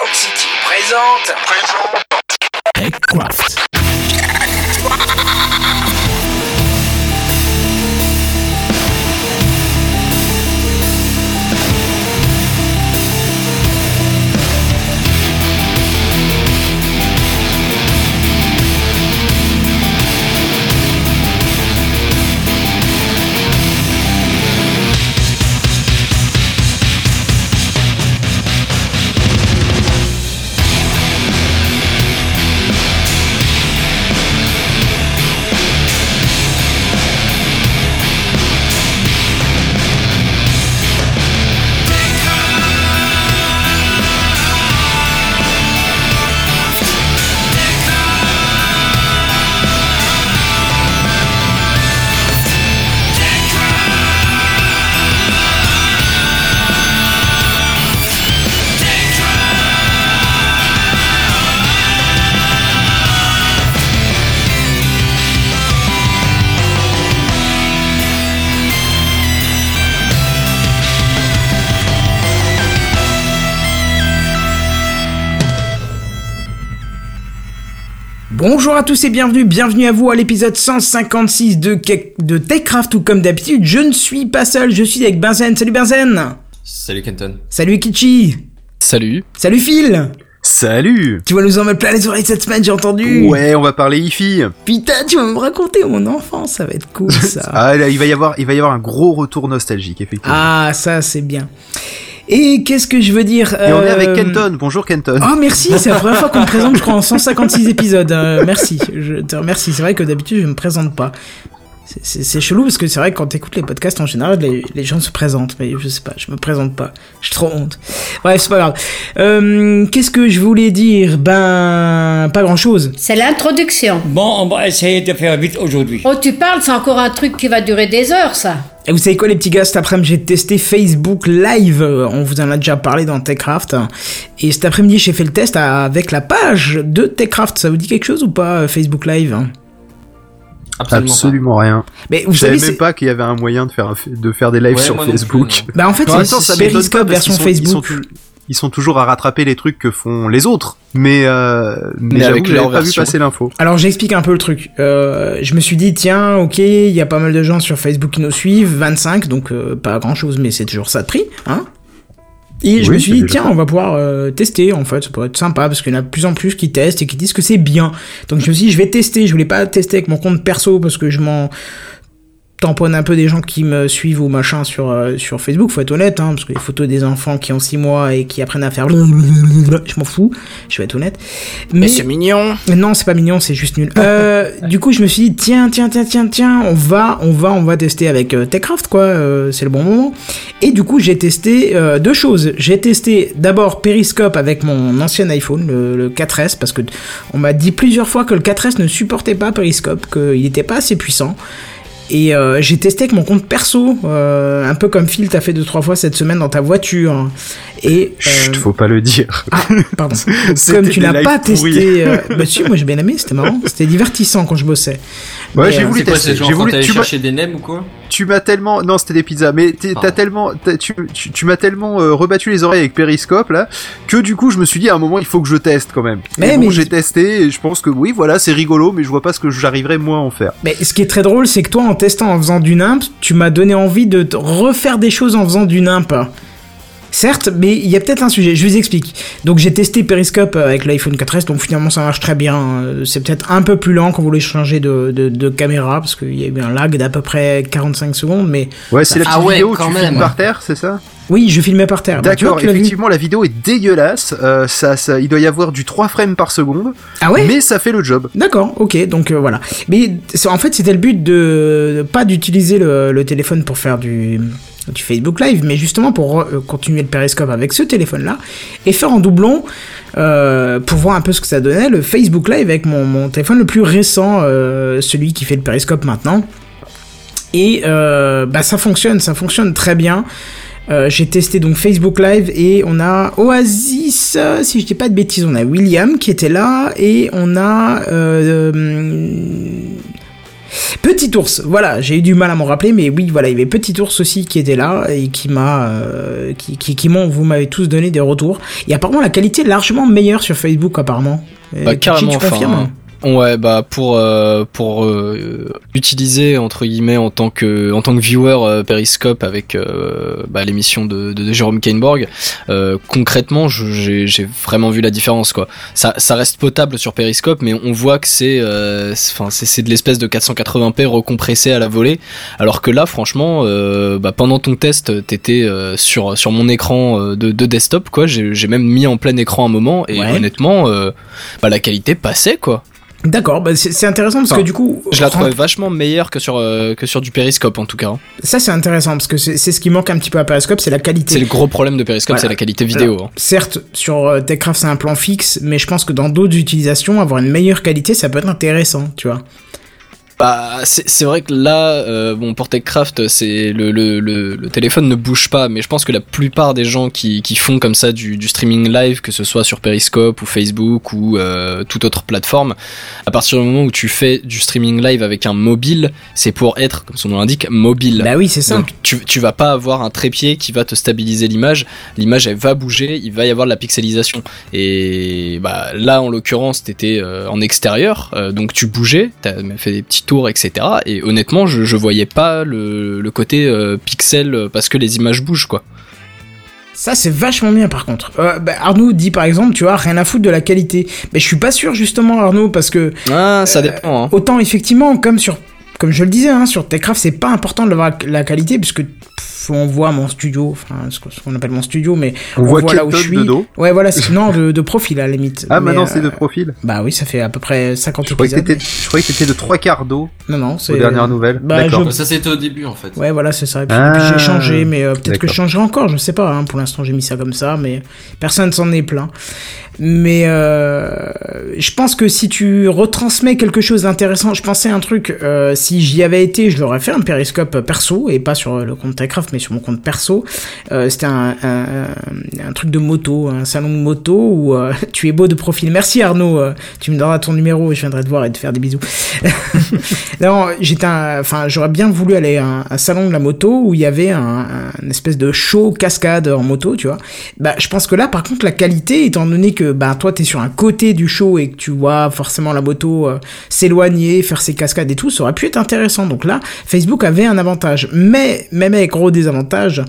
Sound City présente. Présente. TechCraft. Tous et bienvenue, bienvenue à vous à l'épisode 156 de, Ke- de TechCraft ou comme d'habitude, je ne suis pas seul, je suis avec Benzen. Salut Benzen Salut Kenton. Salut Kichi Salut. Salut Phil Salut Tu vas nous en mettre plein les oreilles cette semaine, j'ai entendu Ouais, on va parler IFI. Putain, tu vas me raconter mon enfance, ça va être cool ça Ah, là, il va y avoir, il va y avoir un gros retour nostalgique, effectivement. Ah, ça c'est bien. Et qu'est-ce que je veux dire Et on est euh, avec Kenton. Bonjour Kenton. Oh merci, c'est la première fois qu'on me présente, je crois, en 156 épisodes. Euh, merci, je te remercie. C'est vrai que d'habitude je me présente pas. C'est- chelou parce que c'est vrai que quand t'écoutes les podcasts en général, les, les gens se présentent, mais je sais pas, je me présente pas. J'ai trop honte. Bref, c'est pas grave. Euh, Qu'est-ce que je voulais dire? Ben, pas grand chose. C'est l'introduction. Bon, on va essayer de faire vite aujourd'hui. Oh, tu parles, c'est encore un truc qui va durer des heures, ça. Et vous savez quoi les petits gars, cet après-midi j'ai testé Facebook Live, on vous en a déjà parlé dans TechCraft, et cet après-midi j'ai fait le test avec la page de TechCraft, ça vous dit quelque chose ou pas euh, Facebook Live? Absolument. Absolument rien. Mais vous Je savez, savais même pas qu'il y avait un moyen de faire, un- de faire des lives Ouais, sur Facebook. bah en fait c'est Periscope version qu'ils sont- ils sont Facebook. Ils sont toujours à rattraper les trucs que font les autres, mais euh, mais, Mais j'avoue avec leur pas vu version. passer l'info. Alors j'explique un peu le truc. Euh, je me suis dit tiens ok il y a pas mal de gens sur Facebook qui nous suivent, 25 donc euh, pas grand chose mais c'est toujours ça de prix hein. Et je Oui, me suis dit tiens on va pouvoir euh, tester en fait ça pourrait être sympa parce qu'il y en a de plus en plus qui testent et qui disent que c'est bien. Donc je me suis dit je vais tester je voulais pas tester avec mon compte perso parce que je m'en tamponne un peu des gens qui me suivent ou machin sur, euh, sur Facebook, faut être honnête, hein, parce que les photos des enfants qui ont 6 mois et qui apprennent à faire je m'en fous, je vais être honnête. Mais, mignon. non, c'est pas mignon, c'est juste nul. Euh, du coup, je me suis dit, tiens, tiens, tiens, tiens, tiens, on va, on va, on va tester avec euh, Techcraft, quoi, euh, c'est le bon moment. Et du coup, j'ai testé euh, deux choses. J'ai testé d'abord Periscope avec mon ancien iPhone, le, le 4S, parce que on m'a dit plusieurs fois que le 4S ne supportait pas Periscope, qu'il n'était pas assez puissant. Et euh, j'ai testé avec mon compte perso, euh, un peu comme Phil t'a fait deux trois fois cette semaine dans ta voiture. Et Chut, euh, faut pas le dire. ah, pardon. Comme tu n'as pas testé. Euh... Bah, si, moi j'ai bien aimé, c'était marrant. C'était divertissant quand je bossais. Ouais, Mais, j'ai voulu tester. J'ai voulu. Tu chercher des nems ou quoi? Tu m'as tellement non c'était des pizzas mais t'as tellement t'as- tu, tu, tu m'as tellement euh, rebattu les oreilles avec Periscope là que du coup je me suis dit à un moment il faut que je teste quand même. Mais- mais, bon mais- j'ai testé et je pense que oui voilà c'est rigolo mais je vois pas ce que j'arriverai moi à en faire. Mais ce qui est très drôle, c'est que toi, en testant, en faisant du nimp, tu m'as donné envie de te refaire des choses en faisant du nimp. Certes, mais il y a peut-être un sujet, je vous explique. Donc j'ai testé Periscope avec l'iPhone 4S, donc finalement ça marche très bien. Euh, C'est peut-être un peu plus lent quand vous voulez changer de, de, de caméra, parce qu'il y a eu un lag d'à peu près 45 secondes, mais ouais c'est la Ah ouais, vidéo où tu même. filmes par terre c'est ça? Oui, je filmais par terre. Bah, d'accord effectivement la vidéo est dégueulasse euh, ça ça il doit y avoir du 3 frames par seconde Ah ouais? Mais ça fait le job D'accord, ok, donc euh, voilà. Mais c'est- en fait, c'était le but de, de pas d'utiliser le, le téléphone pour faire du, du Facebook Live, mais justement pour euh, continuer le périscope avec ce téléphone-là et faire en doublon euh, pour voir un peu ce que ça donnait le Facebook Live avec mon, téléphone le plus récent, euh, celui qui fait le périscope maintenant. Et bah ça fonctionne, ça fonctionne très bien. J'ai testé donc Facebook Live et on a Oasis, si je dis pas de bêtises, on a William qui était là et on a Petit ours, voilà, j'ai eu du mal à m'en rappeler, mais oui, voilà, il y avait Petit ours aussi qui était là et qui m'a, euh, qui, qui, qui m'ont, vous m'avez tous donné des retours. Et apparemment la qualité est largement meilleure sur Facebook apparemment. Euh, Bah, Kichi, carrément, tu enfin, confirmes Ouais, bah pour euh, pour euh, utiliser entre guillemets en tant que en tant que viewer euh, Periscope avec euh, bah, l'émission de, de, de Jérôme Kainborg, euh, concrètement, j'ai j'ai vraiment vu la différence quoi. Ça ça reste potable sur Periscope, mais on voit que c'est enfin c'est c'est de l'espèce de 480p recompressé à la volée, alors que là, franchement, euh, bah, pendant ton test, t'étais euh, sur sur mon écran de, de desktop quoi. J'ai j'ai même mis en plein écran un moment et Ouais. honnêtement, euh, bah la qualité passait quoi. D'accord, bah, c'est intéressant parce Enfin, que du coup, Je la trouvais vachement meilleure que sur euh, que sur du Periscope en tout cas. hein. ça c'est intéressant parce que c'est ce qui manque un petit peu à Periscope, c'est la qualité. C'est le gros problème de Periscope, Voilà. c'est la qualité vidéo. hein. Certes, sur euh, Techcraft c'est un plan fixe, mais je pense que dans d'autres utilisations, avoir une meilleure qualité, ça peut être intéressant, tu vois. Bah, c'est c'est vrai que là, euh, bon, pour TechCraft, c'est le, le, le, le téléphone ne bouge pas, mais je pense que la plupart des gens qui, qui font comme ça du, du streaming live, que ce soit sur Periscope ou Facebook ou euh, toute autre plateforme, à partir du moment où tu fais du streaming live avec un mobile, c'est pour être, comme son nom l'indique, mobile. Bah oui, c'est ça. Donc tu, tu vas pas avoir un trépied qui va te stabiliser l'image. L'image elle va bouger, il va y avoir de la pixelisation. Et bah là en l'occurrence t'étais euh, en extérieur, euh, donc tu bougeais, t'as fait des petits tours, etc. Et honnêtement je, je voyais pas le, le côté euh, pixel euh, parce que les images bougent quoi. Ça, c'est vachement bien par contre. Euh, bah, Arnaud dit par exemple, tu vois, rien à foutre de la qualité. Mais je suis pas sûr justement, Arnaud, parce que Ah ça dépend. Hein. autant effectivement, comme sur, comme je le disais, hein, sur Techcraft, c'est pas important de voir la qualité, puisque on voit mon studio, enfin ce qu'on appelle mon studio, mais On voit là où je suis. de dos. Ouais, voilà, c'est- non, de, de profil à la limite. Ah, Mais, maintenant c'est de euh, profil. Bah oui, ça fait à peu près 50 Je croyais que épisodes. je croyais que t'étais de trois quarts d'eau Non, non, c'est. aux dernières nouvelles. Bah, D'accord. je- Ça c'était au début en fait. Ouais, voilà, c'est ça. Et puis, Ah, puis j'ai changé, mais euh, peut-être que je changerai encore, je sais pas. Hein. Pour l'instant, j'ai mis ça comme ça, mais personne s'en est plaint. Mais euh, je pense que si tu retransmets quelque chose d'intéressant, je pensais à un truc, euh, si j'y avais été, je l'aurais fait un périscope perso, et pas sur le compte Techcraft, mais sur mon compte perso. Euh, C'était un, truc de moto, un salon de moto où euh, tu es beau de profil. Merci Arnaud, euh, tu me donneras ton numéro et je viendrai te voir et te faire des bisous. non, j'étais, enfin, j'aurais bien voulu aller à un, salon de la moto où il y avait un, espèce de show cascade en moto, tu vois. Bah, je pense que là, par contre, la qualité, étant donné que bah toi t'es sur un côté du show et que tu vois forcément la moto s'éloigner, faire ses cascades et tout, ça aurait pu être intéressant. Donc là, Facebook avait un avantage, mais même avec gros désavantage.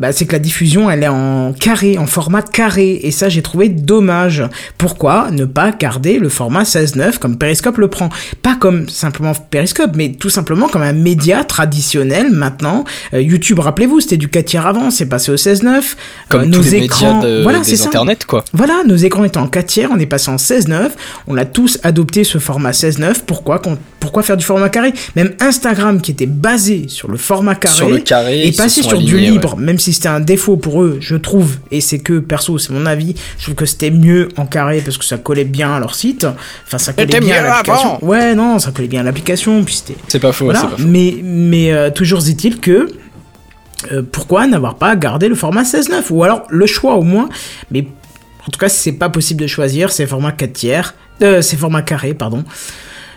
Bah, c'est que la diffusion, elle est en carré, en format carré, et ça, j'ai trouvé dommage. Pourquoi ne pas garder le format 16.9 comme Periscope le prend? Pas comme simplement Periscope, mais tout simplement comme un média traditionnel maintenant. Euh, YouTube, rappelez-vous, c'était du 4 tiers avant, c'est passé au 16.9. Comme Euh, tous nos les écrans, médias de, voilà, c'est des ça. internets quoi. Voilà, nos écrans étaient en 4 tiers, on est passé en 16.9, on a tous adopté ce format 16.9, pourquoi, pourquoi faire du format carré? Même Instagram qui était basé sur le format carré, Sur le carré, est passé sur du libre, même si c'était un défaut pour eux, je trouve, et c'est que perso, c'est mon avis, je trouve que c'était mieux en carré parce que ça collait bien à leur site, enfin ça collait bien à mieux l'application. Ouais, non, ça collait bien à l'application, puis c'était C'est pas faux, voilà. c'est pas faux. Mais, mais euh, toujours est-il que euh, pourquoi n'avoir pas gardé le format 16.9 Ou alors le choix au moins, mais en tout cas, c'est pas possible de choisir, c'est format 4 tiers, euh, c'est format carré, pardon.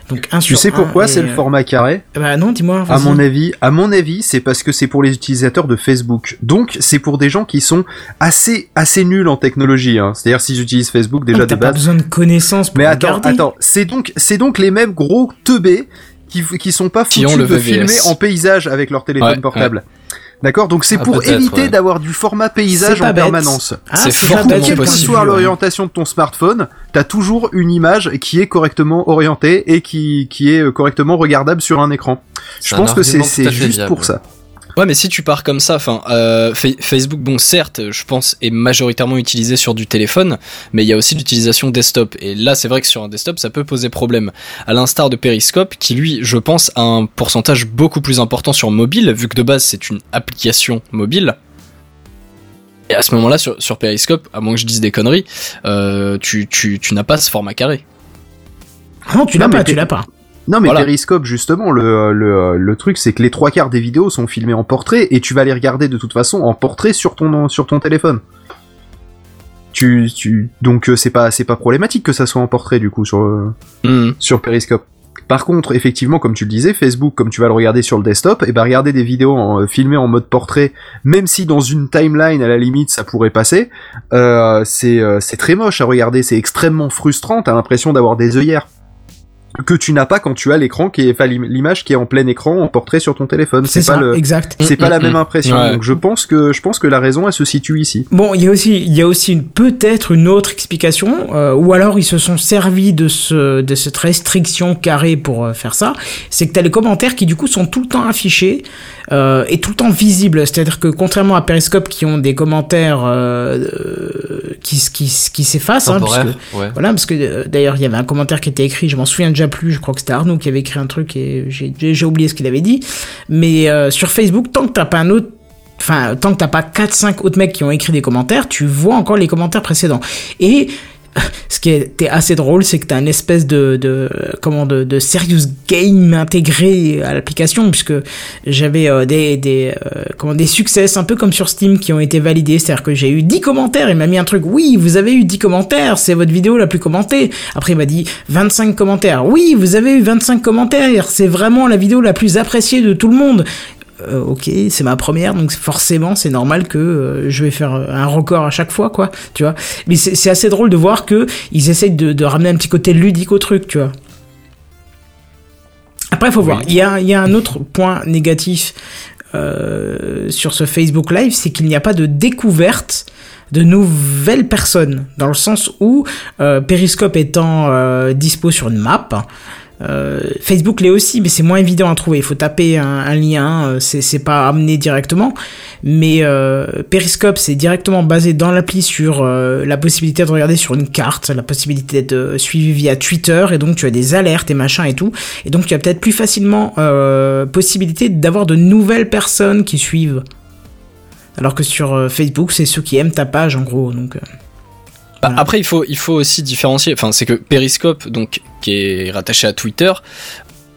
Donc un Tu sais un, pourquoi c'est le euh, format carré Bah non, dis-moi. À mon avis, à mon avis, c'est parce que c'est pour les utilisateurs de Facebook. Donc, c'est pour des gens qui sont assez assez nuls en technologie. Hein. C'est-à-dire s'ils utilisent Facebook déjà de T'as pas base. besoin de connaissances pour Mais attends, regarder. attends, c'est donc c'est donc les mêmes gros teubés qui qui sont pas Qui foutus ont le de VVS. filmer en paysage avec leur téléphone Ouais, portable. D'accord, donc c'est Ah, pour éviter ouais. d'avoir du format paysage en bête. permanence. Ah, C'est fortement bête, Quelle que soit l'orientation de ton smartphone, t'as toujours une image qui est correctement orientée et qui, qui est euh, correctement regardable sur un écran. Je pense que c'est juste viable. pour ça. Ouais, mais si tu pars comme ça, enfin, euh, Fa- Facebook, bon, certes, je pense, est majoritairement utilisé sur du téléphone, mais il y a aussi l'utilisation desktop. Et là, c'est vrai que sur un desktop, ça peut poser problème. À l'instar de Periscope, qui lui, je pense, a un pourcentage beaucoup plus important sur mobile, vu que de base, c'est une application mobile. Et à ce moment-là, sur, sur Periscope, à moins que je dise des conneries, euh, tu, tu, tu n'as pas ce format carré. Ah Non, tu l'as pas, tu l'as pas. Non mais Voilà. Periscope justement le, le, le truc c'est que les trois quarts des vidéos sont filmées en portrait et tu vas les regarder de toute façon en portrait sur ton sur ton téléphone. Tu, tu donc euh, c'est pas c'est pas problématique que ça soit en portrait du coup sur euh, Hmm. sur Periscope. Par contre, effectivement, comme tu le disais, Facebook, comme tu vas le regarder sur le desktop, et ben regarder des vidéos en, euh, filmées en mode portrait, même si dans une timeline à la limite ça pourrait passer, c'est euh, c'est très moche à regarder, c'est extrêmement frustrant. T'as l'impression d'avoir des œillères que tu n'as pas quand tu as l'écran qui est, enfin, l'im- l'image qui est en plein écran en portrait sur ton téléphone. C'est pas ça, le, exact. c'est pas la Mm, même mm. impression. Ouais. Donc je pense que je pense que la raison elle se situe ici. Bon, il y a aussi, il y a aussi une- peut-être une autre explication, euh, ou alors ils se sont servis de ce, de cette restriction carrée pour euh, faire ça. C'est que t'as les commentaires qui du coup sont tout le temps affichés euh, et tout le temps visibles. C'est-à-dire que contrairement à Periscope qui ont des commentaires euh, euh, qui, qui, qui s'effacent, hein, ouais. voilà, parce que euh, d'ailleurs, il y avait un commentaire qui était écrit, je m'en souviens déjà plus, je crois que c'était Arnaud qui avait écrit un truc et j'ai j'ai oublié ce qu'il avait dit. Mais euh, sur Facebook, tant que t'as pas un autre. Enfin, tant que t'as pas 4-5 autres mecs qui ont écrit des commentaires, tu vois encore les commentaires précédents. Et ce qui était assez drôle, c'est que t'as une espèce de, de de, serious game intégré à l'application, puisque j'avais euh, des euh, des succès, un peu comme sur Steam, qui ont été validés. C'est-à-dire que j'ai eu 10 commentaires, il m'a mis un truc. Oui, vous avez eu 10 commentaires, c'est votre vidéo la plus commentée. Après, il m'a dit 25 commentaires. Oui, vous avez eu 25 commentaires, c'est vraiment la vidéo la plus appréciée de tout le monde. Euh, ok, c'est ma première, donc forcément c'est normal que euh, je vais faire un record à chaque fois, quoi, tu vois. Mais c'est assez drôle de voir que ils essayent de, de ramener un petit côté ludique au truc, tu vois. Après, il faut voir. Il y a, il y a un autre point négatif euh, sur ce Facebook Live, c'est qu'il n'y a pas de découverte de nouvelles personnes, dans le sens où euh, Periscope étant euh, dispo sur une map, euh, Facebook l'est aussi, mais c'est moins évident à trouver. Il faut taper un, lien, euh, c'est pas amené directement. Mais euh, Periscope, c'est directement basé dans l'appli sur la possibilité de regarder sur une carte, la possibilité de suivre via Twitter, et donc tu as des alertes et machin et tout. Et donc tu as peut-être plus facilement possibilité d'avoir de nouvelles personnes qui suivent. Alors que sur Facebook, c'est ceux qui aiment ta page en gros. Donc, Bah, Voilà. Après, il faut, il faut aussi différencier. Enfin, c'est que Periscope, donc, qui est rattaché à Twitter,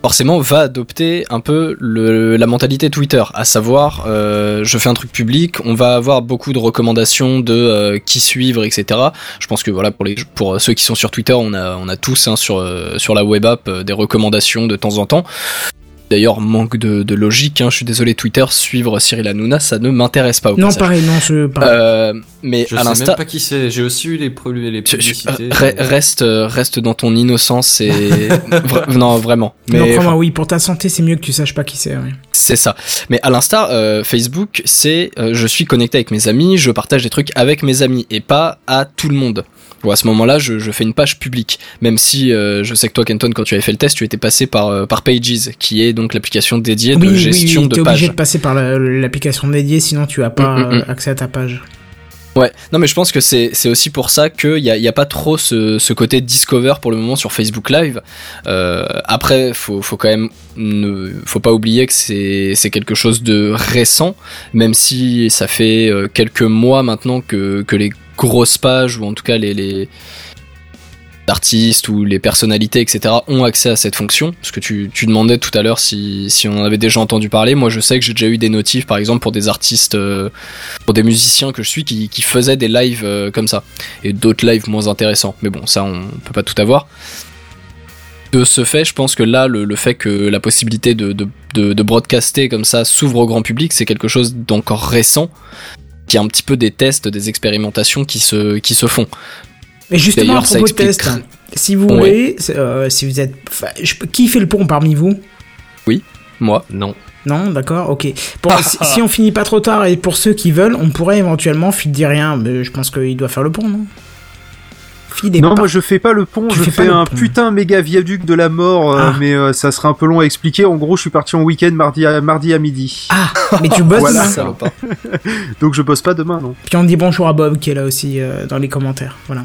forcément va adopter un peu le, la mentalité Twitter, à savoir, euh, je fais un truc public, on va avoir beaucoup de recommandations de euh, qui suivre, etc. Je pense que voilà, pour les, pour ceux qui sont sur Twitter, on a, on a tous hein, sur euh, sur la web app des recommandations de temps en temps. D'ailleurs, manque de, de logique. Hein, je suis désolé, Twitter suivre Cyril Hanouna, ça ne m'intéresse pas. Au non, passage. pareil, non, je. pareil. Euh, mais Je à sais même pas qui c'est. J'ai aussi eu les, les reste, euh, reste dans ton innocence et vra- non vraiment. non, Mais crois-moi, oui, pour ta santé, c'est mieux que tu saches pas qui c'est. ouais. c'est ça. Mais à l'instar, euh, Facebook, c'est euh, je suis connecté avec mes amis, je partage des trucs avec mes amis et pas à tout le monde. Bon, à ce moment-là, je, je fais une page publique. Même si euh, je sais que toi, Kenton, quand tu avais fait le test, tu étais passé par, euh, par Pages, qui est donc l'application dédiée de gestion oui, de t'es obligé de passer par la- l'application dédiée, sinon tu as pas Mm, mm, mm. euh, accès à ta page. Ouais, non mais je pense que c'est aussi pour ça qu'il y a, y a pas trop ce, ce côté discover pour le moment sur Facebook Live. Euh, après, faut faut quand même ne faut pas oublier que c'est quelque chose de récent, même si ça fait quelques mois maintenant que que les grosses pages ou en tout cas les artistes ou les personnalités etc ont accès à cette fonction. Parce que tu, demandais tout à l'heure si, si on en avait déjà entendu parler. Moi je sais que j'ai déjà eu des notifs par exemple pour des artistes euh, pour des musiciens que je suis qui, faisaient des lives euh, comme ça. Et d'autres lives moins intéressants. Mais bon ça on peut pas tout avoir. De ce fait je pense que là le, fait que la possibilité de, de broadcaster comme ça s'ouvre au grand public c'est quelque chose d'encore récent qui a un petit peu des tests des expérimentations qui se, qui se font Et justement, à propos de explique- si vous Ouais. voulez, euh, si vous êtes. enfin, je- qui fait le pont parmi vous? Moi Non. Non, d'accord, ok. Pour, si, si on finit pas trop tard et pour ceux qui veulent, on pourrait éventuellement, Phil dit rien, mais je pense qu'il doit faire le pont, non? Non, pas- moi je fais pas le pont, Tu je fais un pont. putain méga viaduc de la mort, euh, Ah. mais euh, ça serait un peu long à expliquer. En gros, je suis parti en week-end mardi à, mardi à midi. Ah, mais tu bosses Voilà. demain. salopard. Donc je bosse pas demain, non. Puis on dit bonjour à Bob qui est là aussi euh, dans les commentaires. Voilà,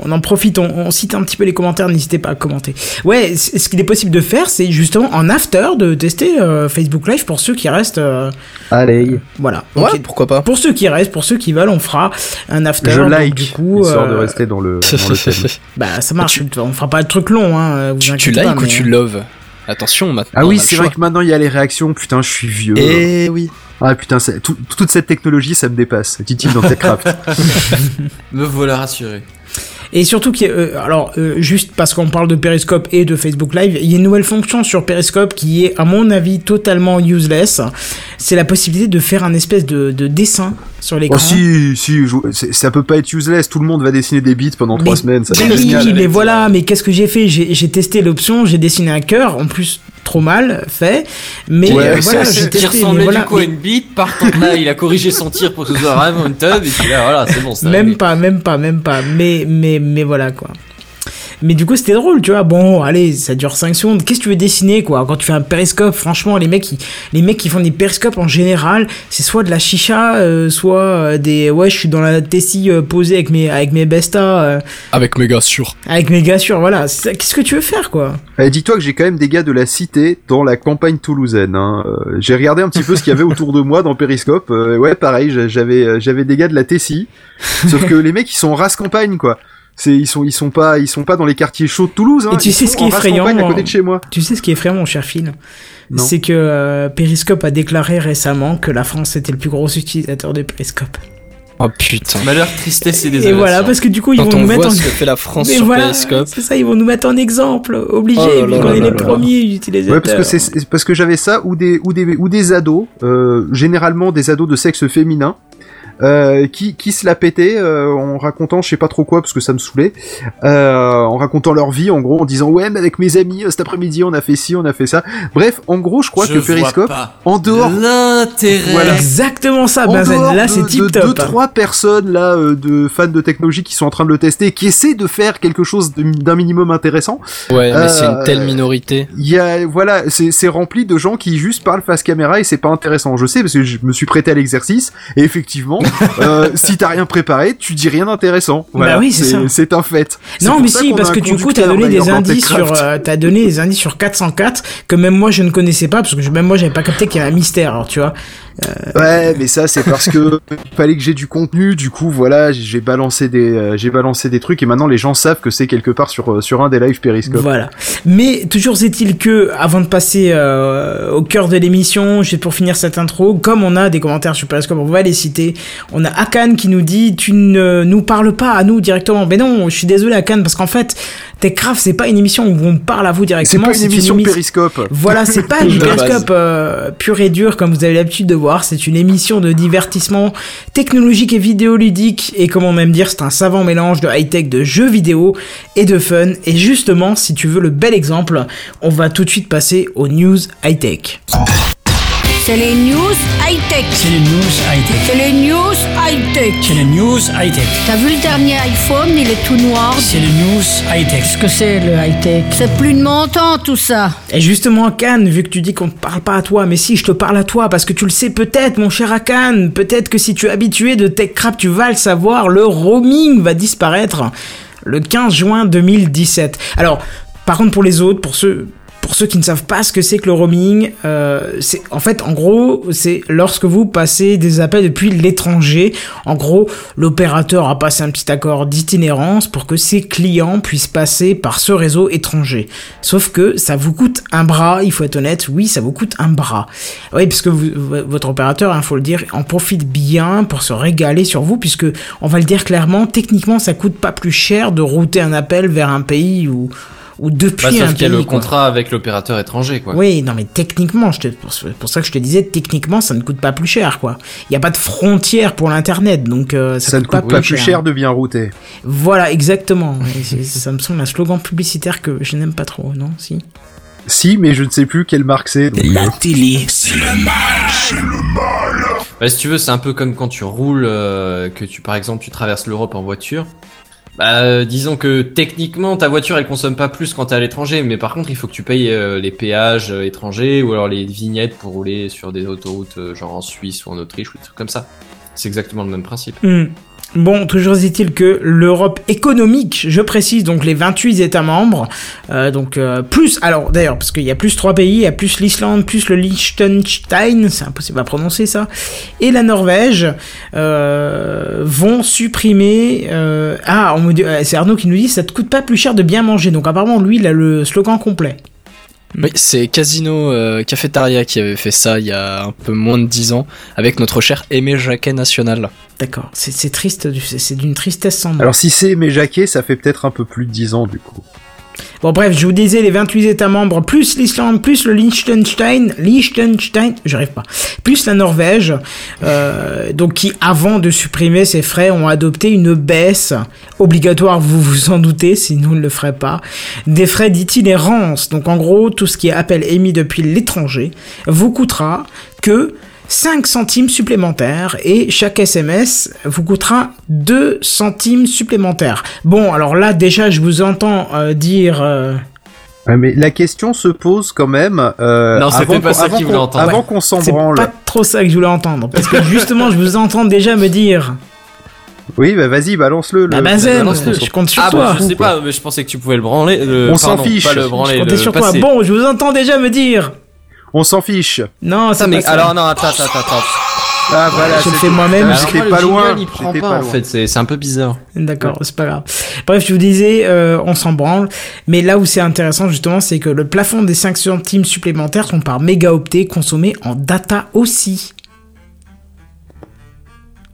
on en profite, on, on cite un petit peu les commentaires, n'hésitez pas à commenter. Ouais, ce qu'il est possible de faire, c'est justement en after de tester euh, Facebook Live pour ceux qui restent. euh, Allez. voilà. Ouais, pourquoi pas Pour ceux qui restent, pour ceux qui veulent, on fera un after. Je donc, like, du coup, histoire de rester dans le, dans le thème. Bah ça marche. On fera pas de truc long, hein. Vous tu, tu likes pas, ou mais- tu loves Attention maintenant. Ah oui, c'est vrai que maintenant il y a les réactions. Putain, je suis vieux. Eh oui. Ah putain, tout- toute cette technologie, ça me dépasse. Dit-il dans TechCraft. Me voilà rassuré. Et surtout, qu'il euh, alors euh, juste parce qu'on parle de Periscope et de Facebook Live, il y a une nouvelle fonction sur Periscope qui est, à mon avis, totalement useless. C'est la possibilité de faire un espèce de, de dessin sur l'écran. Oh si, si, je- ça peut pas être useless. Tout le monde va dessiner des bits pendant trois semaines. Ça mais oui, mais voilà, mais qu'est-ce que j'ai fait? J'ai testé l'option, j'ai dessiné un cœur, en plus trop mal fait, mais Ouais, euh, voilà, ça, j'ai ressemblait voilà, du coup à mais une bite, partant de là, il a corrigé son tir pour que ce soit vraiment une tub, et puis là, voilà, c'est bon, c'est même pas, même pas, même pas, mais mais mais voilà quoi. Mais du coup, c'était drôle, tu vois. Bon, allez, ça dure 5 secondes. Qu'est-ce que tu veux dessiner, quoi? Quand tu fais un périscope, franchement, les mecs, qui, les mecs qui font des périscopes en général, c'est soit de la chicha, euh, soit euh, des. Ouais, je suis dans la Tessie euh, posée avec mes, avec mes bestas, euh, Avec méga sûr. avec mes gars sûrs, voilà. Qu'est-ce que tu veux faire, quoi? Eh, Dis-toi que j'ai quand même des gars de la cité dans la campagne toulousaine. Hein. J'ai regardé un petit peu ce qu'il y avait autour de moi dans Périscope. Euh, ouais, pareil, j'a- j'avais j'avais des gars de la Tessie. Sauf que les mecs, ils sont en race campagne, quoi. C'est ils sont ils sont pas ils sont pas dans les quartiers chauds de Toulouse. Hein. Et tu Ils sais ce qui est effrayant, campagne à côté de chez moi. Tu sais ce qui est effrayant, mon cher Phil. C'est que euh, Periscope a déclaré récemment que la France était le plus gros utilisateur de Periscope. Oh putain. Malheur, tristesse et Et désolation. voilà, parce que du coup, ils Quand vont on nous mettre en ce que fait la France Mais sur voilà, Periscope. c'est ça, ils vont nous mettre en exemple, obligé, Oh vu qu'on est les premiers utilisateurs. Ouais, parce que c'est c'est parce que j'avais ça ou des ou des ou des ados, euh, généralement des ados de sexe féminin. Euh, qui, qui se la pétaient euh, en racontant je sais pas trop quoi parce que ça me saoulait euh, en racontant leur vie en gros en disant ouais mais avec mes amis euh, cet après-midi on a fait ci on a fait ça bref en gros je crois Je que Periscope en dehors L'intérêt. Voilà. Exactement ça, en Benzen. dehors Là, de- c'est de tip deux top. trois personnes là euh, de fans de technologie qui sont en train de le tester et qui essaient de faire quelque chose de- d'un minimum intéressant Ouais, mais c'est une telle minorité. il y a voilà c'est c'est rempli de gens qui juste parlent face caméra et c'est pas intéressant je sais parce que je me suis prêté à l'exercice et effectivement euh, si t'as rien préparé tu dis rien d'intéressant voilà Bah oui, c'est ça. c'est un fait Non, mais si, parce que du coup, t'as conducteur, donné des indices sur, euh, t'as donné des indices sur 404 que même moi je ne connaissais pas parce que même moi j'avais pas capté qu'il y avait un mystère. Alors tu vois, ouais mais ça c'est parce que il fallait que j'ai du contenu du coup voilà j'ai- balancé des euh, j'ai balancé des trucs et maintenant les gens savent que c'est quelque part sur euh, sur un des lives Periscope Voilà. Mais toujours est-il que, avant de passer euh, au cœur de l'émission, juste pour finir cette intro, comme on a des commentaires sur Periscope, on va les citer. On a Akan qui nous dit tu ne nous parles pas à nous directement. Mais non, je suis désolé Akan parce qu'en fait, Techcraft c'est pas une émission où on parle à vous c'est directement. pas une émission émi- Périscope Voilà, c'est pas du. Periscope euh, pur et dur comme vous avez l'habitude de voir. C'est une émission de divertissement technologique et vidéoludique. Et comme on aime dire, c'est un savant mélange de high-tech, de jeux vidéo et de fun. Et justement, si tu veux le bel exemple, on va tout de suite passer aux news high-tech. C'est les news high-tech. C'est les news high-tech. C'est les news high-tech. C'est les news high-tech. T'as vu le dernier iPhone, il est tout noir. C'est les news high-tech. Qu'est-ce que c'est le high-tech? C'est plus de mon temps tout ça. Et justement, Akan, vu que tu dis qu'on ne parle pas à toi, mais si, je te parle à toi, parce que tu le sais peut-être, mon cher Akan, peut-être que si tu es habitué de TechCrap, tu vas le savoir, le roaming va disparaître le 15 juin 2017. Alors, par contre, pour les autres, pour ceux... Pour ceux qui ne savent pas ce que c'est que le roaming, euh, c'est en fait en gros c'est lorsque vous passez des appels depuis l'étranger. En gros, l'opérateur a passé un petit accord d'itinérance pour que ses clients puissent passer par ce réseau étranger. Sauf que ça vous coûte un bras, il faut être honnête, oui, ça vous coûte un bras. Oui, parce que vous- v- votre opérateur, il faut le dire, en profite bien pour se régaler sur vous, puisque on va le dire clairement, techniquement, ça coûte pas plus cher de router un appel vers un pays ou ou depuis Bah, un sauf qu'il y a pays. le quoi. contrat avec l'opérateur étranger, quoi. Oui, non mais techniquement, je te, pour, pour ça que je te disais, techniquement, ça ne coûte pas plus cher, quoi. Il n'y a pas de frontière pour l'internet, donc euh, ça, ça ne coûte pas plus cher. cher de bien router Voilà, exactement. Et c'est- ça me semble un slogan publicitaire que je n'aime pas trop, non Si? si mais je ne sais plus quelle marque c'est donc, euh, télé. Bah, si tu veux, c'est un peu comme quand tu roules, euh, que tu, par exemple, tu traverses l'Europe en voiture. Bah, euh, disons que techniquement, ta voiture, elle consomme pas plus quand t'es à l'étranger, mais par contre, il faut que tu payes euh, les péages euh, étrangers ou alors les vignettes pour rouler sur des autoroutes, genre en Suisse ou en Autriche ou des trucs comme ça. C'est exactement le même principe. Hmm. Bon, toujours est-il que l'Europe économique, je précise donc les 28 États membres, euh, donc euh, plus, alors d'ailleurs, parce qu'il y a plus trois pays, il y a plus l'Islande, plus le Liechtenstein, c'est impossible à prononcer ça, et la Norvège, euh, vont supprimer... euh, ah, on me dit- euh, c'est Arnaud qui nous dit, ça te coûte pas plus cher de bien manger, donc apparemment lui, il a le slogan complet. Oui, c'est Casino euh, Cafetaria qui avait fait ça il y a un peu moins de 10 ans avec notre cher Aimé Jacquet National. D'accord. C'est triste, c'est d'une tristesse sans nom. Alors si c'est mes jaquets, ça fait peut-être un peu plus de 10 ans du coup. Bon bref, je vous disais les 28 États membres, plus l'Islande, plus le Liechtenstein, Liechtenstein, j'arrive pas, plus la Norvège, euh, donc qui avant de supprimer ces frais ont adopté une baisse obligatoire, vous vous en doutez, sinon ils ne le feraient pas, des frais d'itinérance. Donc en gros, tout ce qui est appel émis depuis l'étranger vous coûtera que 5 centimes supplémentaires et chaque SMS vous coûtera 2 centimes supplémentaires. Bon, alors là déjà je vous entends euh, dire euh, Ouais, mais la question se pose quand même. Euh, Non, c'était pas ça qu'il voulait entendre. Avant qu'on s'en c'est branle. pas trop ça que je voulais entendre parce que justement je vous entends déjà me dire Oui, bah vas-y, balance-le. bah balance-le. je compte sur Ah toi. bah je sais pas, mais je pensais que tu pouvais le branler. le- On s'en fiche. Pas le je comptais le sur toi. passer. Bon, je vous entends déjà me dire. On s'en fiche. Non, pas mais ça. alors non, attends, attends, attends. Ah voilà, je le fais moi-même. Ah, J'étais pas jingle, loin. Il prend pas, en fait, c'est c'est un peu bizarre. D'accord, c'est pas grave. Bref, je vous disais, euh, on s'en branle. Mais là où c'est intéressant, justement, c'est que le plafond des 5 centimes supplémentaires sont par mégaoctet consommés en data aussi.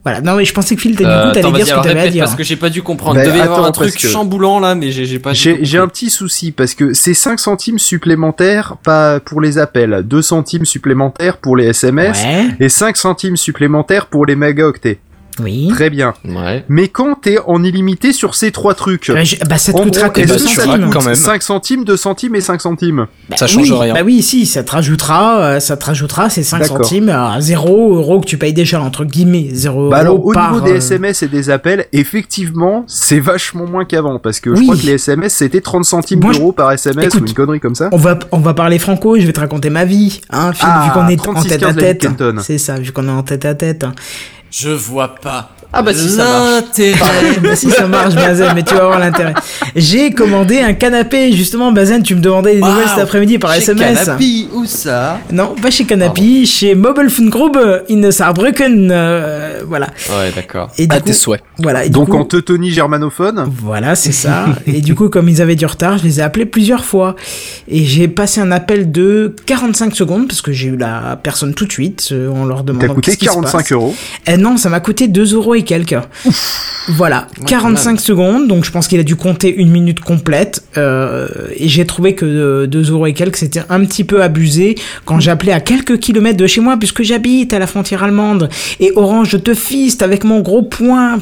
Voilà, non mais je pensais que Phil, t'as du Euh, coup, attends, t'allais dire ce que t'avais à dire. parce que j'ai pas dû comprendre. Bah, Il devait avoir attends, un truc chamboulant là, mais j'ai pas. J'ai un petit souci parce que c'est 5 centimes supplémentaires pas pour les appels, 2 centimes supplémentaires pour les SMS Ouais, et 5 centimes supplémentaires pour les mégaoctets. Oui. Très bien. Ouais. Mais quand t'es en illimité sur ces trois trucs, Bah, je- bah, ça te coûtera gros, que est-ce 2 que ça centimes. coûte quand même. 5 centimes, 2 centimes et 5 centimes Bah Ça change oui, rien. Bah oui, si, ça te rajoutera, euh, ça te rajoutera ces 5 D'accord. centimes à 0 euros que tu payes déjà, entre guillemets, 0 Bah alors euros au par, niveau des euh, SMS et des appels, effectivement, c'est vachement moins qu'avant parce que je crois que les SMS c'était 30 centimes je- d'euros par SMS Écoute, ou une connerie comme ça. On va, on va parler franco et je vais te raconter ma vie, hein, Phil, Ah, vu qu'on est en 36, tête à 15 la tête. C'est ça, vu qu'on est en tête à tête. Je vois pas. Ah bah si ça marche. L'intérêt. bah si ça marche, Bazen, mais tu vas avoir l'intérêt. J'ai commandé un canapé, justement, Bazen, tu me demandais des nouvelles cet après-midi par Chez SMS. Canapi, où ça? Non, pas chez Canapi, chez Mobile Phone Group in Saarbrücken, euh, voilà. Ouais, d'accord. Et du À coup, tes souhaits. voilà. Et Donc coup- en teutonie germanophone? Voilà, c'est ça. et du coup, comme ils avaient du retard, je les ai appelés plusieurs fois. Et j'ai passé un appel de 45 secondes, parce que j'ai eu la personne tout de suite, euh, en leur T'as demandant coûté qu'est-ce qui se 45 passe. euros. Eh non, ça m'a coûté 2 euros et quelques. Voilà, 45 secondes, donc je pense qu'il a dû compter une minute complète. euh, et j'ai trouvé que 2 euros et quelques, c'était un petit peu abusé quand j'appelais à quelques kilomètres de chez moi, puisque j'habite à la frontière allemande. Et Orange, je te fiste avec mon gros point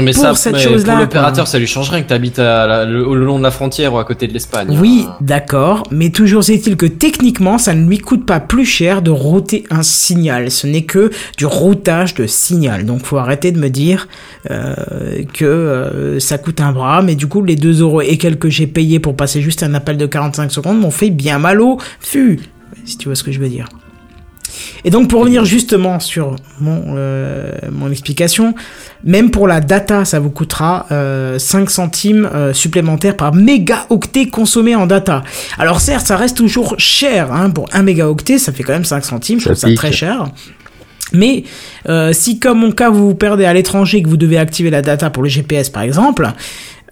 mais Pour ça, cette chose-là, l'opérateur, ça lui change rien que t'habites à la- le, le long de la frontière ou à côté de l'Espagne. Oui, hein. d'accord, mais toujours est-il que techniquement, ça ne lui coûte pas plus cher de router un signal. Ce n'est que du routage de signal. Donc, faut arrêter de me dire euh, que euh, ça coûte un bras, mais du coup, les 2 euros et quelques que j'ai payé pour passer juste un appel de 45 secondes m'ont fait bien mal au fût, si tu vois ce que je veux dire. Et donc pour revenir justement sur mon, euh, mon explication, même pour la data, ça vous coûtera euh, 5 centimes euh, supplémentaires par mégaoctet consommé en data. Alors certes, ça reste toujours cher, hein, pour 1 mégaoctet, ça fait quand même 5 centimes, je Ça trouve ça très cher. Mais euh, si comme mon cas vous vous perdez à l'étranger et que vous devez activer la data pour le GPS par exemple,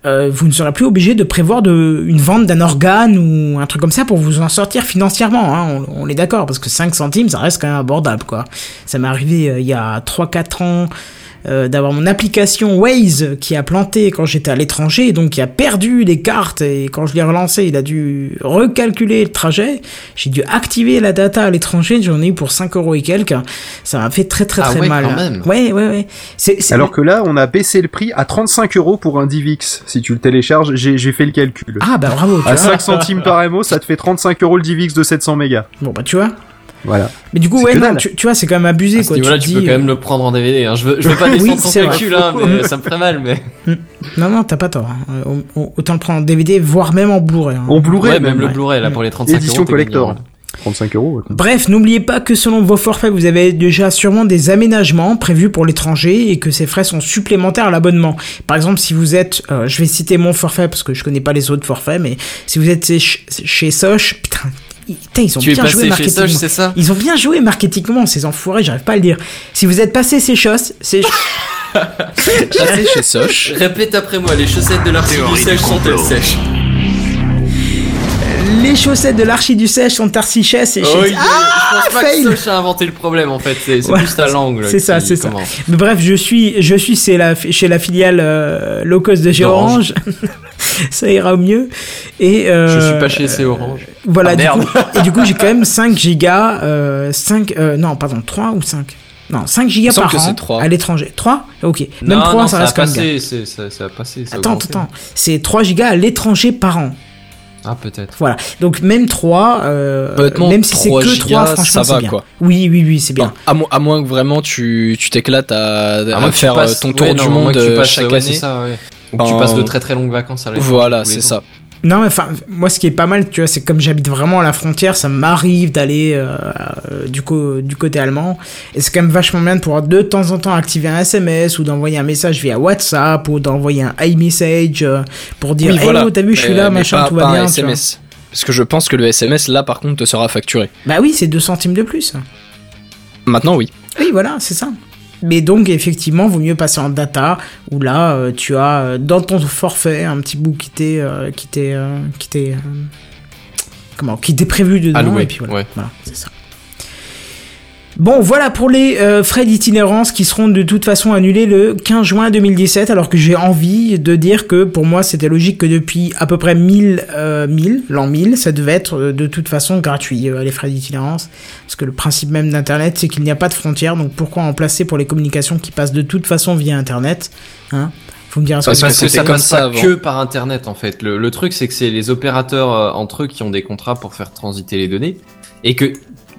euh, vous ne serez plus obligé de prévoir de, une vente d'un organe ou un truc comme ça pour vous en sortir financièrement. Hein, on, est d'accord, parce que 5 centimes, ça reste quand même abordable. quoi. Ça m'est arrivé euh, il y a 3-4 ans euh, d'avoir mon application Waze qui a planté quand j'étais à l'étranger, et donc qui a perdu les cartes, et quand je l'ai relancé, il a dû recalculer le trajet. J'ai dû activer la data à l'étranger, j'en ai eu pour 5 euros et quelques. Ça m'a fait très très Ah très ouais, mal. quand même. Ouais, ouais, ouais. Alors que là, on a baissé le prix à 35 euros pour un DivX. Si tu le télécharges, j'ai j'ai fait le calcul. Ah bah bravo, tu À vois. 5 centimes par MO, ça te fait 35 euros le DivX de 700 mégas. Bon bah tu vois. Voilà. Mais du coup, ouais, non, tu, tu vois, c'est quand même abusé, À quoi. niveau-là, te tu, dis, peux quand euh, même le prendre en DVD. Hein. Je veux, je veux pas descendre ton c'est vrai. calcul, hein, mais ça me ferait mal. Mais Non, non, t'as pas tort. hein. Euh, au- au- Autant le prendre en DVD, voire même en Blu-ray. hein. En Blu-ray, ouais, même, même. le Blu-ray là pour les 35 Édition euros, t'es collector. gagnant. 35 euros. Bref, n'oubliez pas que selon vos forfaits, vous avez déjà sûrement des aménagements prévus pour l'étranger et que ces frais sont supplémentaires à l'abonnement. Par exemple, si vous êtes, euh, je vais citer mon forfait parce que je connais pas les autres forfaits, mais si vous êtes chez, chez Soch, putain, ils- putain, ils ont Tu bien joué passé chez marketing. Soch, c'est ça? Ils ont bien joué marketingement, ces enfoirés, j'arrive pas à le dire. Si vous êtes passé ces choses, c'est Passé chez Soch. Répète après moi, les chaussettes de l'artiste Théorie sèche sont-elles sèches? Les chaussettes de l'archiduchesse sont tarsichès et Oh, chez- Ah, je pense pas fail. que Soch a inventé le problème en fait, c'est c'est Ouais, plus ta langue. là, c'est ça, c'est ça. bref, je suis, je suis chez la, chez la filiale euh, low cost de chez. Orange. ça ira au mieux. Et euh, Je suis pas chez C Orange. Voilà, Ah, du merde. coup, et du coup, j'ai quand même 5 gigas, euh, 5, euh, non, pardon, 3 ou 5 Non, 5 gigas par an c'est trois. à l'étranger. 3 Ok. Même non, 3, non, ça a reste bien. passé, c'est- ça, ça a passé. ça a Attends, attends, c'est 3 gigas à l'étranger par an. Ah, peut-être. Voilà. Donc, même 3, euh, même si c'est 3 que 3, gigas, franchement, ça va, bien. quoi. Oui, oui, oui, c'est bien. À, mo- à moins que vraiment tu tu t'éclates à, à faire euh, passes- ton tour du monde que tu euh, chaque année. c'est ça, ouais. Ou que tu passes de très très longues vacances à Voilà, c'est ça. Non, enfin, moi, ce qui est pas mal, tu vois, c'est comme j'habite vraiment à la frontière, ça m'arrive d'aller euh, euh, du, co- du côté allemand. Et c'est quand même vachement bien de pouvoir de temps en temps activer un SMS ou d'envoyer un message via WhatsApp ou d'envoyer un iMessage euh, pour dire Oui, Hey, voilà. oh, t'as vu, je suis Euh, là, machin, pas- tout pas va un bien. vois. SMS. Parce que je pense que le SMS là par contre te sera facturé. Bah oui, c'est 2 centimes de plus. Maintenant oui. Oui, voilà, c'est ça. Mais donc, effectivement, vaut mieux passer en data, où là, euh, tu as euh, dans ton forfait un petit bout qui t'est euh, qui t'est euh, qui t'est euh, comment qui t'est prévu dedans Alloué, et puis voilà, ouais. voilà c'est ça. Bon, voilà pour les euh, frais d'itinérance qui seront de toute façon annulés le 15 juin 2017, alors que j'ai envie de dire que pour moi c'était logique que depuis à peu près 1000, euh, 1000 l'an 1000, ça devait être euh, de toute façon gratuit, euh, les frais d'itinérance. Parce que le principe même d'Internet, c'est qu'il n'y a pas de frontières, donc pourquoi en placer pour les communications qui passent de toute façon via Internet hein? Faut me dire, Parce que Parce que que ça comme ça avant. que par internet en fait. Le, le truc c'est que c'est les opérateurs euh, entre eux qui ont des contrats pour faire transiter les données et que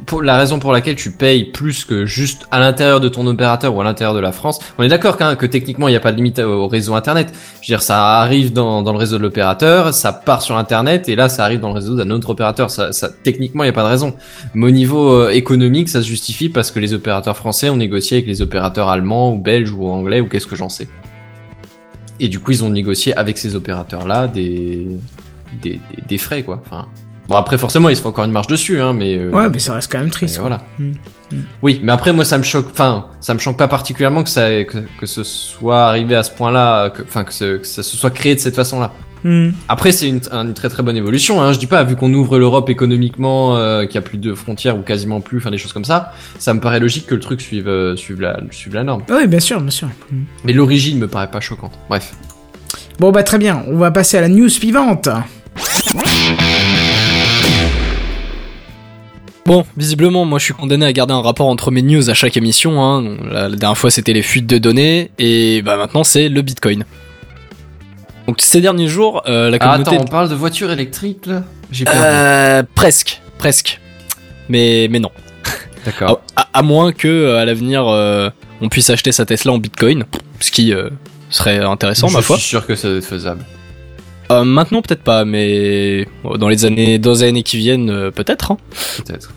pour la raison pour laquelle tu payes plus que juste à l'intérieur de ton opérateur ou à l'intérieur de la France, on est d'accord que techniquement il n'y a pas de limite au réseau internet. Je veux dire ça arrive dans, dans le réseau de l'opérateur, ça part sur internet et là ça arrive dans le réseau d'un autre opérateur. Ça, ça techniquement il n'y a pas de raison. Mais au niveau euh, économique ça se justifie parce que les opérateurs français ont négocié avec les opérateurs allemands ou belges ou anglais ou qu'est-ce que j'en sais. Et du coup, ils ont négocié avec ces opérateurs-là des, des, des, des frais, quoi. Bon, après, forcément, ils se font encore une marge dessus, hein, mais. euh, Ouais, mais ça reste quand même triste. quoi. voilà. Mm. Mm. Oui, mais après, moi, ça me choque. Enfin, ça me choque pas particulièrement que ça, que, que ce soit arrivé à ce point-là, que, enfin, que, ce- que ça se soit créé de cette façon-là. Mm. Après, c'est une, une très très bonne évolution. Hein. Je dis pas, vu qu'on ouvre l'Europe économiquement, euh, qu'il y a plus de frontières ou quasiment plus, enfin des choses comme ça, ça me paraît logique que le truc suive, euh, suive la, suive la norme. Oui, bien sûr, bien sûr. Mais l'origine me paraît pas choquante. Bref. Bon, bah très bien, on va passer à la news suivante. Bon, visiblement, moi je suis condamné à garder un rapport entre mes news à chaque émission. Hein. La, la dernière fois c'était les fuites de données et bah maintenant c'est le Bitcoin. Donc ces derniers jours, euh, la Ah, communauté attends, on parle de voitures électriques là? J'ai perdu. Euh, presque, presque. Mais, mais non. D'accord. À, à moins que euh, à l'avenir euh, on puisse acheter sa Tesla en Bitcoin, ce qui serait intéressant Je ma foi. suis sûr que ça doit être faisable. Euh, maintenant peut-être pas, mais bon, dans les années, dans les années qui viennent euh, peut-être. hein. Peut-être.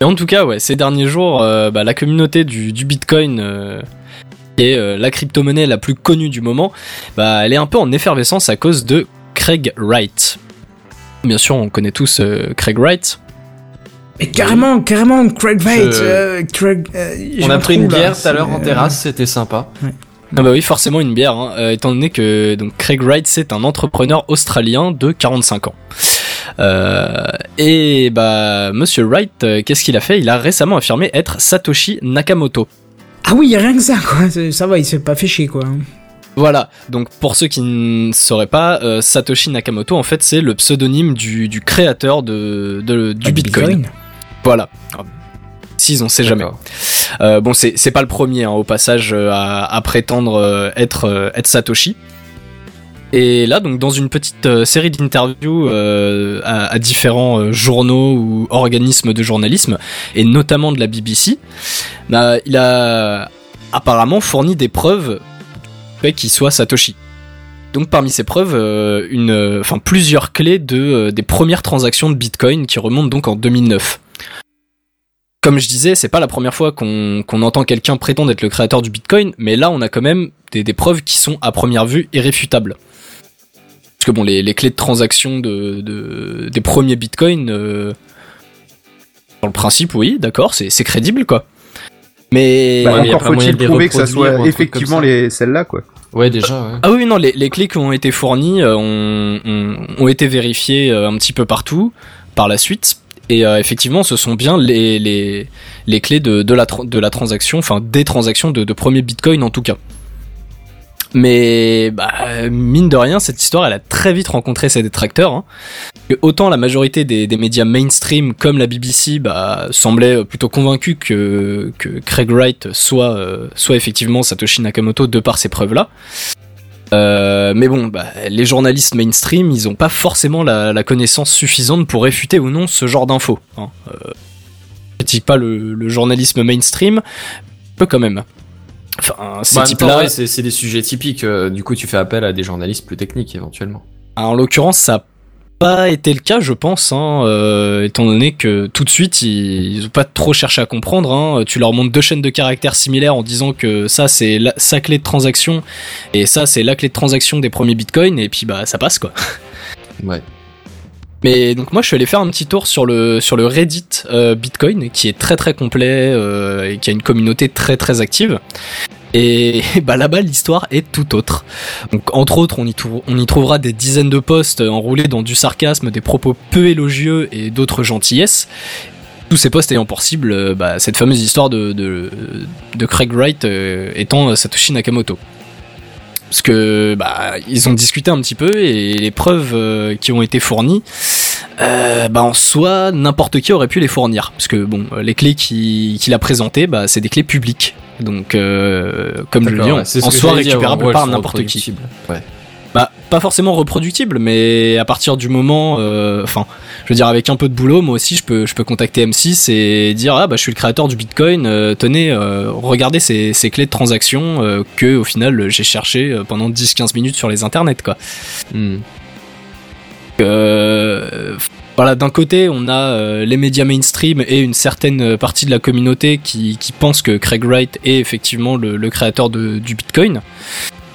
Et en tout cas, ouais, ces derniers jours, euh, bah, la communauté du, du Bitcoin, euh, qui est euh, la crypto-monnaie la plus connue du moment, bah, elle est un peu en effervescence à cause de Craig Wright. Bien sûr, on connaît tous euh, Craig Wright. Mais carrément, carrément, Craig Veit, Je- euh, Craig. euh, je On a pris une bière tout à l'heure en terrasse, c'était sympa. Ah bah oui, forcément une bière, hein, euh, étant donné que donc Craig Wright c'est un entrepreneur australien de 45 ans. Euh, et bah Monsieur Wright, euh, qu'est-ce qu'il a fait? Il a récemment affirmé être Satoshi Nakamoto. Ah oui, y a rien que ça, quoi. Ça va, il s'est pas fait chier, quoi. Voilà, donc pour ceux qui ne sauraient pas, Satoshi Nakamoto en fait c'est le pseudonyme du, du créateur de, de- du Ah, Bitcoin. Voilà. Si, on sait jamais. Euh, bon, c'est pas le premier hein, au passage euh, à, à prétendre euh, être, être Satoshi. Et là, donc, dans une petite série d'interviews euh, à, à différents journaux ou organismes de journalisme, et notamment de la BBC, bah, il a apparemment fourni des preuves du fait qu'il soit Satoshi. Donc parmi ces preuves, euh, une, euh, enfin plusieurs clés de euh, des premières transactions de Bitcoin qui remontent donc en 2009 comme je disais, c'est pas la première fois qu'on qu'on entend quelqu'un prétendre être le créateur du Bitcoin, mais là on a quand même des, des preuves qui sont à première vue irréfutables. Parce que bon, les, les clés de transaction de, de- des premiers Bitcoins, euh, dans le principe, oui, d'accord, c'est c'est crédible quoi. Mais Bah, Ouais, encore faut-il prouver que ça soit effectivement les celles-là, quoi. Ouais, déjà, ouais. Ah oui, non, les, les clés qui ont été fournies euh, ont, ont, ont été vérifiées euh, un petit peu partout par la suite. Et euh, effectivement, ce sont bien les, les, les clés de, de, la, transaction, enfin des transactions de, de premier Bitcoin en tout cas. Mais bah, mine de rien, cette histoire, elle a très vite rencontré ses détracteurs. hein. Autant la majorité des, des médias mainstream comme la BBC bah, semblaient plutôt convaincus que, que Craig Wright soit, euh, soit effectivement Satoshi Nakamoto de par ces preuves-là. Euh, mais bon, bah, les journalistes mainstream, ils ont pas forcément la, la connaissance suffisante pour réfuter ou non ce genre d'infos. Hein. Euh, je critique pas le, le journalisme mainstream, peu quand même. Enfin, ces Bah, types-là, ouais, c'est des sujets typiques. euh, du coup, tu fais appel à des journalistes plus techniques éventuellement. en l'occurrence, ça pas été le cas, je pense, hein, euh, étant donné que tout de suite, ils, ils ont pas trop cherché à comprendre. Hein. Tu leur montres deux chaînes de caractères similaires en disant que ça, c'est la- sa clé de transaction et ça, c'est la clé de transaction des premiers bitcoins, et puis bah, ça passe quoi. Ouais. Mais donc moi je suis allé faire un petit tour sur le sur le Reddit euh, Bitcoin qui est très très complet euh, et qui a une communauté très très active. Et bah là-bas l'histoire est tout autre. Donc entre autres on y, trouvera des dizaines de posts enroulés dans du sarcasme, des propos peu élogieux et d'autres gentillesses. Tous ces posts ayant pour cible euh, bah, cette fameuse histoire de Craig Wright euh, étant Satoshi Nakamoto parce que bah ils ont discuté un petit peu et les preuves euh, qui ont été fournies euh, bah en soi n'importe qui aurait pu les fournir parce que bon les clés qui- qu'il a présentées bah c'est des clés publiques donc euh, comme je le dis en, ouais, ce en soi récupérable par n'importe qui. Ouais. bah pas forcément reproductible mais à partir du moment euh, enfin je veux dire avec un peu de boulot moi aussi je peux je peux contacter M6 et dire ah bah je suis le créateur du Bitcoin euh, tenez euh, regardez ces, ces clés de transaction euh, que au final j'ai cherché euh, pendant 10-15 minutes sur les internets quoi Hmm. Euh, voilà, d'un côté, on a euh, les médias mainstream et une certaine partie de la communauté qui, pense que Craig Wright est effectivement le, créateur du Bitcoin.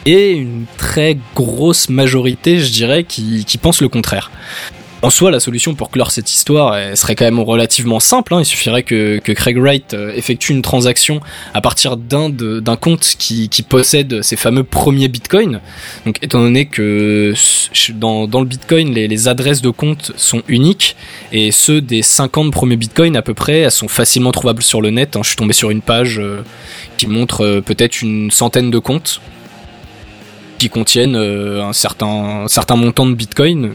Et une très grosse majorité, je dirais, qui pense le contraire. En soi, la solution pour clore cette histoire serait quand même relativement simple. hein. Il suffirait que, Craig Wright euh, effectue une transaction à partir d'un compte qui, possède ces fameux premiers bitcoins. Donc, étant donné que dans, le bitcoin, les, adresses de compte sont uniques et ceux des 50 premiers bitcoins à peu près, sont facilement trouvables sur le net. hein. Je suis tombé sur une page euh, qui montre euh, peut-être une centaine de comptes qui contiennent un certain, un certain montant de bitcoin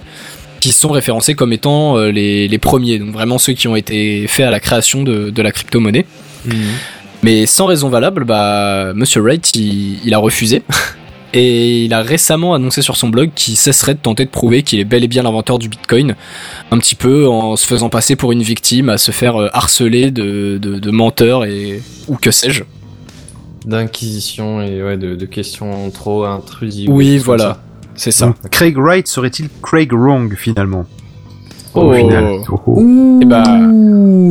qui sont référencés comme étant euh, les, les premiers, donc vraiment ceux qui ont été faits à la création de, de la crypto-monnaie. Mais sans raison valable, bah, Monsieur Wright, il, il a refusé. Et il a récemment annoncé sur son blog qu'il cesserait de tenter de prouver qu'il est bel et bien l'inventeur du Bitcoin, un petit peu en se faisant passer pour une victime, à se faire euh, harceler de, de, de menteurs et ou que sais-je. D'inquisition et ouais, de, de questions trop intrusives. Oui, voilà. C'est ça. Donc, Craig Wright serait-il Craig Wrong finalement? Oh. Au final. Oh, oh. Ouh, Eh bah.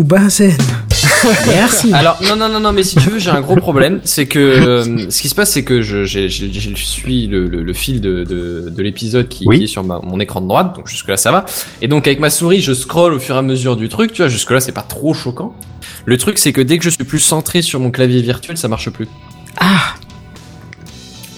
Benzen. Merci. Alors non non non non mais si tu veux j'ai un gros problème c'est que euh, ce qui se passe c'est que je, j'ai- je suis le, le, le fil de, de, de l'épisode qui, Oui. qui est sur ma, mon écran de droite donc jusque là ça va et donc avec ma souris je scroll au fur et à mesure du truc tu vois jusque là c'est pas trop choquant le truc c'est que dès que je suis plus centré sur mon clavier virtuel ça marche plus Ah,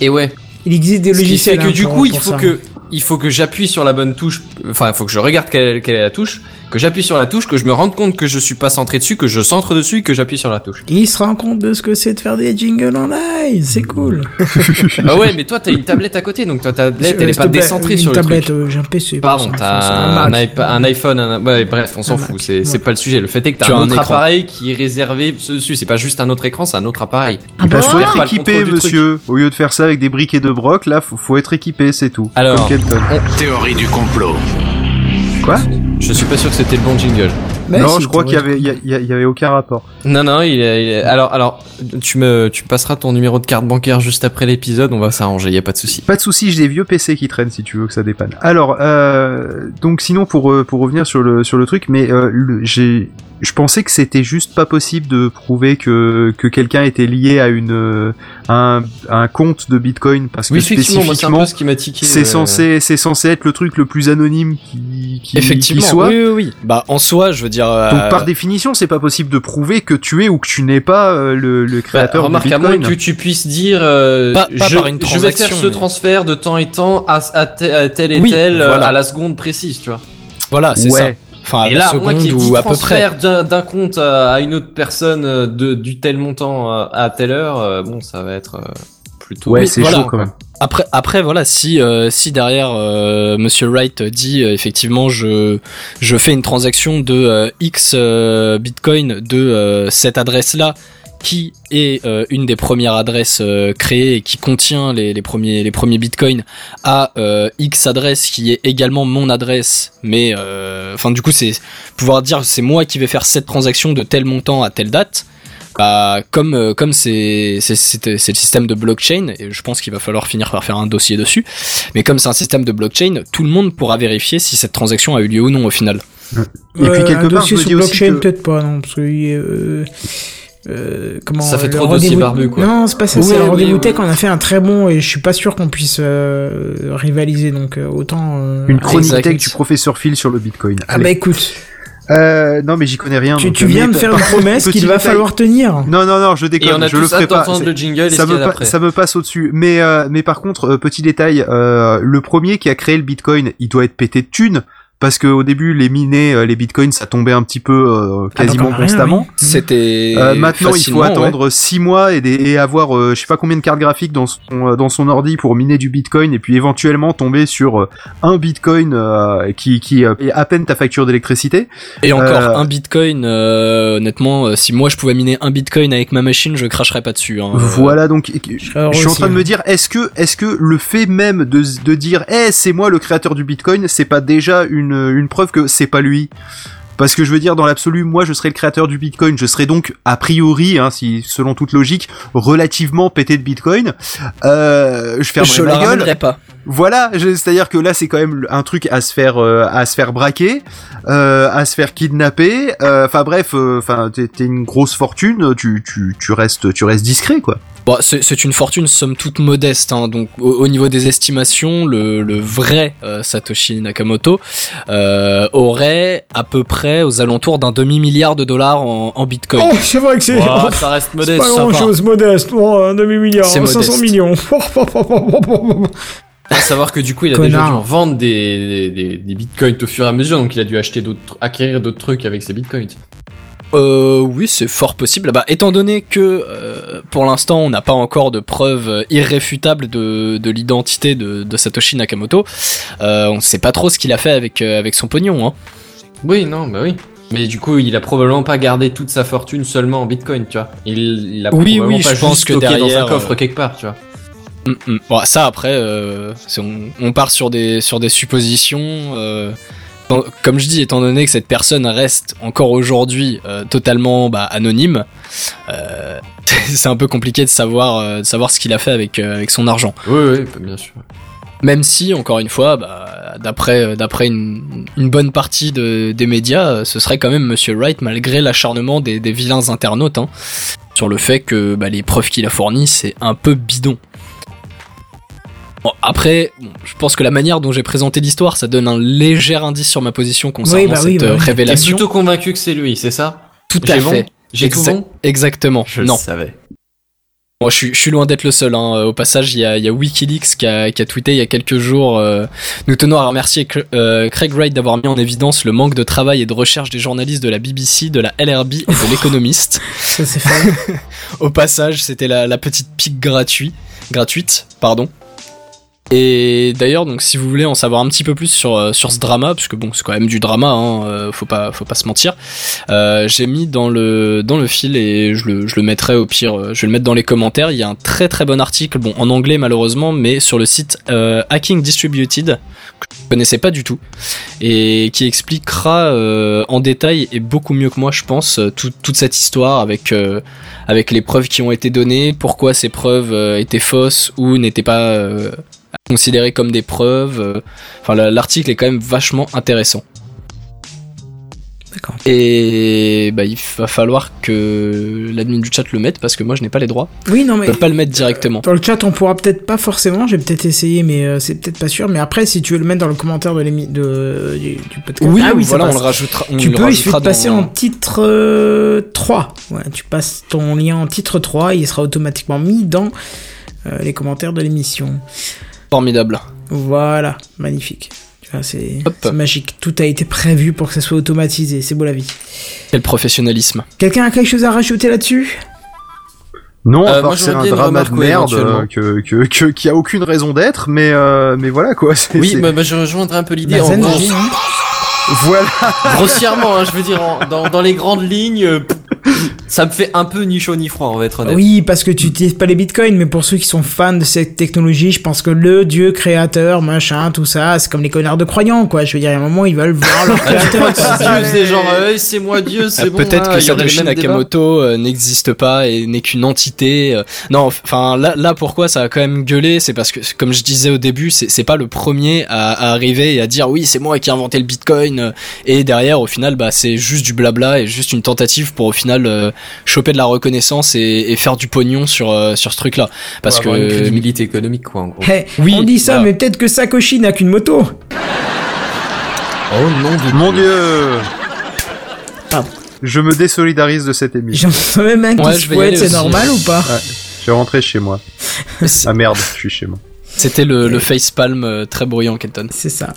et ouais il existe des logiciels. fait que hein, du coup il faut ça. que il faut que j'appuie sur la bonne touche enfin il faut que je regarde quelle, quelle est la touche que j'appuie sur la touche que je me rende compte que je suis pas centré dessus que je centre dessus et que j'appuie sur la touche Il se rend compte de ce que c'est de faire des jingles en live, c'est cool. Ah ouais, mais toi t'as une tablette à côté, donc ta tablette elle est pas décentrée une sur le tablette, truc. euh, j'ai un PC. Pardon, t'as un, un iPhone, un... ouais, bref, on s'en fout, c'est c'est ouais. pas le sujet. Le fait est que t'as un un autre écran. appareil qui est réservé dessus, c'est pas juste un autre écran, c'est un autre appareil. Ah Bah, faut être équipé, monsieur. Au lieu de faire ça avec des briques et de broc, là, faut, faut être équipé, c'est tout. Alors. Théorie du complot. Quoi? Je suis pas sûr que c'était le bon jingle. Mais Non, je crois qu'il y avait, il y, il il avait aucun rapport. Non, non, il est, il est- alors, alors, tu me, tu passeras ton numéro de carte bancaire juste après l'épisode, on va s'arranger, y a pas de souci. Pas de souci, j'ai des vieux PC qui traînent si tu veux que ça dépanne. Alors, euh, donc sinon pour euh, pour revenir sur le sur le truc, mais euh, j'ai je pensais que c'était juste pas possible de prouver que, que quelqu'un était lié à une euh, à un, à un compte de Bitcoin parce que Oui, c'est un spécifiquement peu ce c'est euh, censé c'est censé être le truc le plus anonyme qui qui, Effectivement, qui soit. oui, oui, oui. Bah, en soi, je veux dire. euh, Donc par définition, c'est pas possible de prouver que tu es ou que tu n'es pas euh, le, le Bah, créateur remarque, de à moins Bitcoin. que tu puisses dire, euh, Pas- pas je, par une je vais faire ce mais- transfert de temps et temps à, à, te- à tel et Oui, tel euh, voilà. à la seconde précise, tu vois. Voilà, c'est Ouais. ça. Enfin, à et la là, seconde dit ou à peu près. d'un- compte à à une autre personne euh, de, du tel montant euh, à telle heure, euh, bon, ça va être euh, plutôt. Ouais, c'est voilà. chaud quand même. Après, après voilà, si euh, si derrière euh, Monsieur Wright dit euh, effectivement je je fais une transaction de euh, X euh, Bitcoin de euh, cette adresse là qui est euh, une des premières adresses euh, créées et qui contient les, les premiers les premiers bitcoins à euh, X adresse qui est également mon adresse. Mais euh, enfin du coup c'est pouvoir dire c'est moi qui vais faire cette transaction de tel montant à telle date. Bah, comme euh, comme c'est le système de blockchain et je pense qu'il va falloir finir par faire un dossier dessus mais comme c'est un système de blockchain tout le monde pourra vérifier si cette transaction a eu lieu ou non au final. Et puis Euh, quelque un part, dossier je me dis blockchain, que- peut-être pas, non, parce que euh, euh, comment Ça fait le trop dossier rendez-vous- barbu, quoi. Non, c'est pas ça. Oui, c'est le oui, rendez-vous oui. tech. On a fait un très bon et je suis pas sûr qu'on puisse euh, rivaliser. Donc euh, autant. euh, Une chronique Exact. tech du professeur Phil sur le Bitcoin. Ah Allez. bah écoute, Euh, non mais j'y connais rien. tu, donc, tu euh, viens mais de faire une promesse qu'il va détail- falloir tenir. Non non non, je Et déconne. on a je le tous ferai hâte pas. le jingle et ça me, pa- ça me passe au-dessus. Mais, euh, mais par contre, euh, petit détail, euh, le premier qui a créé le Bitcoin, il doit être pété de thunes. Parce que au début, les minés, euh, les bitcoins, ça tombait un petit peu euh, Ah, quasiment constamment. oui. c'était Euh, maintenant, il faut ouais. attendre six mois et, des, et avoir euh, je sais pas combien de cartes graphiques dans son euh, dans son ordi pour miner du Bitcoin et puis éventuellement tomber sur euh, un Bitcoin euh, qui qui euh, paye à peine ta facture d'électricité. et encore Euh, un bitcoin euh, honnêtement euh, si moi je pouvais miner un bitcoin avec ma machine je cracherais pas dessus hein. Voilà donc je suis en train de ouais. me dire est-ce que est-ce que le fait même de de dire eh c'est moi le créateur du Bitcoin c'est pas déjà une une preuve que c'est pas lui parce que je veux dire, dans l'absolu, moi, je serais le créateur du Bitcoin. Je serais donc, a priori, hein, si selon toute logique, relativement pété de Bitcoin. Euh, je fermerais je ma la gueule. pas Voilà, c'est-à-dire que là, c'est quand même un truc à se faire, euh, à se faire braquer, euh, à se faire kidnapper. Enfin bref, enfin, t'es t'es une grosse fortune, tu, tu, tu restes, tu restes discret, quoi. Bon, c'est c'est une fortune somme toute modeste, hein, donc au, au niveau des estimations, le, le vrai euh, Satoshi Nakamoto euh, aurait à peu près aux alentours d'un demi milliard de dollars en, en Bitcoin. Oh, c'est vrai que c'est. Ça reste c'est modeste, pas ça grand chose, modeste. Oh, un demi-milliard, C'est 500 modeste. millions. À savoir que du coup, il a Connard. déjà dû en vendre des, des, des bitcoins au fur et à mesure, donc il a dû acheter d'autres, acquérir d'autres trucs avec ses bitcoins. Euh, oui, c'est fort possible. Bah, étant donné que euh, pour l'instant on n'a pas encore de preuves irréfutables de, de l'identité de, de Satoshi Nakamoto, euh, on sait pas trop ce qu'il a fait avec euh, avec son pognon. Hein. Oui, non, bah oui. Mais du coup, il a probablement pas gardé toute sa fortune seulement en bitcoin, tu vois. Il, il a Oui, probablement oui, pas je pense que stocké dans derrière, un coffre euh, quelque part, tu vois. Mm, mm. Bon, ça après, euh, on, on part sur des sur des suppositions. Comme je dis, étant donné que cette personne reste encore aujourd'hui euh, totalement bah, anonyme, euh, c'est un peu compliqué de savoir euh, de savoir ce qu'il a fait avec avec son argent. Oui, oui, bah, bien sûr. Même si, encore une fois, bah, d'après une, une bonne partie de, des médias, ce serait quand même Monsieur Wright, malgré l'acharnement des, des vilains internautes, hein, sur le fait que bah, les preuves qu'il a fournies, c'est un peu bidon. Bon, après, bon, je pense que la manière dont j'ai présenté l'histoire, ça donne un léger indice sur ma position concernant Oui, bah oui, cette bah euh, oui. T'es révélation. plutôt convaincu que c'est lui, c'est ça? Tout à bon fait. J'ai tout bon Exactement. Je non. le savais. Bon, je, suis, je suis loin d'être le seul. Hein. Au passage, il y a, il y a Wikileaks qui a, qui a tweeté il y a quelques jours. euh, nous tenons à remercier euh, Craig Wright d'avoir mis en évidence le manque de travail et de recherche des journalistes de la BBC, de la LRB et de l'économiste. Ça, c'est fait. Au passage, c'était la, la petite pique gratuite, gratuite, pardon. Et d'ailleurs, donc, si vous voulez en savoir un petit peu plus sur euh, sur ce drama, parce que bon, c'est quand même du drama, hein, euh, faut pas faut pas se mentir. euh, J'ai mis dans le dans le fil et je le je le mettrai au pire, euh, je vais le mettre dans les commentaires. Il y a un très très bon article, bon en anglais malheureusement, mais sur le site euh, Hacking Distributed que je connaissais pas du tout et qui expliquera euh, en détail et beaucoup mieux que moi, je pense, tout- toute cette histoire avec avec les preuves qui ont été données, pourquoi ces preuves étaient fausses ou n'étaient pas considérées comme des preuves. euh. Enfin, la- l'article est quand même vachement intéressant. D'accord. Et bah, il va falloir que l'admin du chat le mette parce que moi je n'ai pas les droits. Oui, non, Je mais. peux pas le mettre directement. Dans le chat, on pourra peut-être pas forcément, j'ai peut-être essayé, mais euh, c'est peut-être pas sûr. Mais après, si tu veux le mettre dans le commentaire de l'émi- de, du, du podcast, Oui, ah, oui voilà, on le rajoutera. on Tu le peux, il suffit de passer dans- en titre euh, 3. Ouais, tu passes ton lien en titre 3, il sera automatiquement mis dans euh, les commentaires de l'émission. Formidable. Voilà, magnifique. C'est magique. Tout a été prévu pour que ça soit automatisé. C'est beau la vie. Quel professionnalisme. Quelqu'un a quelque chose à rajouter là-dessus? Non, Euh, à part moi, que c'est un drama de merde euh, que, que, que, qui a aucune raison d'être, mais, euh, mais voilà quoi. Oui, bah, bah, je rejoindrai un peu l'idée. Bah, en gros, hein. Voilà. grossièrement, hein, je veux dire, en- dans, dans les grandes lignes, euh, ça me fait un peu ni chaud ni froid, on va être honnête. Oui, parce que tu n'utilises pas les bitcoins, mais pour ceux qui sont fans de cette technologie, je pense que le dieu créateur, machin, tout ça, c'est comme les connards de croyants, quoi. Je veux dire, à un moment, ils veulent voir leur Ah, créateur. c'est Dieu, c'est genre, euh, c'est moi Dieu, c'est Ah, bon. Peut-être hein, que Satoshi. Nakamoto euh, n'existe pas et n'est qu'une entité. euh. Non, enfin là, là pourquoi ça a quand même gueulé, c'est parce que comme je disais au début, c'est pas le premier à, à arriver et à dire oui c'est moi qui ai inventé le Bitcoin euh, et derrière au final bah c'est juste du blabla et juste une tentative pour au final euh, choper de la reconnaissance et, et faire du pognon sur euh, sur ce truc là parce Pour avoir une que crédibilité économique, quoi, en gros. Hey, Oui, on dit ça, voilà. mais peut-être que Sakoshi n'a qu'une moto. Oh non, de Mon dieu. Pardon. Je me désolidarise de cette émission. J'en même un qui Ouais, fouette, aller c'est normal ou pas Je vais rentrer chez moi. Ah merde, je suis chez moi. c'était le, le facepalm euh, très bruyant Kenton. C'est ça.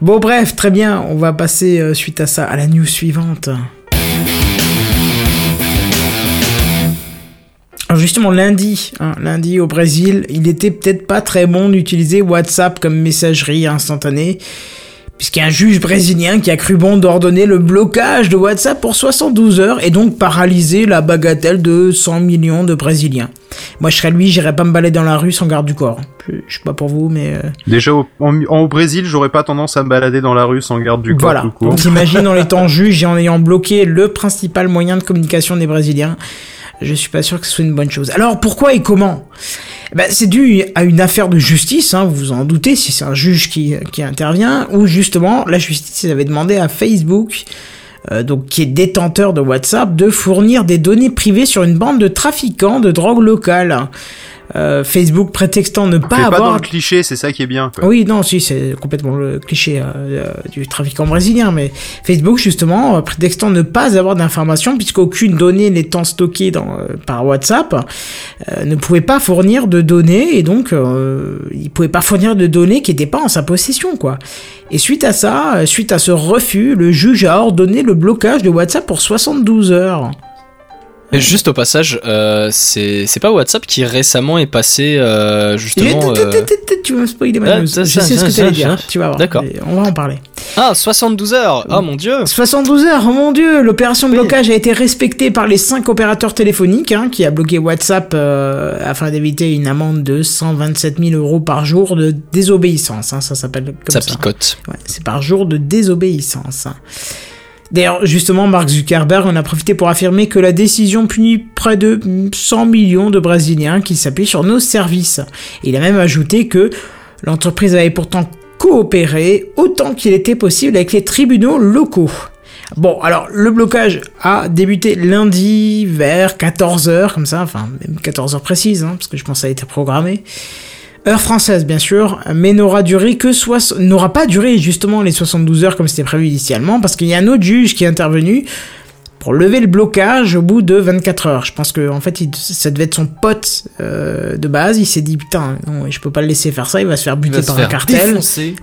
Bon, bref, très bien. On va passer euh, suite à ça à la news suivante. Justement, lundi, hein, lundi au Brésil, il était peut-être pas très bon d'utiliser WhatsApp comme messagerie instantanée, puisqu'il y a un juge brésilien qui a cru bon d'ordonner le blocage de WhatsApp pour 72 heures et donc paralyser la bagatelle de 100 millions de Brésiliens. Moi, je serais lui, j'irais pas me balader dans la rue sans garde du corps. Je, je sais pas pour vous, mais... euh, Déjà au, en- au Brésil, j'aurais pas tendance à me balader dans la rue sans garde du corps Voilà. tout court. Donc imagine en étant juge et en ayant bloqué le principal moyen de communication des Brésiliens, je suis pas sûr que ce soit une bonne chose. Alors pourquoi et comment? Eh ben, C'est dû à une affaire de justice, hein, vous vous en doutez, si c'est un juge qui, intervient, où justement la justice avait demandé à Facebook, euh, qui est détenteur de WhatsApp, de fournir des données privées sur une bande de trafiquants de drogue locale. Euh, Facebook prétextant ne pas pas avoir dans le cliché, c'est ça qui est bien. Quoi. oui, non, si, c'est complètement le cliché euh, euh, du trafiquant brésilien, mais Facebook, justement, euh, prétextant ne pas avoir d'informations, puisqu'aucune donnée n'étant stockée dans, euh, par WhatsApp, ne pouvait pas fournir de données, et donc, il pouvait pas fournir de données qui n'étaient pas en sa possession, quoi. Et suite à ça, suite à ce refus, le juge a ordonné le blocage de WhatsApp pour 72 heures. Et juste au passage, euh, c'est pas WhatsApp qui récemment est passé euh, justement. euh, Tu vas me spoiler ma Ah, Je sais ce que tu allais ça, dire. Tu vas voir. D'accord. On va en parler. Ah 72 heures. Ah mon dieu. 72 heures, oh mon dieu, l'opération de blocage a été respectée par les 5 opérateurs téléphoniques hein, qui a bloqué WhatsApp afin d'éviter une amende de 127 000 euros par jour de désobéissance. hein, ça s'appelle comme ça. Ça picote. Ouais, c'est par jour de désobéissance. D'ailleurs, justement, Mark Zuckerberg en a profité pour affirmer que la décision punit près de 100 millions de Brésiliens qui s'appuient sur nos services. Il a même ajouté que l'entreprise avait pourtant coopéré autant qu'il était possible avec les tribunaux locaux. Bon, alors le blocage a débuté lundi vers 14h, comme ça, enfin même 14h précise, hein, parce que je pense que ça a été programmé. Heure française, bien sûr, mais n'aura duré que soix- n'aura pas duré justement les 72 heures comme c'était prévu initialement, parce qu'il y a un autre juge qui est intervenu pour lever le blocage au bout de 24 heures. Je pense que en fait, il- ça devait être son pote euh, de base. Il s'est dit putain, non, je peux pas le laisser faire ça. Il va se faire buter par un cartel.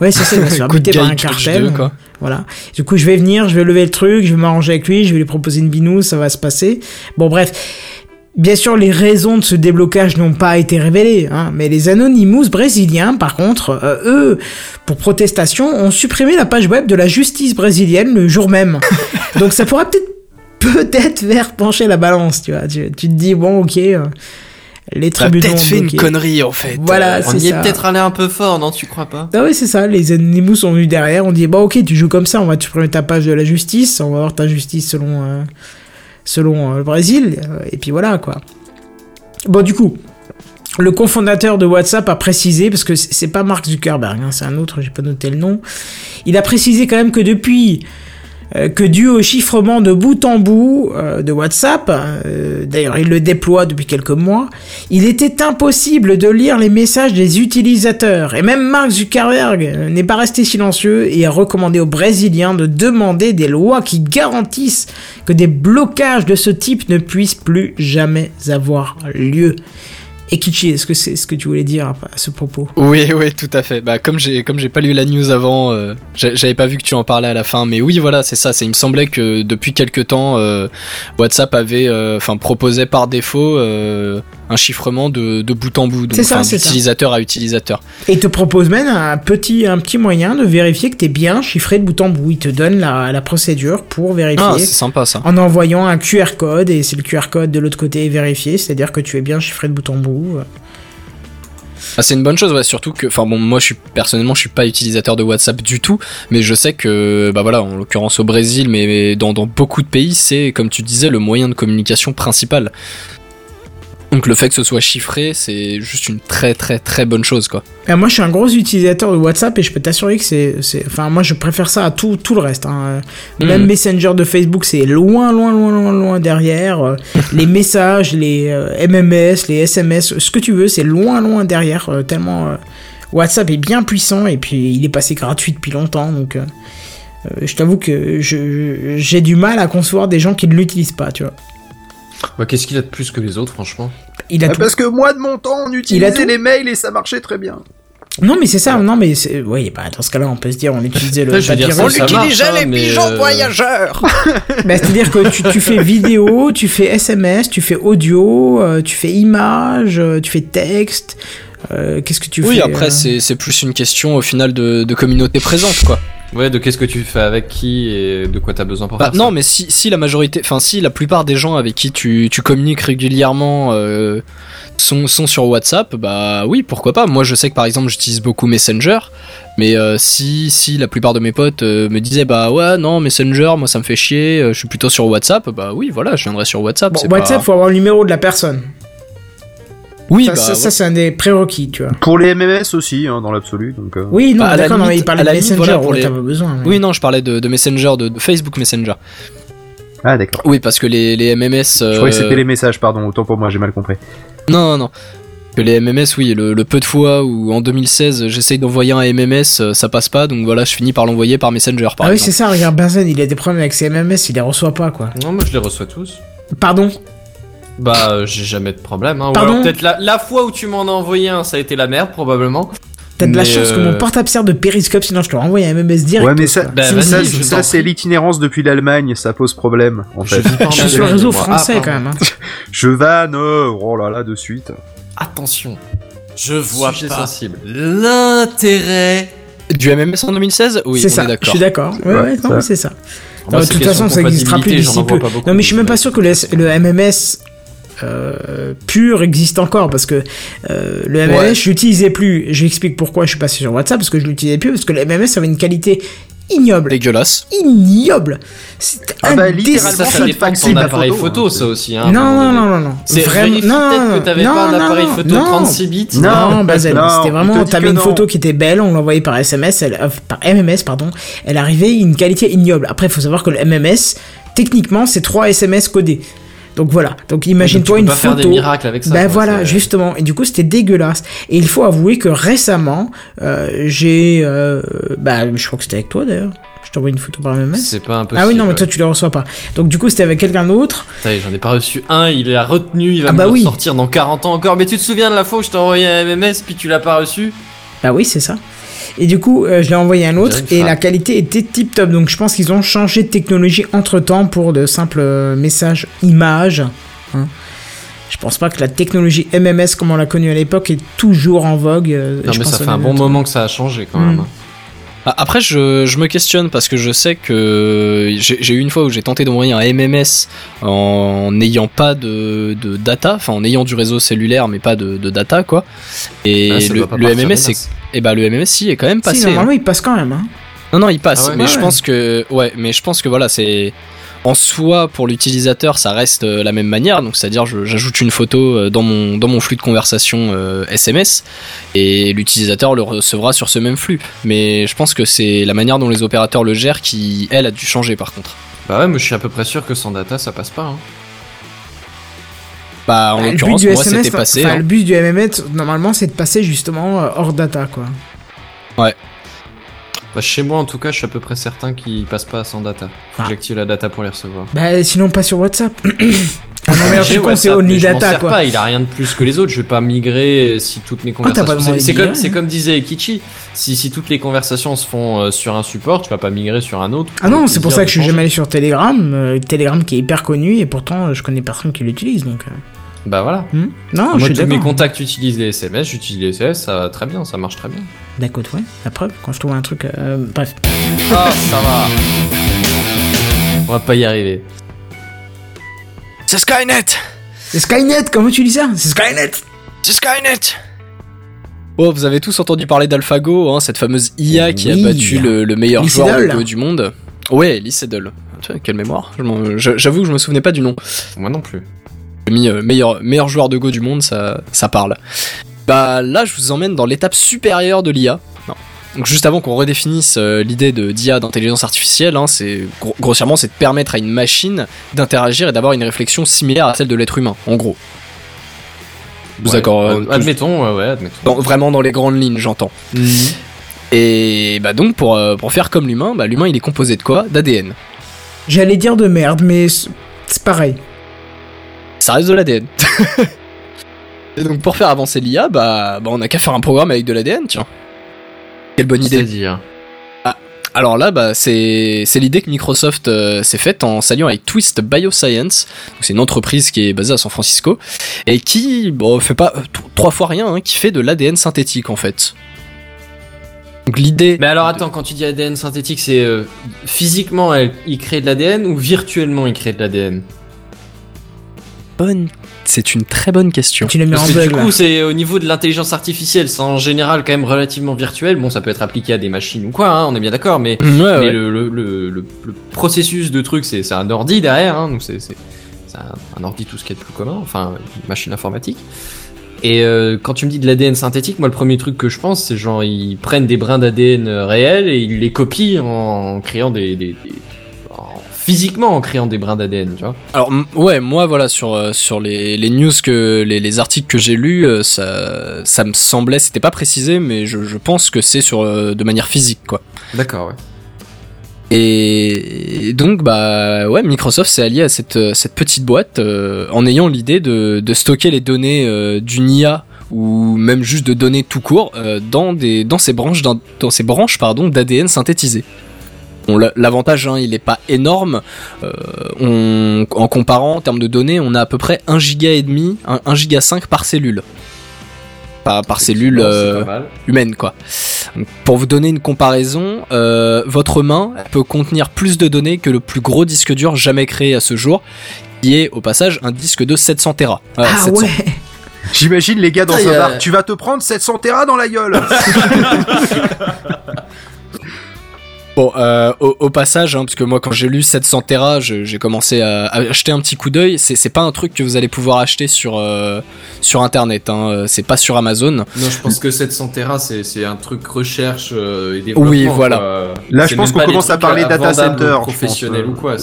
Ouais, c'est ça. Il va se faire buter par un cartel. 2, quoi. Voilà. Du coup, je vais venir, je vais lever le truc, je vais m'arranger avec lui, je vais lui proposer une binou, ça va se passer. Bon, bref. Bien sûr, les raisons de ce déblocage n'ont pas été révélées, hein, mais les Anonymous brésiliens, par contre, euh, eux, pour protestation, ont supprimé la page web de la justice brésilienne le jour même. Donc ça pourra peut-être peut-être faire pencher la balance, tu vois. Tu, tu te dis, bon, ok, euh, les tribunaux peut-être ont fait une connerie en fait. Voilà, On c'est y est ça. peut-être allé un peu fort, non, tu crois pas? Ah oui, c'est ça. Les Anonymous sont venus derrière. On dit, bah ok, tu joues comme ça, on va te supprimer ta page de la justice. On va voir ta justice selon, euh, selon euh, le Brésil. euh, et puis voilà, quoi. Bon, du coup, le cofondateur de WhatsApp a précisé, parce que c'est pas Mark Zuckerberg, hein, c'est un autre, j'ai pas noté le nom. Il a précisé quand même que depuis que dû au chiffrement de bout en bout euh, de WhatsApp, euh, d'ailleurs il le déploie depuis quelques mois, il était impossible de lire les messages des utilisateurs. Et même Mark Zuckerberg euh, n'est pas resté silencieux et a recommandé aux Brésiliens de demander des lois qui garantissent que des blocages de ce type ne puissent plus jamais avoir lieu. Et Kichi, est-ce que c'est ce que tu voulais dire à ce propos? Oui, oui, tout à fait. Bah, comme j'ai comme j'ai pas lu la news avant, euh, j'a- j'avais pas vu que tu en parlais à la fin, mais oui, voilà, c'est ça. C'est il me semblait que depuis quelques temps, euh, WhatsApp avait, euh, enfin, proposait par défaut euh, un chiffrement de, de bout en bout, donc ça, c'est ça. d'utilisateur à utilisateur. Et te propose même un petit, un petit moyen de vérifier que t'es bien chiffré de bout en bout. Il te donne la, la procédure pour vérifier. Ah, c'est sympa ça. en envoyant un QR code et c'est le QR code de l'autre côté est vérifié, c'est-à-dire que tu es bien chiffré de bout en bout. Ah, c'est une bonne chose, surtout que, enfin bon, moi je suis personnellement je suis pas utilisateur de WhatsApp du tout, mais je sais que, bah voilà, en l'occurrence au Brésil, mais, dans beaucoup de pays, c'est comme tu disais le moyen de communication principal. Donc le fait que ce soit chiffré, c'est juste une très très très bonne chose quoi. Moi, je suis un gros utilisateur de WhatsApp et je peux t'assurer que c'est, enfin, moi, je préfère ça à tout, tout le reste. hein. Euh, Même. Messenger de Facebook, c'est loin, loin, loin, loin, loin derrière. Euh, les messages, les euh, MMS, les SMS, ce que tu veux, c'est loin, loin derrière. euh, tellement WhatsApp est bien puissant et puis il est passé gratuit depuis longtemps, donc. je t'avoue que j'ai du mal à concevoir des gens qui ne l'utilisent pas, tu vois. Bah, qu'est-ce qu'il a de plus que les autres, franchement? Il a Ah, tout. Parce que moi, de mon temps, on Il a utilisait les mails et ça marchait très bien. Non, mais c'est ça, non, mais c'est... oui, bah, dans ce cas-là, on peut se dire, on utilisait le Après, je veux papier dire, ça, rouge. ça marche, hein, mais, euh, voyageurs Bah, c'est-à-dire que tu, tu fais vidéo, tu fais SMS, tu fais audio, euh, tu fais image, euh, tu fais texte. euh, Qu'est-ce que tu Oui, fais après euh, c'est c'est plus une question au final de, de communauté présente quoi. Ouais, de qu'est-ce que tu fais avec qui et de quoi t'as besoin pour Bah, faire non, ça. mais si, si la majorité, enfin si la plupart des gens avec qui tu, tu communiques régulièrement euh, sont, sont sur WhatsApp, bah oui, pourquoi pas. Moi, je sais que par exemple, j'utilise beaucoup Messenger, mais euh, si si la plupart de mes potes euh, me disaient bah ouais non Messenger, moi ça me fait chier, euh, je suis plutôt sur WhatsApp, bah oui, voilà, je viendrai sur WhatsApp. Bon, WhatsApp, pas... faut avoir le numéro de la personne. Oui, ça, bah, ça, ouais. ça, c'est un des prérequis, tu vois. Pour les MMS aussi, hein, dans l'absolu. Donc, euh, Oui, non, Bah, d'accord, non, il parle à de Messenger, voilà, pour les- pas besoin. mais- Oui, non, je parlais de, de Messenger, de, de Facebook Messenger. Ah, d'accord. Oui, parce que les, les MMS. Je croyais que euh, c'était les messages, pardon. Autant pour moi, j'ai mal compris. Non, non. Que les MMS, oui, le, le peu de fois où en 2016 j'essaye d'envoyer un MMS, euh, ça passe pas, donc voilà, je finis par l'envoyer par Messenger, par Ah oui, c'est ça, regarde, Benzen, il a des problèmes avec ses MMS, il les reçoit pas, quoi. Non, moi je les reçois tous. Pardon? Bah, euh, j'ai jamais de problème. Hein. Ou Pardon alors peut-être la, la fois où tu m'en as envoyé un, ça a été la merde, probablement. T'as de la Mais, chance que euh, mon portable sert de périscope, sinon je te renvoie un MMS direct. ouais, mais ça, quoi. Bah, ça, vas-y, ça, je ça, t'en c'est l'itinérance depuis l'Allemagne. Ça pose problème, en fait. vis pas en Je suis sur le Allemagne, réseau moi. français Ah, quand pardon. même. hein. Je vanne, euh, oh là là, de suite. Attention, Je vois sujet pas sensible. l'intérêt. Du MMS en 2016 Oui, c'est on ça, est je d'accord. suis d'accord. Ouais, Ouais, ouais, non, ça. mais c'est ça. Moi, c'est de toute question façon, ça n'existera plus compatibilité, d'ici j'en peu. envoie pas beaucoup, Non, mais je suis même pas sûr que le, le MMS euh, pur existe encore parce que euh, le MMS, Ouais. je l'utilisais plus. J'explique pourquoi je suis passé sur WhatsApp parce que je l'utilisais plus parce que le MMS avait une qualité ignoble. Dégueulasse. Ignoble. C'était Ah bah, littéralement, Ça, ça dépend de ton appareil photo, photo, hein, ça aussi. Hein, Non, non, non, non, non. C'est Vraiment- non, que t'avais non, pas un non, appareil non, photo non. 36 bits. Non. Non, c'était vraiment, t'avais une photo qui était belle, on l'envoyait par SMS, elle, euh, par MMS, pardon, elle arrivait une qualité ignoble. Après, il faut savoir que le MMS, techniquement, c'est trois SMS codés. Donc voilà. Donc imagine-toi tu une peux pas faire photo. des miracles avec ça, Ben quoi, voilà, justement. Et du coup, c'était dégueulasse. Et il faut avouer que récemment, euh, j'ai, euh, bah, je crois que c'était avec toi d'ailleurs. Je t'envoie une photo par MMS. C'est pas impossible. Ah oui, non, mais toi, tu les reçois pas. Donc du coup, c'était avec quelqu'un d'autre. J'en ai pas reçu un, il a retenu, il va Ah bah oui. sortir dans 40 ans encore. Mais tu te souviens de la fois où je t'ai envoyé un MMS puis tu l'as pas reçu? Bah oui, c'est ça. Et du coup, euh, je l'ai envoyé à un autre et la qualité était tip top. Donc je pense qu'ils ont changé de technologie entre temps pour de simples euh, messages images. hein. Je pense pas que la technologie MMS comme on l'a connue à l'époque est toujours en vogue. euh, Non, je mais pense ça fait un bon moment que ça a changé quand même. hein. Ah, Après, je, je me questionne parce que je sais que j'ai eu une fois où j'ai tenté d'envoyer un MMS en n'ayant pas de, de data, enfin en ayant du réseau cellulaire mais pas de, de data quoi. Et Ah, le, MMS, masses. et bah le MMS si est quand même Si, passé. hein. normalement, il passe quand même. Hein. Non non, il passe. Ah ouais mais Ouais, je ouais. pense que ouais, mais je pense que voilà c'est en soi, pour l'utilisateur, ça reste euh, la même manière. Donc, c'est-à-dire, j'ajoute une photo euh, dans mon dans mon flux de conversation euh, SMS et l'utilisateur le recevra sur ce même flux. Mais je pense que c'est la manière dont les opérateurs le gèrent qui, elle, a dû changer par contre. Bah ouais, moi je suis à peu près sûr que sans data ça passe pas. Hein. Bah, en Bah, l'occurrence, moi, c'était passé. hein. le but du MMS, normalement, c'est de passer justement euh, hors data, quoi. Bah chez moi en tout cas, je suis à peu près certain qu'il passe pas sans data. Faut Ah. que j'active la data pour les recevoir. Bah, sinon, pas sur WhatsApp. ah non, merde, je c'est Only mais Data, quoi. pas, il a rien de plus que les autres. Je vais pas migrer si toutes mes Ah, conversations. demandé c'est comme, hein. comme disait Kichi. Si, si toutes les conversations se font euh, sur un support, tu vas pas migrer sur un autre. Ah non, c'est pour ça que je suis jamais allé sur Telegram. euh, Telegram qui est hyper connu et pourtant, euh, je connais personne qui l'utilise, donc. Bah voilà. hmm. Non, je Moi, suis tous mes contacts utilisent les SMS, j'utilise les SMS, ça va très bien, ça marche très bien. D'accord, ouais. La preuve, quand je trouve un truc. euh, bref. Ah, ça va. On va pas y arriver. C'est Skynet C'est Skynet, comment tu dis ça? C'est Skynet C'est Skynet Oh, vous avez tous entendu parler d'AlphaGo, hein, cette fameuse IA qui a battu le, le meilleur Lee joueur Sedol. Du monde. Ouais, Lee Sedol. Tu vois, Quelle mémoire. Je je- J'avoue que je me souvenais pas du nom. Moi non plus. J'ai mis euh, meilleur, meilleur joueur de Go du monde, ça, ça parle. Bah là, je vous emmène dans l'étape supérieure de l'IA. Donc juste avant qu'on redéfinisse euh, l'idée de d'IA d'intelligence artificielle, hein, c'est gro- grossièrement c'est de permettre à une machine d'interagir et d'avoir une réflexion similaire à celle de l'être humain, en gros. Vous Ouais, d'accord euh, Admettons, ouais, ouais, admettons. dans- vraiment dans les grandes lignes, j'entends. Et bah donc pour, euh, pour faire comme l'humain, bah, l'humain il est composé de quoi? D'ADN. J'allais dire de merde, mais c'est pareil. Ça reste de l'ADN. Et donc pour faire avancer l'IA, bah, bah on a qu'à faire un programme avec de l'ADN, tiens. Quelle bonne idée. C'est-à-dire. Alors là, bah, c'est c'est l'idée que Microsoft euh, s'est faite en s'alliant avec Twist Bioscience. Donc, C'est une entreprise qui est basée à San Francisco et qui bon, fait pas euh, t- trois fois rien, hein, qui fait de l'ADN synthétique en fait. Donc l'idée. Mais alors attends, quand tu dis ADN synthétique, c'est euh, physiquement il crée de l'ADN ou virtuellement il crée de l'ADN bonne, c'est une très bonne question. Tu l'as mis en Parce que bug du là. coup, c'est au niveau de l'intelligence artificielle, c'est en général quand même relativement virtuel. Bon, ça peut être appliqué à des machines ou quoi, hein, on est bien d'accord, mais, Ouais, mais ouais. le, le, le, le- le processus de truc, c'est c'est un ordi derrière, hein, donc c'est c'est- c'est un, un ordi tout ce qui est de plus commun, enfin une machine informatique. Et euh, quand tu me dis de l'ADN synthétique, moi le premier truc que je pense, c'est genre ils prennent des brins d'ADN réels et ils les copient en créant des, des, des- en- physiquement en créant des brins d'ADN, tu vois. Alors ouais, moi voilà sur euh, sur les, les news que les, les articles que j'ai lus, euh, ça ça me semblait, c'était pas précisé, mais je, je pense que c'est sur euh, de manière physique quoi. D'accord, ouais. Et donc bah ouais, Microsoft s'est allié à cette cette petite boîte euh, en ayant l'idée de de stocker les données euh, d'une IA ou même juste de données tout court euh, dans des dans ces branches d'un- dans ces branches pardon d'ADN synthétisé. Bon, L'avantage, hein, il est pas énorme. Euh, on, en comparant en termes de données, on a à peu près 1 giga et demi, 1, 1 giga 5 par cellule. Par, par cellule euh, humaine, quoi. Donc, pour vous donner une comparaison, euh, votre main peut contenir plus de données que le plus gros disque dur jamais créé à ce jour, qui est au passage un disque de 700 Tera. Ah 700. ouais J'imagine les gars dans un bar, tu vas te prendre 700 Tera dans la gueule Bon, euh, au, au passage, hein, parce que moi quand j'ai lu 700 Tera, j'ai commencé à, à acheter un petit coup d'œil. C'est pas un truc que vous allez pouvoir acheter sur euh, sur internet. Hein. euh, C'est pas sur Amazon. Non, je pense que 700 Tera, c'est un truc recherche euh, et développement. Oui, voilà. quoi. Là, je pense qu'on commence à parler data center, je professionnel pense. ou quoi.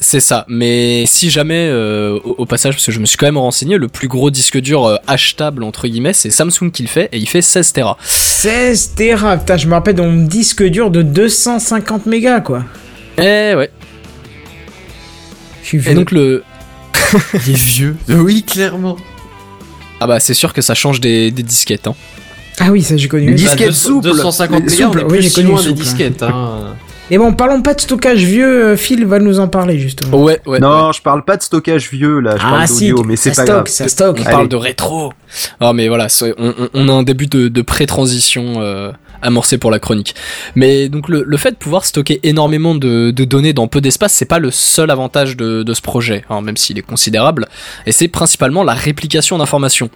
C'est- ça. Mais si jamais, euh, au, au passage, parce que je me suis quand même renseigné, le plus gros disque dur euh, achetable entre guillemets, c'est Samsung qui le fait et il fait 16 Tera. 16 Tera, putain, je me rappelle mon disque dur de 250 mégas, quoi. Eh ouais. Je suis Et vieux. donc le Il est vieux. Oui, clairement. ah bah c'est sûr que ça change des, des disquettes. Hein. Ah oui, ça j'ai connu. Une disquette Bah, souple. 250 mégas, on Souple, est oui, plus j'ai si connu loin souple, des disquettes. Hein. Mais bon, parlons pas de stockage vieux, euh, Phil va nous en parler justement. Ouais ouais. ouais. Non, je parle pas de stockage vieux là, je ah parle si, d'audio, mais c'est ça pas stocke, grave. ça stocke. On Allez. parle de rétro. Ah mais voilà, c'est- on, on- on a un début de, de pré-transition euh, amorcé pour la chronique. Mais donc le, le fait de pouvoir stocker énormément de, de données dans peu d'espace, c'est pas le seul avantage de, de ce projet, hein, même s'il est considérable. Et c'est principalement la réplication d'informations.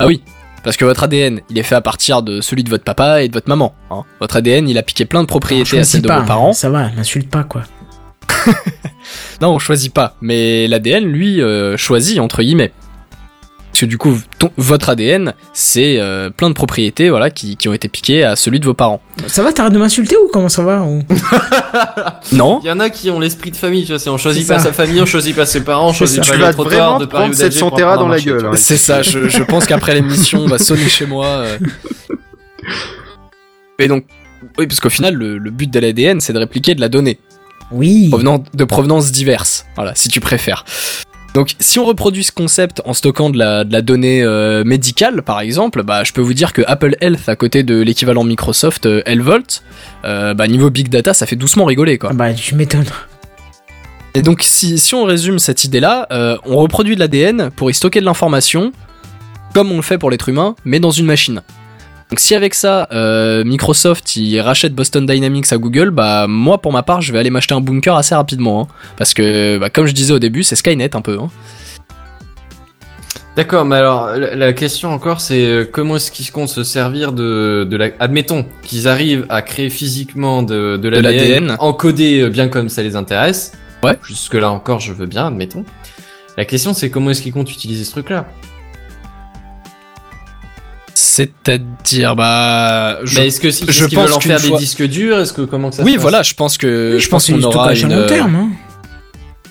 Ah oui. Parce que votre ADN, il est fait à partir de celui de votre papa et de votre maman. hein. Votre ADN, il a piqué plein de propriétés à celles de pas, vos parents. Ça va, m'insulte pas quoi. non, on choisit pas. Mais l'ADN, lui, euh, choisit entre guillemets. Parce que du coup, ton- votre ADN, c'est euh, plein de propriétés, voilà, qui, qui ont été piquées à celui de vos parents. Ça va, t'arrêtes de m'insulter ou comment ça va ou... Non. Il y en a qui ont l'esprit de famille, tu vois, c'est on choisit pas sa famille, on choisit pas ses parents, on choisit ça. pas Tu les vas trottoirs vraiment de Paris ou prendre cette d'Alger pour Santera apprendre dans à la gueule, hein. C'est ça, je, je pense qu'après l'émission, on va sonner chez moi. euh. Et donc, oui, parce qu'au final, le, le but de l'ADN, c'est de répliquer de la donnée, Oui. provenant de provenances diverses, voilà, si tu préfères. Donc, si on reproduit ce concept en stockant de la, de la donnée euh, médicale, par exemple, bah, je peux vous dire que Apple Health, à côté de l'équivalent Microsoft euh, euh, bah, niveau big data, ça fait doucement rigoler, quoi. Ah Bah, tu m'étonnes. Et donc, si, si on résume cette idée-là, euh, on reproduit de l'ADN pour y stocker de l'information, comme on le fait pour l'être humain, mais dans une machine. Donc, si avec ça, euh, Microsoft il rachète Boston Dynamics à Google, bah moi, pour ma part, je vais aller m'acheter un bunker assez rapidement, hein. parce que, bah, comme je disais au début, c'est Skynet un peu. Hein. D'accord, mais alors la, question encore, c'est euh, comment est-ce qu'ils comptent se servir de, de la... Admettons qu'ils arrivent à créer physiquement de, de l'ADN l'ADN. encodé euh, bien comme ça les intéresse. Ouais. Jusque là encore, je veux bien, admettons. La question, c'est comment est-ce qu'ils comptent utiliser ce truc-là? C'est-à-dire, bah, je- Mais est-ce que si je veulent pense en faire des disques durs Est-ce que comment que ça se oui, passe voilà, je pense que, Oui, je pense que qu'on aura une, à long terme. Hein.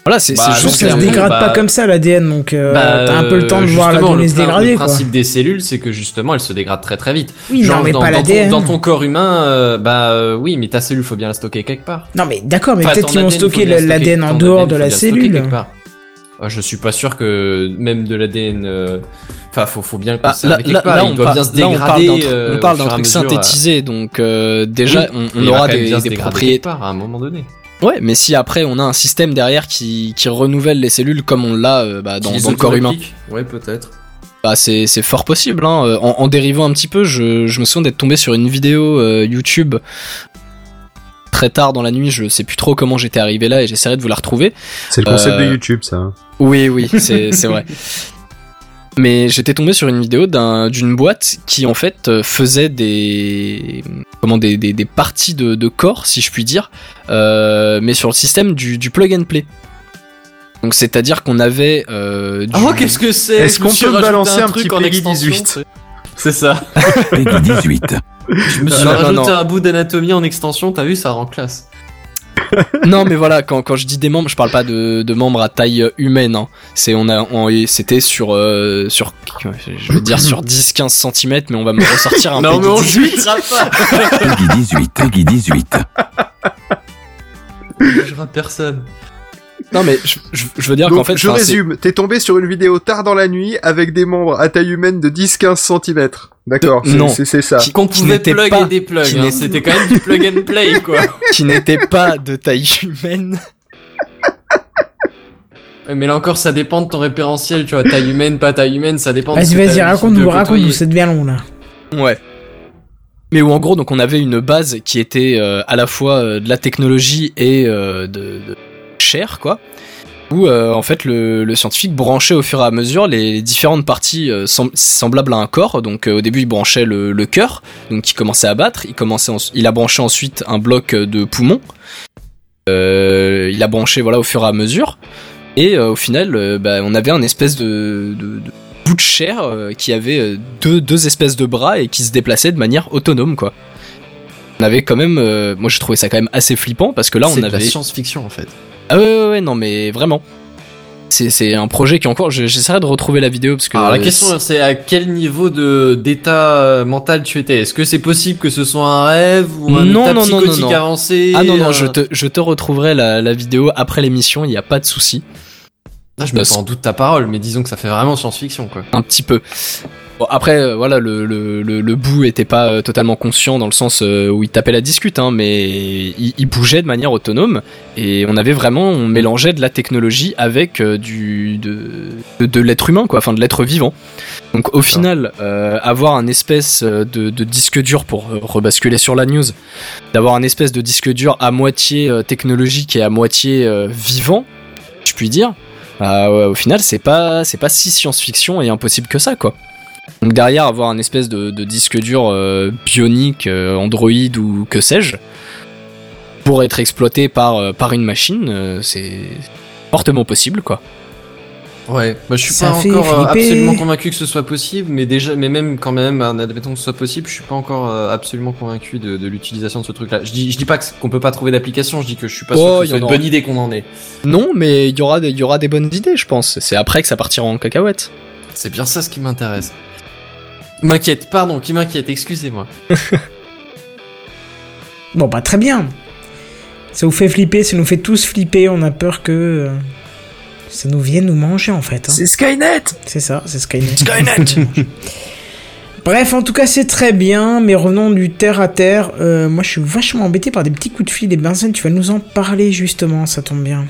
voilà, c'est Bah, juste que ça se dégrade bah- pas comme ça l'ADN, donc euh, Bah, t'as un peu le temps de euh, voir la donnée se dégrader, Le quoi. principe des cellules, c'est que justement, elles se dégradent très très vite. Oui, Genre, non, mais dans, pas l'ADN. dans ton corps humain, euh, bah euh, oui, mais ta cellule, faut bien la stocker quelque part. Non, mais d'accord, mais Enfin, peut-être qu'ils vont stocker l'ADN en dehors de la cellule. Ah, je suis pas sûr que même de l'ADN. euh, Enfin, faut, faut bien le Bah, conserver là, quelque là- part. là, il on, doit bien se là, on parle dégrader. euh, on parle d'un truc mesure, euh. synthétisé, donc euh, déjà on, aura des, des propriétés. à un moment donné. Ouais, mais si après on a un système derrière qui, qui renouvelle les cellules comme on l'a euh, bah, dans, le corps humain. Ouais, peut-être. bah, c'est fort possible. Hein. Euh, En, en dérivant un petit peu, je, je me souviens d'être tombé sur une vidéo euh, YouTube très tard dans la nuit. Je sais plus trop comment j'étais arrivé là et j'essaierai de vous la retrouver. C'est le concept Euh, de YouTube, ça. hein. Oui, oui, c'est vrai. Mais j'étais tombé sur une vidéo d'un- d'une boîte qui en fait euh, faisait des comment des, des, des parties de, de corps, si je puis dire, euh, mais sur le système du, du plug and play. Donc c'est-à-dire qu'on avait euh, du... Oh, qu'est-ce que c'est? Est-ce qu'on peut balancer un truc petit en Peggy extension, 18? c'est- C'est ça. Peggy 18. Je me suis Non, non, rajouté non. un bout d'anatomie en extension. T'as vu, ça rend classe. Non, mais voilà, quand, quand je dis des membres, je parle pas de, de membres à taille humaine. Hein. C'est on a on- c'était sur euh, sur je veux dire sur 10-15 cm, mais on va me ressortir un non, Peggy mais on 18. juitera pas. Peggy 18. Peggy 18. Je personne. Non, mais je, je- je veux dire qu'en fait, je résume, t'es tombé sur une vidéo tard dans la nuit avec des membres à taille humaine de 10-15 cm. D'accord, c'est- Non. c'est ça. Qui- Qu'on pouvait plug pas- et hein. C'était quand même du plug and play, quoi. qui n'était pas de taille humaine. Mais là encore, ça dépend de ton référentiel, tu vois. Taille humaine, pas taille humaine, ça dépend de Vas-y, vas-y, raconte-nous, raconte-nous, c'est bien long là. Ouais. Mais où en gros, donc on avait une base qui était euh, à la fois euh, de la technologie et euh, de, de chair, quoi. Où euh, en fait le, le scientifique branchait au fur et à mesure les différentes parties euh, sem- semblables à un corps. Donc euh, au début il branchait le, le cœur, donc qui commençait à battre. Il commençait, en- il a branché ensuite un bloc de poumon. Il a branché voilà au fur et à mesure. Et au final, bah, on avait un espèce de, de, de bout de chair qui avait deux, deux espèces de bras et qui se déplaçait de manière autonome, quoi. On avait quand même, euh, moi j'ai trouvé ça quand même assez flippant parce que là on C'est de la avait. science-fiction, en fait. Ah ouais, ouais, ouais, non mais vraiment. C'est, c'est un projet qui est encore. je- J'essaierai de retrouver la vidéo parce que. Alors la euh, question c'est à quel niveau de d'état euh, mental tu étais? Est-ce que c'est possible que ce soit un rêve ou un Non, état non, non, non, psychotique non. avancé? Ah non, non, euh, je te, je te retrouverai la, la vidéo après l'émission, il n'y a pas de souci. Ah, je mets pas en doute ta parole, mais disons que ça fait vraiment science-fiction quoi. un petit peu. Bon, après, euh, voilà, le, le, le, bout était pas euh, totalement conscient dans le sens euh, où il tapait la discute, hein, mais il, bougeait de manière autonome et on avait vraiment, on mélangeait de la technologie avec du de, de, l'être humain, quoi, enfin de l'être vivant. Donc au final, avoir un espèce de, disque dur pour rebasculer sur la news, d'avoir un espèce de disque dur à moitié technologique et à moitié vivant, je puis dire. bah, au final, c'est pas c'est pas si science-fiction et impossible que ça, quoi. Donc derrière, avoir un espèce de, de disque dur euh, bionique, euh, Android ou que sais-je, pour être exploité par euh, par une machine, euh, c'est fortement possible quoi. Ouais, bah, je suis Ça pas encore flipper. absolument convaincu que ce soit possible, mais déjà, mais même quand même, en admettant que ce soit possible, je suis pas encore absolument convaincu de, de l'utilisation de ce truc-là. Je dis, je dis pas qu'on peut pas trouver d'application, je dis que je suis pas Oh, sûr que il ce y soit une bonne idée qu'on en ait. Non, mais il y aura des, il y aura des bonnes idées, je pense. C'est après que ça partira en cacahuète. C'est bien ça ce qui m'intéresse. M'inquiète, pardon, qui m'inquiète, excusez-moi. Bon, bah très bien. Ça vous fait flipper, ça nous fait tous flipper. On a peur que euh, ça nous vienne nous manger en fait. hein. C'est Skynet C'est ça, c'est Skynet. Skynet Bref, en tout cas, c'est très bien, mais revenons du terre à terre. Euh, moi, je suis vachement embêté par des petits coups de fil et Benzen, tu vas nous en parler justement, ça tombe bien.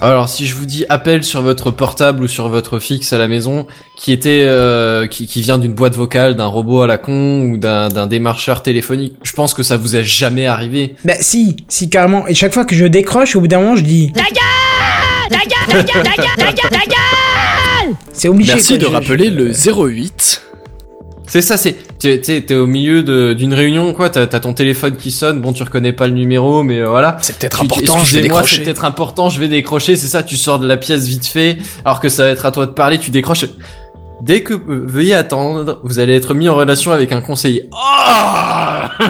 Alors, si je vous dis appel sur votre portable ou sur votre fixe à la maison, qui était, euh, qui, qui vient d'une boîte vocale, d'un robot à la con ou d'un d'un démarcheur téléphonique, je pense que ça vous est jamais arrivé. Bah si, si carrément. Et chaque fois que je décroche, au bout d'un moment, je dis... C'est obligé. Merci quoi, de je- rappeler je- le 08. C'est ça, c'est, t'es, t'es, t'es au milieu de- d'une réunion, quoi, t'as, t'as ton téléphone qui sonne, bon, tu reconnais pas le numéro, mais euh, voilà. C'est peut-être important, je vais Excusez-moi, c'est décrocher. peut-être important, je vais décrocher, c'est ça, tu sors de la pièce vite fait, alors que ça va être à toi de parler, tu décroches. Dès que, euh, veuillez attendre, vous allez être mis en relation avec un conseiller. Oh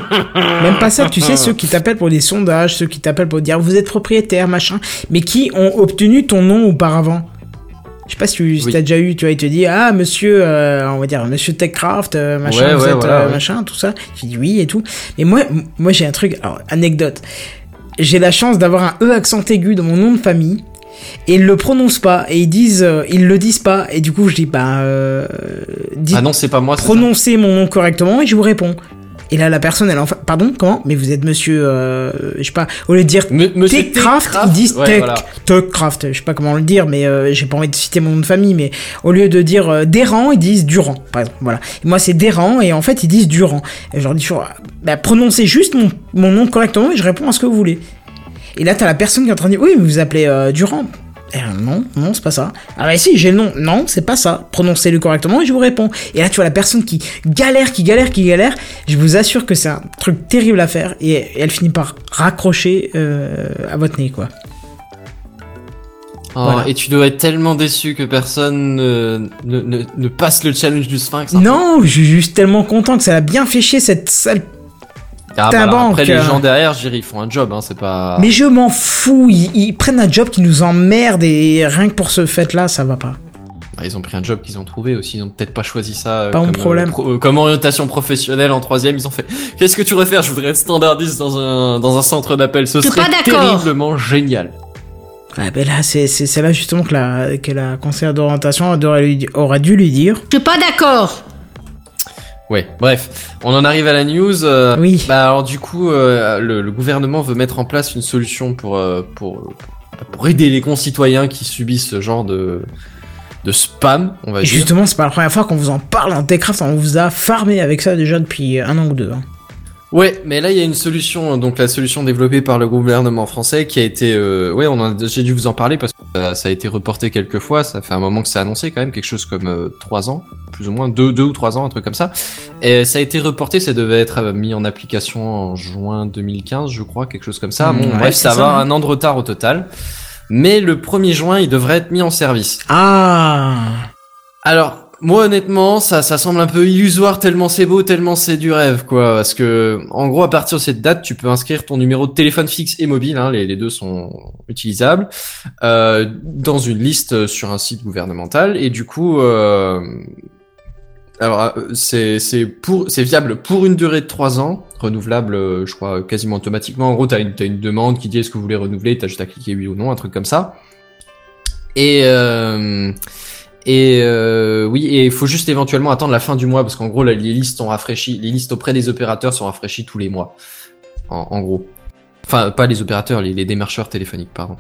Même pas ça, tu sais, ceux qui t'appellent pour des sondages, ceux qui t'appellent pour dire vous êtes propriétaire, machin, mais qui ont obtenu ton nom auparavant. Je sais pas si tu si Oui. t'as déjà eu, tu vois, il te dit ah monsieur, euh, on va dire monsieur Techcraft, euh, machin, Ouais, vous ouais, êtes voilà, euh, ouais. machin, tout ça. Tu dis oui et tout. Mais moi, moi j'ai un truc, alors anecdote. J'ai la chance d'avoir un E accent aigu dans mon nom de famille. Et ils le prononcent pas, et ils disent, ils le disent pas, et du coup je dis, bah, dites, Ah non, c'est pas moi, prononcez mon nom correctement, et je vous réponds. Et là, la personne, elle en fait, pardon, comment? Mais vous êtes monsieur, euh, je sais pas, au lieu de dire Techcraft, ils disent ouais, Tech, voilà. Techcraft, je sais pas comment le dire, mais euh, j'ai pas envie de citer mon nom de famille, mais au lieu de dire euh, Déran, ils disent Durand, par exemple, voilà. Et moi, c'est Déran, et en fait, ils disent Durand. Et je leur dis toujours, bah, prononcez juste mon, mon nom correctement, et je réponds à ce que vous voulez. Et là, t'as la personne qui est en train de dire, oui, mais vous appelez euh, Durand. Eh, non, non, c'est pas ça. Ah bah si, j'ai le nom. Non, c'est pas ça. Prononcez-le correctement et je vous réponds. Et là, tu vois la personne qui galère, qui galère, qui galère. Je vous assure que c'est un truc terrible à faire et elle finit par raccrocher euh, à votre nez, quoi. Oh, Voilà. Et tu dois être tellement déçu que personne ne, ne, ne passe le challenge du Sphinx. hein. Non, je suis juste tellement content que ça l'a bien fait chier cette sale. Ah, bah, alors, après, banque, les euh. gens derrière, je dirais, ils font un job, hein, c'est pas. Mais je m'en fous. Ils, ils prennent un job qui nous emmerde et rien que pour ce fait-là, ça va pas. Bah, ils ont pris un job qu'ils ont trouvé aussi, ils ont peut-être pas choisi ça euh, Pas mon comme, problème. euh, pro- euh, comme orientation professionnelle en troisième. Ils ont fait Qu'est-ce que tu voudrais faire? Je voudrais être standardiste dans un, dans un centre d'appel. Ce serait pas terriblement génial. Ouais, ben là, c'est là justement que la, que la conseillère d'orientation aurait dû lui dire. Je suis pas d'accord. Ouais, bref, on en arrive à la news. euh, Oui. Bah alors du coup, euh, le, le gouvernement veut mettre en place une solution pour euh, pour pour aider les concitoyens qui subissent ce genre de de spam, on va Et dire. justement, c'est pas la première fois qu'on vous en parle en Techcraft. On vous a farmé avec ça déjà depuis un an ou deux. hein. Ouais, mais là il y a une solution, donc la solution développée par le gouvernement français qui a été, euh, ouais, on a- j'ai dû vous en parler parce que euh, ça a été reporté quelques fois, ça fait un moment que c'est annoncé quand même, quelque chose comme euh, trois ans, plus ou moins deux, deux ou trois ans, un truc comme ça. Et ça a été reporté, ça devait être euh, mis en application en juin 2015, je crois, quelque chose comme ça. Mmh, bon, ouais, bref, ça va ça, hein. un an de retard au total. Mais le 1er juin, il devrait être mis en service. Ah Alors, moi honnêtement, ça, ça semble un peu illusoire tellement c'est beau, tellement c'est du rêve, quoi. Parce que, en gros, à partir de cette date, tu peux inscrire ton numéro de téléphone fixe et mobile, hein, les, deux sont utilisables, euh, dans une liste sur un site gouvernemental. Et du coup, euh, alors euh, c'est c'est pour c'est viable pour une durée de trois ans, renouvelable, euh, je crois quasiment automatiquement. En gros, t'as une t'as une demande qui dit est-ce que vous voulez renouveler, t'as juste à cliquer oui ou non, un truc comme ça. Et euh, et euh, oui, et il faut juste éventuellement attendre la fin du mois parce qu'en gros, les listes sont rafraîchies, les listes auprès des opérateurs sont rafraîchies tous les mois, en, gros. Enfin, pas les opérateurs, les, démarcheurs téléphoniques, pardon.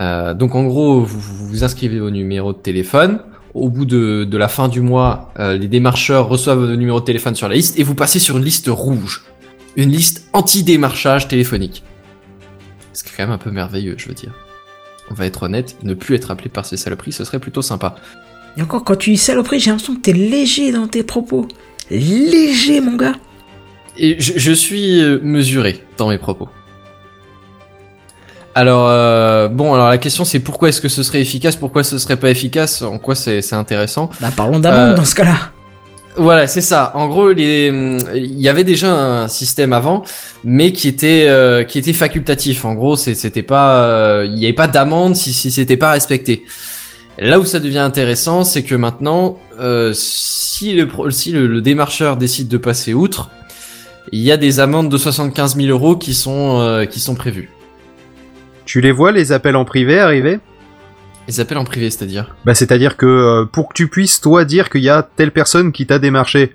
Euh, donc en gros, vous vous inscrivez au numéro de téléphone. Au bout de, de la fin du mois, euh, les démarcheurs reçoivent le numéro de téléphone sur la liste et vous passez sur une liste rouge, une liste anti-démarchage téléphonique. C'est quand même un peu merveilleux, je veux dire. On va être honnête, ne plus être appelé par ces saloperies, ce serait plutôt sympa. Et encore, quand tu dis saloperie, j'ai l'impression que t'es léger dans tes propos. Léger, mon gars. et je, je suis euh, mesuré dans mes propos. Alors euh, bon, alors la question c'est pourquoi est-ce que ce serait efficace, pourquoi ce serait pas efficace, en quoi c'est c'est intéressant? Bah, parlons d'amende Euh, dans ce cas-là. Voilà, c'est ça. En gros, il y avait déjà un système avant, mais qui était euh, qui était facultatif. En gros, c'était pas, euh, il n'y avait pas d'amende si si c'était pas respecté. Là où ça devient intéressant, c'est que maintenant, euh, si le si démarcheur décide de passer outre, il y a des amendes de 75 000 euros qui sont euh, qui sont prévues. Tu les vois les appels en privé arriver? Les appels en privé, c'est-à-dire. Bah c'est-à-dire que euh, pour que tu puisses toi dire qu'il y a telle personne qui t'a démarché,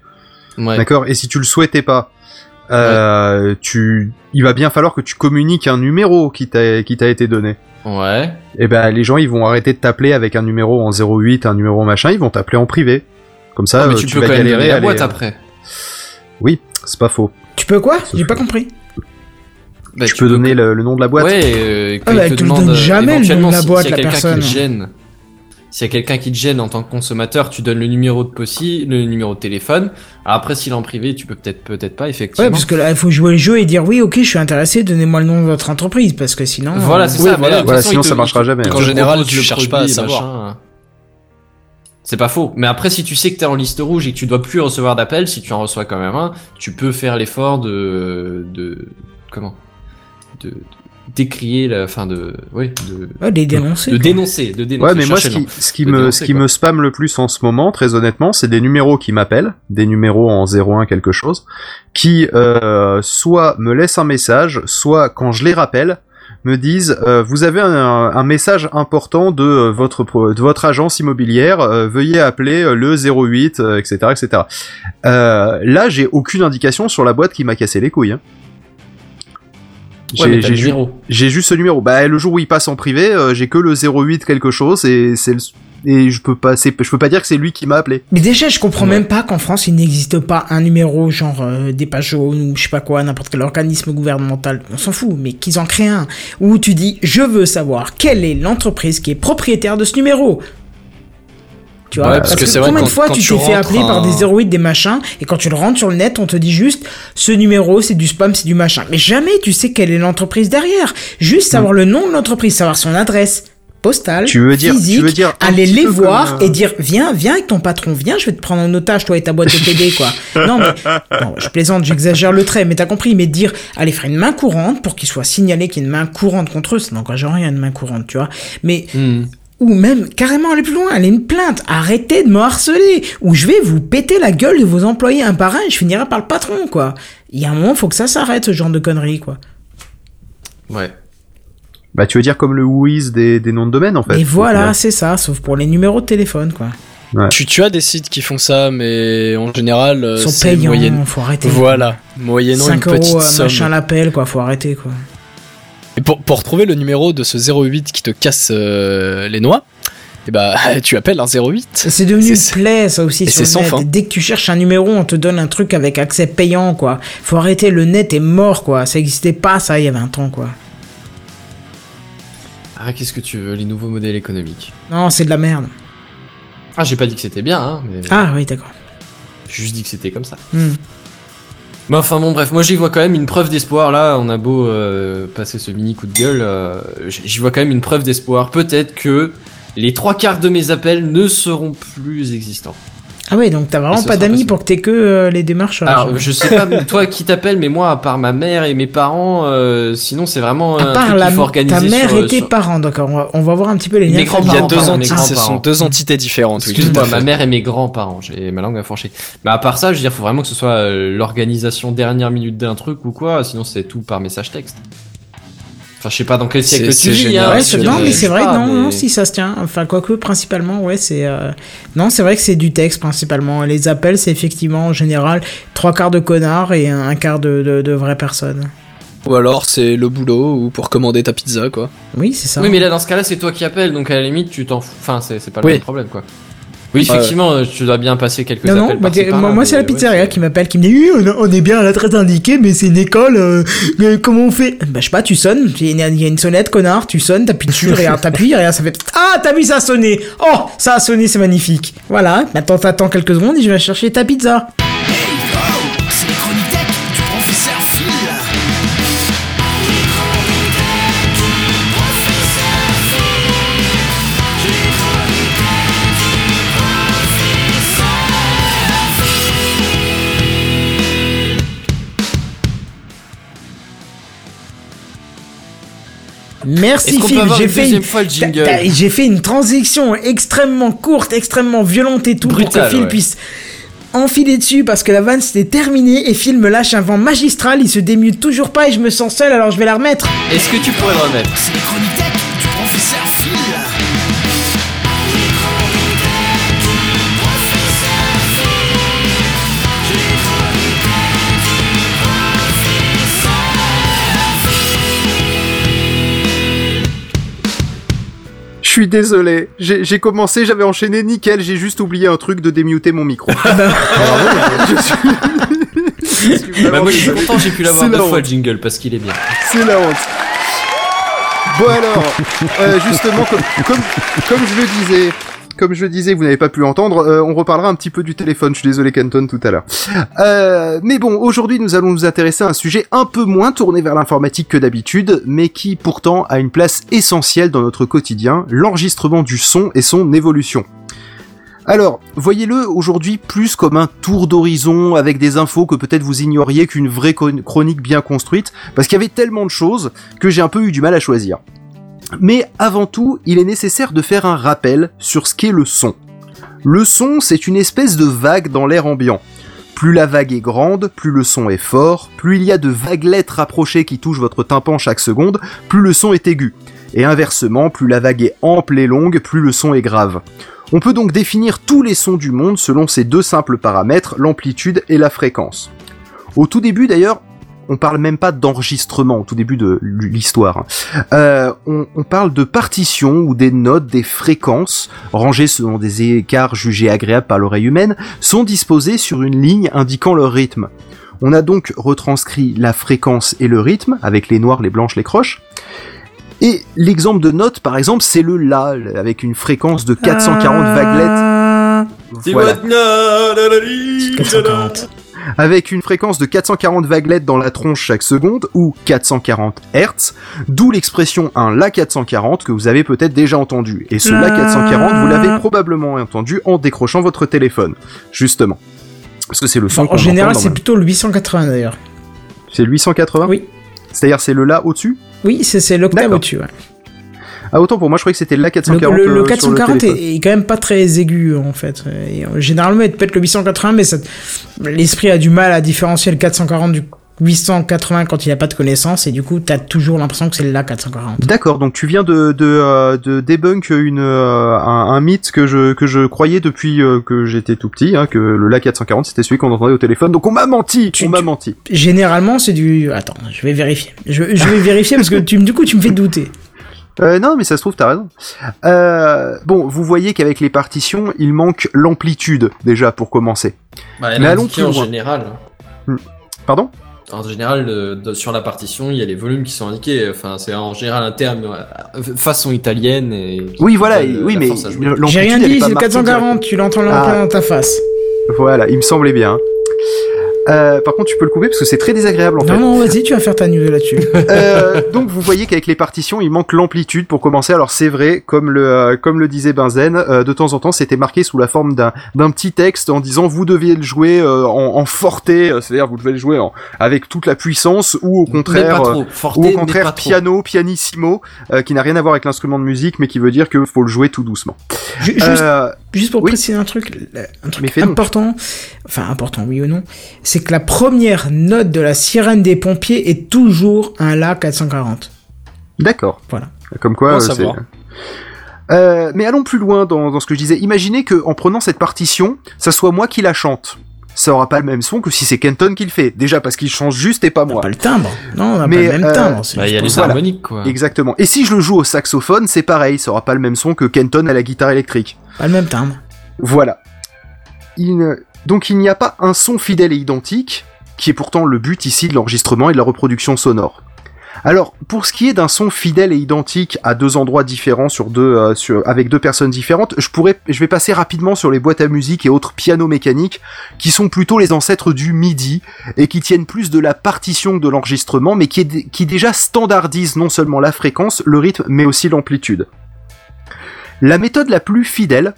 Ouais. d'accord, et si tu le souhaitais pas, euh, tu, il va bien falloir que tu communiques un numéro qui t'a qui t'a été donné. Ouais. Et ben les gens ils vont arrêter de t'appeler avec un numéro en 08, un numéro machin, ils vont t'appeler en privé. Comme ça, Ah, mais euh, tu, tu peux vas quand même galérer donner la à boîte les- après. Oui, c'est pas faux. Tu peux quoi? J'ai pas compris. Bah, tu, peux donner le, le nom de la boîte. Ouais, euh, quand Ah, bah, te elle te le demande, donne euh, jamais, le nom de la si- boîte, s'il y a la quelqu'un personne. qui te gêne, s'il y a quelqu'un qui te gêne en tant que consommateur, tu donnes le numéro de possi, le numéro de téléphone. Après, s'il est en privé, tu peux peut-être, peut-être pas, effectivement. Ouais, parce que là, il faut jouer le jeu et dire oui, ok, je suis intéressé, donnez-moi le nom de votre entreprise, parce que sinon. Voilà, euh, c'est Oui, ça. mais voilà. façon, sinon te- ça marchera jamais. te En général, tu le cherches pas à savoir. machin. C'est pas faux. Mais après, si tu sais que t'es en liste rouge et que tu dois plus recevoir d'appels, si tu en reçois quand même un, tu peux faire l'effort de, de, comment? De, décrier la, fin de, oui, de, Ouais, les dénoncer. de quoi. dénoncer, de dénoncer. Ouais, mais moi, ce qui, ce qui De me, dénoncer, ce qui quoi. me spamme le plus en ce moment, très honnêtement, c'est des numéros qui m'appellent, des numéros en 01 quelque chose, qui euh, soit me laissent un message, soit quand je les rappelle, me disent euh, vous avez un, un message important de euh, votre pro- de votre agence immobilière, euh, veuillez appeler euh, le 08, euh, etc., etc. Euh, là, j'ai aucune indication sur la boîte qui m'a cassé les couilles. hein. Ouais, J'ai ju- juste ce numéro. Bah le jour où il passe en privé, euh, j'ai que le 08 quelque chose et c'est le- et je peux pas c'est je peux pas dire que c'est lui qui m'a appelé. Mais déjà, je comprends Ouais. même pas qu'en France, il n'existe pas un numéro genre euh, des pages jaunes ou je sais pas quoi, n'importe quel organisme gouvernemental, on s'en fout, mais qu'ils en créent un où tu dis je veux savoir quelle est l'entreprise qui est propriétaire de ce numéro. Tu vois, Ouais, parce, parce que, que c'est vrai combien de fois quand tu t'es fait appeler par des 08, des machins, et quand tu le rentres sur le net, on te dit juste ce numéro, c'est du spam, c'est du machin. Mais jamais tu sais quelle est l'entreprise derrière. Juste savoir le nom de l'entreprise, savoir son adresse postale, Tu veux dire- tu physique, veux dire un aller les voir comme, euh, et dire viens, viens avec ton patron, viens, je vais te prendre en otage, toi et ta boîte de PD, quoi. non, mais, non, je plaisante, j'exagère le trait, mais t'as compris, mais dire, allez, faire une main courante pour qu'il soit signalé qu'il y a une main courante contre eux, ça n'engage en rien, une main courante, tu vois. Mais, Hmm. Ou même carrément aller plus loin, aller une plainte, arrêtez de me harceler, ou je vais vous péter la gueule de vos employés un par un et je finirai par le patron, quoi. Il y a un moment, faut que ça s'arrête, ce genre de conneries, quoi. Ouais. Bah tu veux dire comme le Whois des, des noms de domaine en fait. et voilà, c'est ça, sauf pour les numéros de téléphone, quoi. Tu, tu as des sites qui font ça, mais en général, euh, Ils sont c'est payants, moyenne. faut arrêter. Voilà, moyennant une 5 euros petite à somme. machin l'appel, quoi, faut arrêter, quoi. Et pour, pour trouver le numéro de ce 08 qui te casse euh, les noix, et bah tu appelles un 08. C'est devenu une plaie, ça aussi, et sur c'est le sans net. fin. Dès que tu cherches un numéro, on te donne un truc avec accès payant, quoi. Faut arrêter, le net est mort, quoi. Ça existait pas, ça, il y a 20 ans, quoi. Ah, qu'est-ce que tu veux, les nouveaux modèles économiques? Non, c'est de la merde. Ah, j'ai pas dit que c'était bien, hein, mais Ah, oui, d'accord. j'ai juste dit que c'était comme ça. Hmm. Mais enfin bon, bref, moi j'y vois quand même une preuve d'espoir. Là, on a beau euh, passer ce mini coup de gueule, euh, j'y vois quand même une preuve d'espoir. Peut-être que les trois quarts de mes appels ne seront plus existants. Ah ouais, donc t'as vraiment pas d'amis pour que t'aies que euh, les démarchages. Alors, je sais pas, toi qui t'appelles, mais moi, à part ma mère et mes parents, euh, sinon c'est vraiment à un part truc la, qu'il faut organiser ta mère sur- et tes sur- parents, d'accord. On va, on va voir un petit peu les liens. Mes Il y a deux entités, ce sont deux entités différentes. Excuse-moi, ma mère et mes grands-parents, j'ai ma langue à fourcher. Mais à part ça, je veux dire, faut vraiment que ce soit euh, l'organisation dernière minute d'un truc ou quoi, sinon c'est tout par message texte. Enfin, je sais pas dans quel siècle C'est- tu vis, hein, Ouais, non, mais c'est vrai, pas, non, mais- non, si ça se tient. Enfin, quoique, principalement, ouais, c'est. euh, Non, c'est vrai que c'est du texte, principalement. Les appels, c'est effectivement, en général, trois quarts de connards et un quart de, de, de vraies personnes. Ou alors c'est le boulot ou pour commander ta pizza quoi. Oui, c'est ça. Oui, mais là, dans ce cas-là, c'est toi qui appelles, donc à la limite, tu t'en fous. Enfin, c'est c'est pas le Oui. même problème, quoi. Oui, effectivement, euh, tu dois bien passer quelques Non, appels. non, par-là, moi, moi, c'est la pizzeria qui m'appelle, qui me dit, oui, on, est bien à l'adresse indiquée, mais c'est une école, euh, euh, comment on fait? Bah, je sais pas, tu sonnes, il y, a une- sonnette, connard, tu sonnes, t'appuies dessus, regarde, t'appuies, regarde, ça fait, ah, t'as vu, ça a sonné Oh, ça a sonné, c'est magnifique Voilà, maintenant t'attends quelques secondes et je vais chercher ta pizza. Merci Phil, j'ai fait une... J'ai fait transition extrêmement courte, extrêmement violente et tout pour que Phil ouais. puisse enfiler dessus parce que la vanne c'était terminé et Phil me lâche un vent magistral, il se démute toujours pas et je me sens seul alors je vais la remettre. Est-ce que tu pourrais le remettre? C'est les chroniques tech du professeur Phil. Suis désolé. J'ai j'ai commencé, j'avais enchaîné nickel, j'ai juste oublié un truc de démuter mon micro. Bravo, je suis... je suis Bah moi je suis content, j'ai pu l'avoir C'est deux la fois honte. le jingle parce qu'il est bien. C'est la honte. Bon alors, euh, justement, comme, comme, comme je le disais, comme je le disais, vous n'avez pas pu entendre, euh, on reparlera un petit peu du téléphone, je suis désolé Kenton tout à l'heure. Euh, mais bon, aujourd'hui nous allons nous intéresser à un sujet un peu moins tourné vers l'informatique que d'habitude, mais qui pourtant a une place essentielle dans notre quotidien, l'enregistrement du son et son évolution. Alors, voyez-le aujourd'hui plus comme un tour d'horizon avec des infos que peut-être vous ignoriez qu'une vraie chron- chronique bien construite, parce qu'il y avait tellement de choses que j'ai un peu eu du mal à choisir. Mais avant tout, il est nécessaire de faire un rappel sur ce qu'est le son. Le son, c'est une espèce de vague dans l'air ambiant. Plus la vague est grande, plus le son est fort, plus il y a de vaguelettes rapprochées qui touchent votre tympan chaque seconde, plus le son est aigu. Et inversement, plus la vague est ample et longue, plus le son est grave. On peut donc définir tous les sons du monde selon ces deux simples paramètres, l'amplitude et la fréquence. Au tout début d'ailleurs, on parle même pas d'enregistrement, au tout début de l'histoire. hein. Euh, on, on parle de partitions ou des notes, des fréquences, rangées selon des écarts jugés agréables par l'oreille humaine, sont disposées sur une ligne indiquant leur rythme. On a donc retranscrit la fréquence et le rythme, avec les noirs, les blanches, les croches. Et l'exemple de note, par exemple, c'est le La, avec une fréquence de 440 vaguelettes. Voilà. 440. Avec une fréquence de 440 vaguelettes dans la tronche chaque seconde, ou 440 Hz, d'où l'expression un La 440 que vous avez peut-être déjà entendu. Et ce La 440, vous l'avez probablement entendu en décrochant votre téléphone, justement. Parce que c'est le son Enfin, en général c'est plutôt le 880 d'ailleurs. le- C'est le 880 Oui. C'est-à-dire c'est le La au-dessus? Oui, c'est l'octave au-dessus. ouais. Ah autant pour moi je croyais que c'était le La Le, 440 le- le euh, sur 440 téléphone. est, est quand même pas très aigu en fait. Et, euh, généralement, il te pète le 880, mais l'esprit a du mal à différencier le 440 du 880 quand il a pas de connaissance, et du coup, t'as toujours l'impression que c'est le là 440. D'accord, donc tu viens de de, euh, de debunk une euh, un, un mythe que je que je croyais depuis euh, que j'étais tout petit, hein, que le La 440 c'était celui qu'on entendait au téléphone. Donc on m'a menti, Tu- on m'a menti. Généralement, c'est du. Attends, je vais vérifier. Je, je vais vérifier parce que tu, du coup, tu me fais douter. Euh, non, mais ça se trouve, t'as raison. Euh, bon, vous voyez qu'avec les partitions, il manque l'amplitude déjà pour commencer. Bah, elle Mais allons plus en loin. général. Pardon? En général, euh, de- sur la partition, il y a les volumes qui sont indiqués. Enfin, c'est en général un terme euh, façon italienne. Et Oui, voilà, donne, euh, oui, mais J'ai rien dit, pas c'est le marquée 440, tu l'entends Ah. dans ta face. Voilà, il me semblait bien. Euh, par contre, tu peux le couper parce que c'est très désagréable en fait. Non, non, vas-y, tu vas faire ta news là-dessus. Euh, donc vous voyez qu'avec les partitions, il manque l'amplitude pour commencer. Alors c'est vrai, comme le euh, comme le disait Benzen, euh, de temps en temps, c'était marqué sous la forme d'un d'un petit texte en disant vous deviez le jouer euh, en, en forte, euh, c'est-à-dire vous devez le jouer en, avec toute la puissance ou au contraire pas trop. Forte, ou au contraire pas trop. piano, pianissimo, euh, qui n'a rien à voir avec l'instrument de musique, mais qui veut dire que faut le jouer tout doucement. Ju- Juste, Euh, juste pour oui. préciser un truc, un truc donc. important, enfin important, oui ou non, c'est que la première note de la sirène des pompiers est toujours un La 440. D'accord. Voilà. Comme quoi, euh, c'est-. Euh, mais allons plus loin dans, dans ce que je disais. Imaginez que en prenant cette partition, ça soit moi qui la chante. Ça aura pas le même son que si c'est Kenton qui le fait. Déjà parce qu'il chante juste et pas On moi. pas le timbre. Non, on n'a Mais, pas le même euh, timbre. c'est Bah, il y a les. Voilà. harmoniques, quoi. Exactement. Et si je le joue au saxophone, c'est pareil. Ça aura pas le même son que Kenton à la guitare électrique. Pas le même timbre. Voilà. Il ne- Donc il n'y a pas un son fidèle et identique, qui est pourtant le but ici de l'enregistrement et de la reproduction sonore. Alors, pour ce qui est d'un son fidèle et identique à deux endroits différents sur deux, euh, avec deux personnes différentes, je pourrais, je vais passer rapidement sur les boîtes à musique et autres pianos mécaniques, qui sont plutôt les ancêtres du MIDI et qui tiennent plus de la partition que de l'enregistrement, mais qui, qui déjà standardisent non seulement la fréquence, le rythme, mais aussi l'amplitude. La méthode la plus fidèle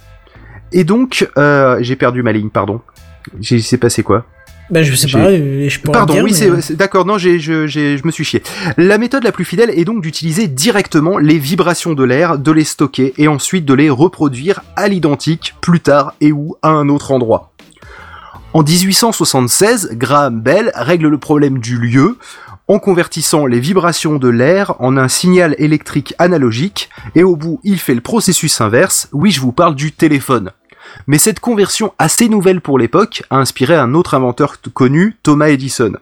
est donc, euh, j'ai perdu ma ligne, pardon. J'ai, passé quoi? Bah, je sais pas, euh, je pourrais Pardon, dire, oui, mais- c'est d'accord. Non, j'ai, je, j'ai- je me suis chié. La méthode la plus fidèle est donc d'utiliser directement les vibrations de l'air, de les stocker et ensuite de les reproduire à l'identique plus tard et ou à un autre endroit. En 1876, Graham Bell règle le problème du lieu en convertissant les vibrations de l'air en un signal électrique analogique et au bout il fait le processus inverse. Oui, je vous parle du téléphone. Mais cette conversion assez nouvelle pour l'époque a inspiré un autre inventeur connu, Thomas Edison.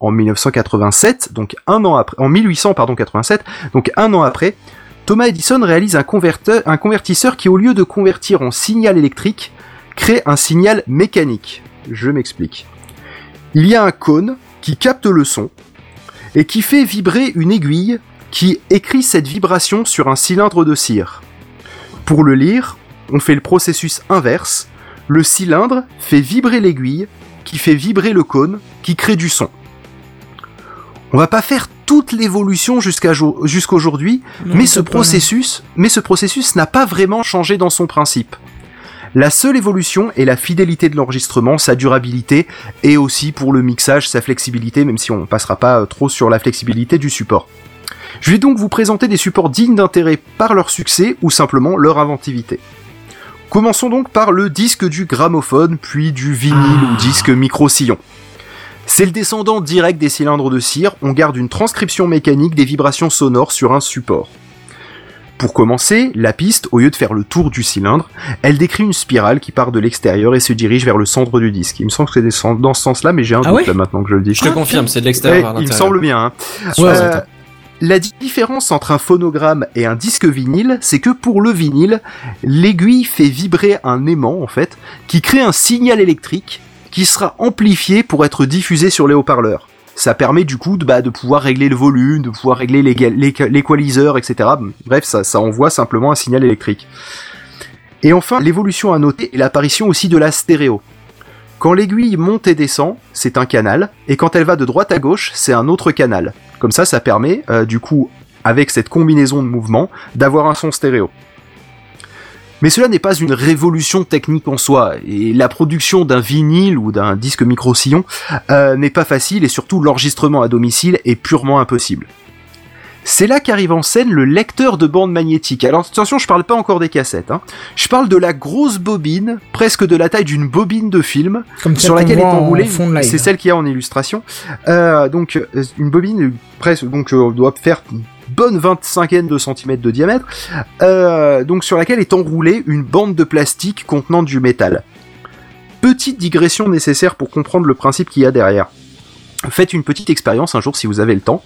En 1987, donc un an après, en 1800 pardon 87, donc un an après, Thomas Edison réalise un convertisseur qui, au lieu de convertir en signal électrique, crée un signal mécanique. Je m'explique. Il y a un cône qui capte le son et qui fait vibrer une aiguille qui écrit cette vibration sur un cylindre de cire. Pour le lire, on fait le processus inverse. Le cylindre fait vibrer l'aiguille, qui fait vibrer le cône, qui crée du son. On va pas faire toute l'évolution jusqu'à jo- jusqu'aujourd'hui, mais ce processus, mais ce processus n'a pas vraiment changé dans son principe. La seule évolution est la fidélité de l'enregistrement, sa durabilité et aussi pour le mixage, sa flexibilité, même si on passera pas euh, trop sur la flexibilité du support. Je vais donc vous présenter des supports dignes d'intérêt par leur succès ou simplement leur inventivité. Commençons donc par le disque du gramophone, puis du vinyle ou disque micro-sillon. C'est le descendant direct des cylindres de cire, on garde une transcription mécanique des vibrations sonores sur un support. Pour commencer, la piste, au lieu de faire le tour du cylindre, elle décrit une spirale qui part de l'extérieur et se dirige vers le centre du disque. Il me semble que c'est dans ce sens-là, mais j'ai un Ah doute là maintenant que je le dis. Je te confirme, c'est de l'extérieur Ouais, il me semble bien. hein. Ouais, Euh. La différence entre un phonogramme et un disque vinyle, c'est que pour le vinyle, l'aiguille fait vibrer un aimant, en fait, qui crée un signal électrique qui sera amplifié pour être diffusé sur les haut-parleurs. Ça permet du coup de, bah, pouvoir régler le volume, de pouvoir régler l'équaliseur, etc. Bref, ça envoie simplement un signal électrique. Et enfin, l'évolution à noter est l'apparition aussi de la stéréo. Quand l'aiguille monte et descend, c'est un canal, et quand elle va de droite à gauche, c'est un autre canal. Comme ça, ça permet, euh, du coup, avec cette combinaison de mouvements, d'avoir un son stéréo. Mais cela n'est pas une révolution technique en soi, et la production d'un vinyle ou d'un disque micro-sillon euh, n'est pas facile, et surtout l'enregistrement à domicile est purement impossible. C'est là qu'arrive en scène le lecteur de bande magnétique. Alors attention, je parle pas encore des cassettes. Hein. Je parle de la grosse bobine, presque de la taille d'une bobine de film, Comme sur laquelle est en enroulée. C'est celle qu'il y a en illustration. Euh, donc euh, une bobine presque donc euh, doit faire une bonne 25 de centimètres de diamètre. Euh, donc sur laquelle est enroulée une bande de plastique contenant du métal. Petite digression nécessaire pour comprendre le principe qu'il y a derrière. Faites une petite expérience un jour si vous avez le temps.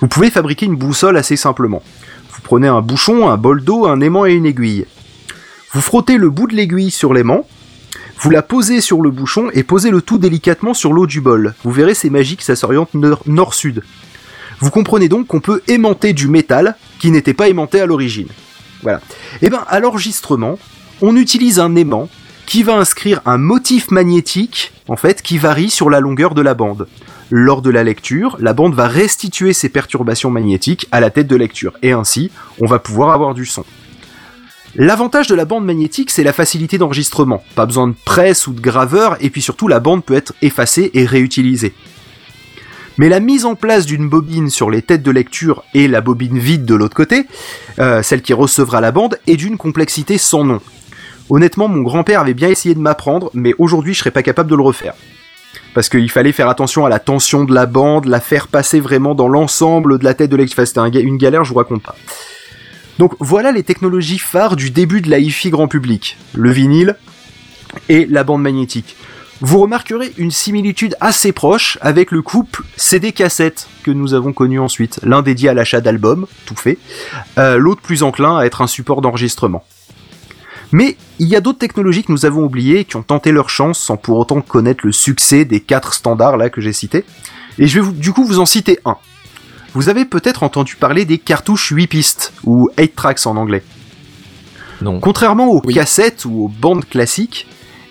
Vous pouvez fabriquer une boussole assez simplement. Vous prenez un bouchon, un bol d'eau, un aimant et une aiguille. Vous frottez le bout de l'aiguille sur l'aimant, vous la posez sur le bouchon et posez le tout délicatement sur l'eau du bol. Vous verrez, c'est magique, ça s'oriente nord- nord-sud. Vous comprenez donc qu'on peut aimanter du métal qui n'était pas aimanté à l'origine. Voilà. Et ben, à l'enregistrement, on utilise un aimant qui va inscrire un motif magnétique, en fait, qui varie sur la longueur de la bande. Lors de la lecture, la bande va restituer ces perturbations magnétiques à la tête de lecture, et ainsi, on va pouvoir avoir du son. L'avantage de la bande magnétique, c'est la facilité d'enregistrement. Pas besoin de presse ou de graveur, et puis surtout, la bande peut être effacée et réutilisée. Mais la mise en place d'une bobine sur les têtes de lecture et la bobine vide de l'autre côté, euh, celle qui recevra la bande, est d'une complexité sans nom. Honnêtement, mon grand-père avait bien essayé de m'apprendre, mais aujourd'hui, je serais pas capable de le refaire. Parce qu'il fallait faire attention à la tension de la bande, la faire passer vraiment dans l'ensemble de la tête de. Enfin, c'était une galère, je vous raconte pas. Donc voilà les technologies phares du début de la hi-fi grand public. Le vinyle et la bande magnétique. Vous remarquerez une similitude assez proche avec le couple CD-cassette que nous avons connu ensuite. L'un dédié à l'achat d'albums, tout fait, euh, l'autre plus enclin à être un support d'enregistrement. Mais il y a d'autres technologies que nous avons oubliées et qui ont tenté leur chance sans pour autant connaître le succès des quatre standards là que j'ai cités. Et je vais vous- du coup vous en citer un. Vous avez peut-être entendu parler des cartouches 8 pistes, ou 8 tracks en anglais. Non. Contrairement aux cassettes ou aux bandes classiques,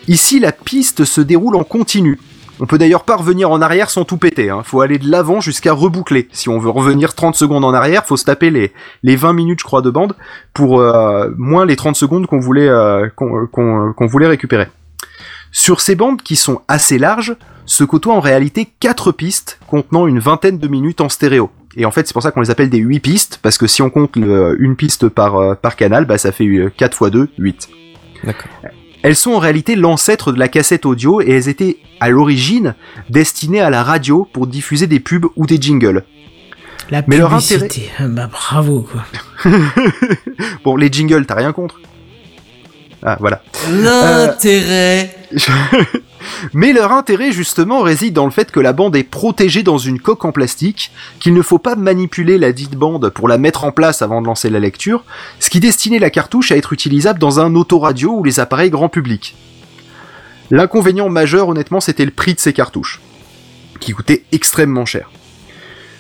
ici la piste se déroule en continu. On peut d'ailleurs pas revenir en arrière sans tout péter, hein. faut aller de l'avant jusqu'à reboucler. Si on veut revenir 30 secondes en arrière, faut se taper les, les 20 minutes je crois de bande pour euh, moins les 30 secondes qu'on voulait, euh, qu'on, qu'on- voulait récupérer. Sur ces bandes qui sont assez larges, se côtoient en réalité quatre pistes contenant une vingtaine de minutes en stéréo. Et en fait, c'est pour ça qu'on les appelle des 8 pistes, parce que si on compte une piste par, euh, par canal, bah, ça fait euh, 4 x 2, 8. D'accord. Elles sont en réalité l'ancêtre de la cassette audio et elles étaient à l'origine destinées à la radio pour diffuser des pubs ou des jingles. La Mais leur publicité. Ah Bah bravo quoi. Bon, les jingles, t'as rien contre Ah, voilà. L'intérêt. Mais leur intérêt justement réside dans le fait que la bande est protégée dans une coque en plastique, qu'il ne faut pas manipuler la dite bande pour la mettre en place avant de lancer la lecture, ce qui destinait la cartouche à être utilisable dans un autoradio ou les appareils grand public. L'inconvénient majeur honnêtement c'était le prix de ces cartouches, qui coûtaient extrêmement cher.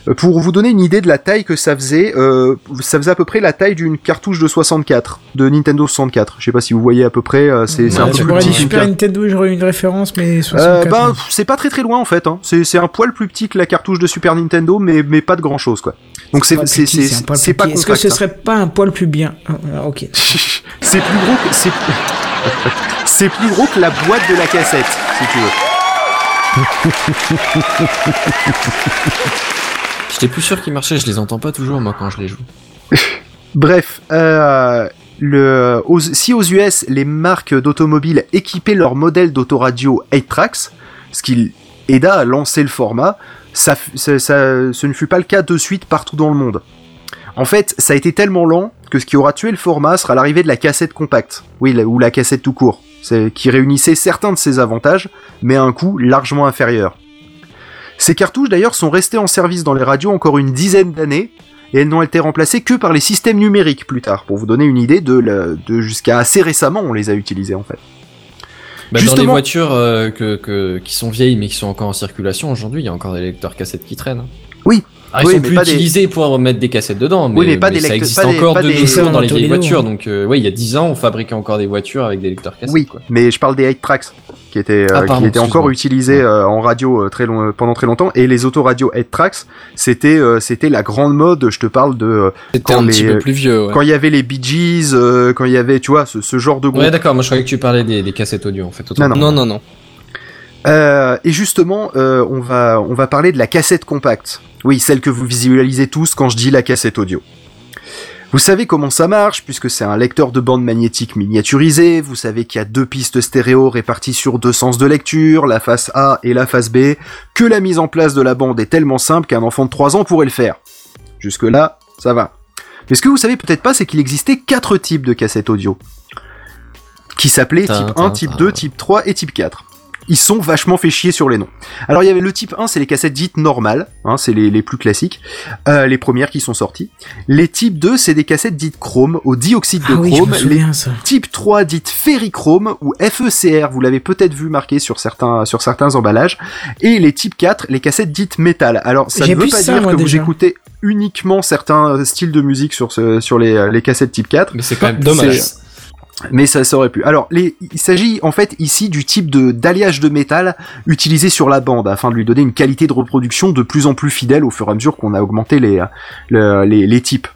Euh, Pour vous donner une idée de la taille que ça faisait, euh, ça faisait à peu près la taille d'une cartouche de 64, de Nintendo 64. Je sais pas si vous voyez à peu près, euh, c'est c'est un Ouais, peu plus petit Super Nintendo, j'aurais eu une référence, mais euh, 64. ben, non. pff, c'est pas très très loin en fait. Hein. C'est c'est un poil plus petit que la cartouche de Super Nintendo, mais mais pas de grand chose quoi. Donc c'est Pas c'est c'est pas. Est-ce que ce hein. serait pas un poil plus bien? Ah, ah, Ok. C'est plus gros que c'est c'est plus gros que la boîte de la cassette, si tu veux. J'étais plus sûr qu'ils marchaient, je les entends pas toujours moi quand je les joue. Bref, euh, si aux US les marques d'automobiles équipaient leur modèle d'autoradio 8 tracks, ce qui aida à lancer le format, ce ne fut pas le cas de suite partout dans le monde. En fait, ça a été tellement lent que ce qui aura tué le format sera l'arrivée de la cassette compacte, oui, ou la cassette tout court, qui réunissait certains de ses avantages, mais à un coût largement inférieur. Ces cartouches d'ailleurs sont restées en service dans les radios encore une dizaine d'années, et elles n'ont été remplacées que par les systèmes numériques plus tard, pour vous donner une idée de, la- de jusqu'à assez récemment on les a utilisées en fait. Bah, dans les voitures euh, que, que, qui sont vieilles mais qui sont encore en circulation aujourd'hui, il y a encore des lecteurs cassettes qui traînent. hein. Oui. Ah, ils Oui, sont mais plus pas des- utilisés pour mettre des cassettes dedans, mais, Oui, mais pas des ça lecteurs- existe pas des- encore pas de des- nos jours dans les vieilles voitures. Donc, euh, ouais, il y a 10 ans, on fabriquait encore des voitures avec des lecteurs cassettes. Oui, quoi. mais je parle des 8 tracks qui étaient, euh, Ah, pardon, qui étaient encore utilisés euh, en radio euh, très long, pendant très longtemps, et les autoradios 8 tracks, c'était euh, c'était la grande mode. Je te parle de euh, C'était quand un les- petit peu plus vieux. Ouais. quand il y avait les Bee Gees, euh, quand il y avait tu vois ce, ce genre de groupe. Ouais, d'accord, moi je croyais que tu parlais des, des cassettes audio en fait. Non, Non, non, non. Euh, et justement, euh, on va on va parler de la cassette compacte. Oui, celle que vous visualisez tous quand je dis la cassette audio. Vous savez comment ça marche, puisque c'est un lecteur de bande magnétique miniaturisé, vous savez qu'il y a deux pistes stéréo réparties sur deux sens de lecture, la face A et la face B, que la mise en place de la bande est tellement simple qu'un enfant de 3 ans pourrait le faire. Jusque-là, ça va. Mais ce que vous savez peut-être pas, c'est qu'il existait quatre types de cassettes audio. Qui s'appelaient type tin, 1, type tin. 2, type 3 et type 4 ils sont vachement fait chier sur les noms. Alors il y avait le type 1, c'est les cassettes dites normales, hein, c'est les, les plus classiques, euh, les premières qui sont sorties. Les types 2, c'est des cassettes dites chrome, au dioxyde de Ah oui, je chrome. me les souviens ça. type 3 dites ferrichrome ou FECR, vous l'avez peut-être vu marqué sur certains, sur certains emballages. Et les type 4, les cassettes dites métal. Alors ça ne veut pas ça, dire moi, que vous écoutez uniquement certains styles de musique sur, ce, sur les, les cassettes type 4. Mais c'est quand même Dommage. Mais ça, ça aurait pu. Alors, les, il s'agit en fait ici du type de d'alliage de métal utilisé sur la bande afin de lui donner une qualité de reproduction de plus en plus fidèle au fur et à mesure qu'on a augmenté les le- les, les types.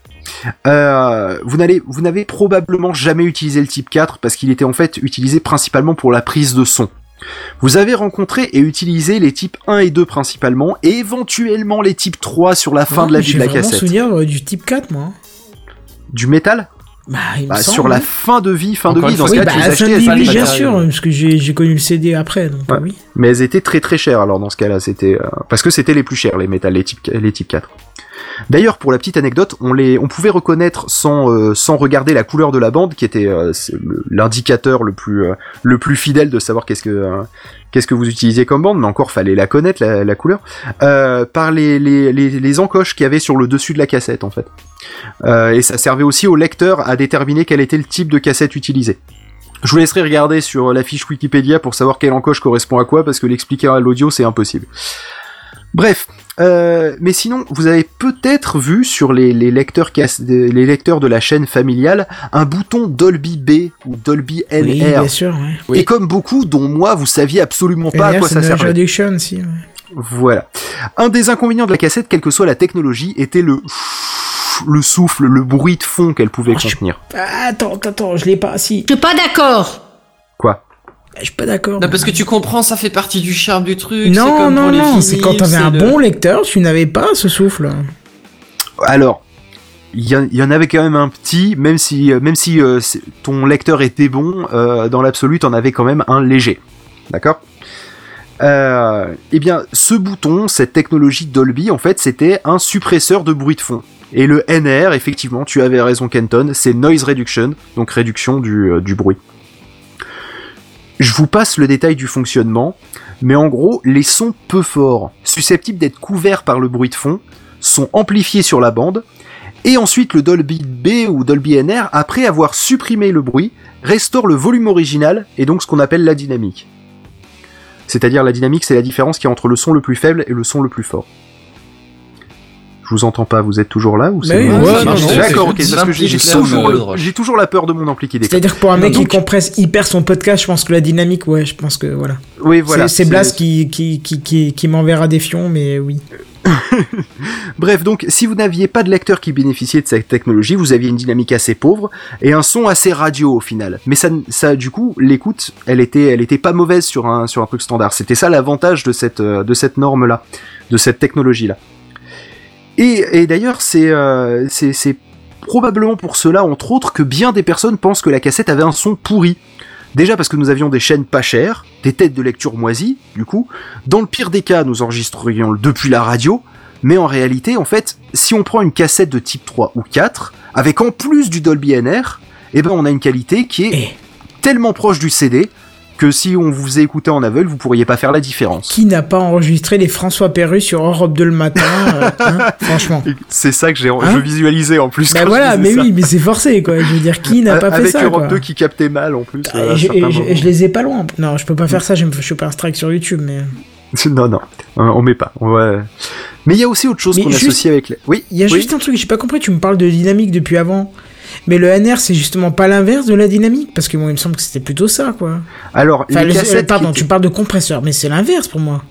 Euh, vous n'allez vous n'avez probablement jamais utilisé le type 4 parce qu'il était en fait utilisé principalement pour la prise de son. Vous avez rencontré et utilisé les types 1 et 2 principalement et éventuellement les types 3 sur la fin de la vie de la J'ai vraiment cassette. souvenir euh, du type 4, moi. Du métal? Bah, il me bah, semble, sur la hein. fin de vie, fin Encore de vie dans ce Oui, cas bah, tu les achetais vie, pas bien sûr, parce que j'ai connu le CD après, donc Ouais. oui. Mais elles étaient très très chères alors dans ce cas-là, c'était euh, parce que c'était les plus chers les métal les type les type 4. D'ailleurs, pour la petite anecdote, on les on pouvait reconnaître sans euh, sans regarder la couleur de la bande qui était euh, l'indicateur le plus euh, le plus fidèle de savoir qu'est-ce que que vous utilisiez comme bande, mais encore fallait la connaître la, couleur par les, les les encoches qu'il y avait sur le dessus de la cassette en fait. Et ça servait aussi au lecteur à déterminer quel était le type de cassette utilisé. Je vous laisserai regarder sur la fiche Wikipédia pour savoir quelle encoche correspond à quoi, parce que l'expliquer à l'audio c'est impossible. Bref, euh, mais sinon, vous avez peut-être vu sur les, les lecteurs les lecteurs de la chaîne familiale un bouton Dolby B ou Dolby LR. Oui, bien sûr, ouais. Et comme beaucoup, dont moi, vous saviez absolument pas à quoi ça servait. Si. ouais. Voilà. Un des inconvénients de la cassette, quelle que soit la technologie, était le le souffle, le bruit de fond qu'elle pouvait Oh, je- contenir. Ah, Attends, attends, attends, je l'ai pas. Si. Je suis pas d'accord. Quoi? Je suis pas d'accord. Non, parce que tu comprends, ça fait partie du charme du truc. Non, comme non, non, c'est quand t'avais un le- bon lecteur, tu n'avais pas ce souffle. Alors, il y, en- il y en avait quand même un petit, même si, euh, même si euh, ton lecteur était bon, euh, dans l'absolu, t'en avais quand même un léger. D'accord? Euh, Eh bien, ce bouton, cette technologie Dolby, en fait, c'était un suppresseur de bruit de fond. Et le NR, effectivement, tu avais raison, Kenton, c'est Noise Reduction, donc réduction du, euh, du bruit. Je vous passe le détail du fonctionnement, mais en gros, les sons peu forts, susceptibles d'être couverts par le bruit de fond, sont amplifiés sur la bande, et ensuite le Dolby B ou Dolby NR, après avoir supprimé le bruit, restaure le volume original et donc ce qu'on appelle la dynamique. C'est-à-dire la dynamique, c'est la différence qu'il y a entre le son le plus faible et le son le plus fort. Je vous entends pas, vous êtes toujours là ou c'est D'accord, ok, juste parce que j'ai toujours, j'ai la peur de mon ampli qui déconne. C'est-à-dire que pour un mec qui compresse hyper son podcast, je pense que la dynamique, ouais, je pense que voilà. Oui, voilà. c'est Blas qui, qui, qui, qui, qui m'enverra des fions, mais oui. Bref, donc si vous n'aviez pas de lecteur qui bénéficiait de cette technologie, vous aviez une dynamique assez pauvre et un son assez radio au final. Mais ça, ça du coup, l'écoute, elle était, elle était pas mauvaise sur un, sur un truc standard. C'était ça l'avantage de cette, euh, de cette norme là, de cette technologie là. Et, et d'ailleurs, c'est, euh, c'est, probablement pour cela, entre autres, que bien des personnes pensent que la cassette avait un son pourri. Déjà parce que nous avions des chaînes pas chères, des têtes de lecture moisies, du coup. Dans le pire des cas, nous enregistrions depuis la radio, mais en réalité, en fait, si on prend une cassette de type 3 ou 4, avec en plus du Dolby NR, eh ben on a une qualité qui est tellement proche du CD que si on vous écouter en aveugle, vous pourriez pas faire la différence. Qui n'a pas enregistré les François Perru sur Europe 2 le matin euh, hein, Franchement. C'est ça que j'ai, Hein je visualisais en plus. Bah voilà, mais ça. oui, mais c'est forcé quoi. Je veux dire, qui n'a pas fait Avec ça Europe quoi 2 qui captait mal en plus. Euh, je, les ai pas loin. Non, je peux pas faire ça, je me pas un strike sur YouTube, mais. Non, non, hein, on met pas. on va- Mais il y a aussi autre chose qu'on associe avec les. Oui, Il y a oui. juste un truc, j'ai pas compris, tu me parles de dynamique depuis avant. Mais le NR, c'est justement pas l'inverse de la dynamique Parce que moi, il me semble que c'était plutôt ça, quoi. Alors, Enfin, les le- cassettes pardon, tu parles de compresseur, mais c'est l'inverse pour moi.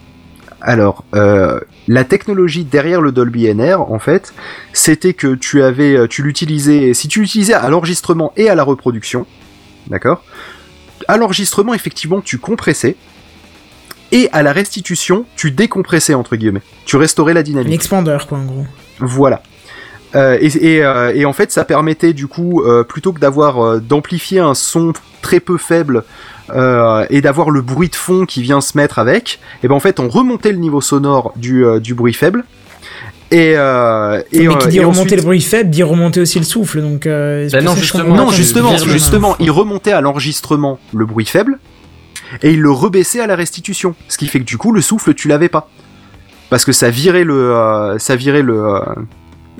Alors, euh, la technologie derrière le Dolby NR, en fait, c'était que tu avais, euh, tu l'utilisais, si tu l'utilisais à l'enregistrement et à la reproduction, d'accord? À l'enregistrement, effectivement, tu compressais, et à la restitution, tu décompressais, entre guillemets. Tu restaurais la Un dynamique. expandeur, quoi, en gros. Voilà. Euh, et, et, euh, et en fait, ça permettait du coup, euh, plutôt que d'avoir euh, d'amplifier un son très peu faible euh, et d'avoir le bruit de fond qui vient se mettre avec, et ben en fait, on remontait le niveau sonore du, euh, du bruit faible. Et, euh, et, mais qui dit et remonter ensuite- le bruit faible, dit remonter aussi le souffle, donc... Euh, Ben pour non, justement, non, justement, justement, souffle. il remontait à l'enregistrement le bruit faible et il le rebaissait à la restitution, ce qui fait que du coup, le souffle, tu l'avais pas. Parce que ça virait le, euh, ça virait le,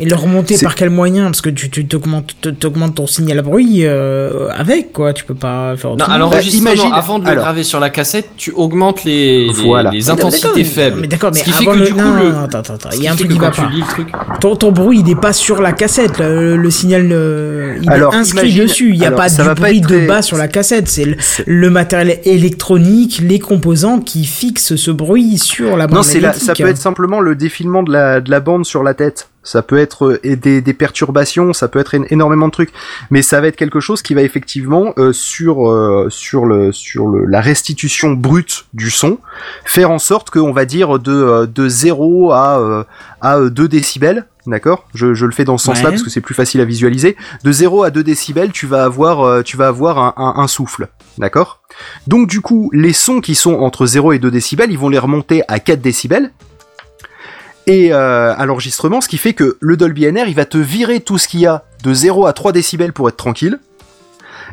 Et le remonter C'est- par quel moyen? Parce que tu tu t'augmentes t'augmentes ton signal bruit euh, avec, quoi. Tu peux pas faire Non, autrement. à l'enregistrement, imagine- avant de le alors. graver sur la cassette, tu augmentes les, les, Voilà. les Mais d'accord, intensités mais- faibles. Mais d'accord, mais Ce qui fait avant que le... du coup, non, le- non, attends, attends, attends. Il y a un truc qui va pas. tu lis le truc. Ton, ton bruit, il n'est pas sur la cassette. Le, le signal, euh, il Alors, est inscrit imagine- dessus. Il n'y a alors, pas pas bruit être de bas sur la cassette. C'est le, le matériel électronique, les composants qui fixent ce bruit sur la bande Non, c'est la, ça peut être simplement le défilement de la, de la bande sur la tête. Ça peut être euh, des, des perturbations, ça peut être énormément de trucs. Mais ça va être quelque chose qui va effectivement euh, sur euh, sur le sur le, la restitution brute du son faire en sorte qu'on va dire de euh, de 0 à euh, à euh, 2 décibels. D'accord? Je, je le fais dans ce sens-là Ouais. parce que c'est plus facile à visualiser. De 0 à 2 décibels, tu vas avoir, euh, tu vas avoir un, un, un souffle. D'accord? Donc du coup, les sons qui sont entre 0 et 2 décibels, ils vont les remonter à 4 décibels. Et euh, à l'enregistrement, ce qui fait que le Dolby NR, il va te virer tout ce qu'il y a de 0 à 3 décibels pour être tranquille.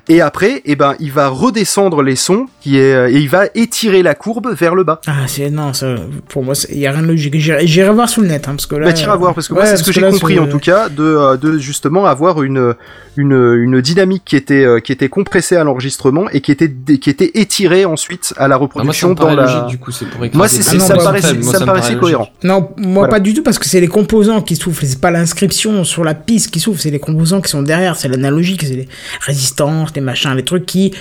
Et après, eh ben, il va redescendre les sons qui est, euh, et il va étirer la courbe vers le bas. Ah, c'est non, ça, pour moi, il y a rien de logique. J'irai voir sur le net, hein, parce que là. Bah, t'iras voir, parce que moi, c'est ce que j'ai compris, en tout cas, de, euh, de justement avoir une, une, une dynamique qui était, euh, qui était compressée à l'enregistrement et qui était, qui était étirée ensuite à la moi, ça reproduction me dans la... logique, du coup, c'est pour Moi, c'est, les c'est- Ah non, ça, me paraissait, faibles. Moi, ça me paraissait paraît cohérent. Non, moi Voilà. pas du tout parce que c'est les composants qui soufflent, c'est pas l'inscription sur la piste qui souffle, c'est les composants qui sont derrière, c'est l'analogique, c'est les résistances, les machins, les trucs qui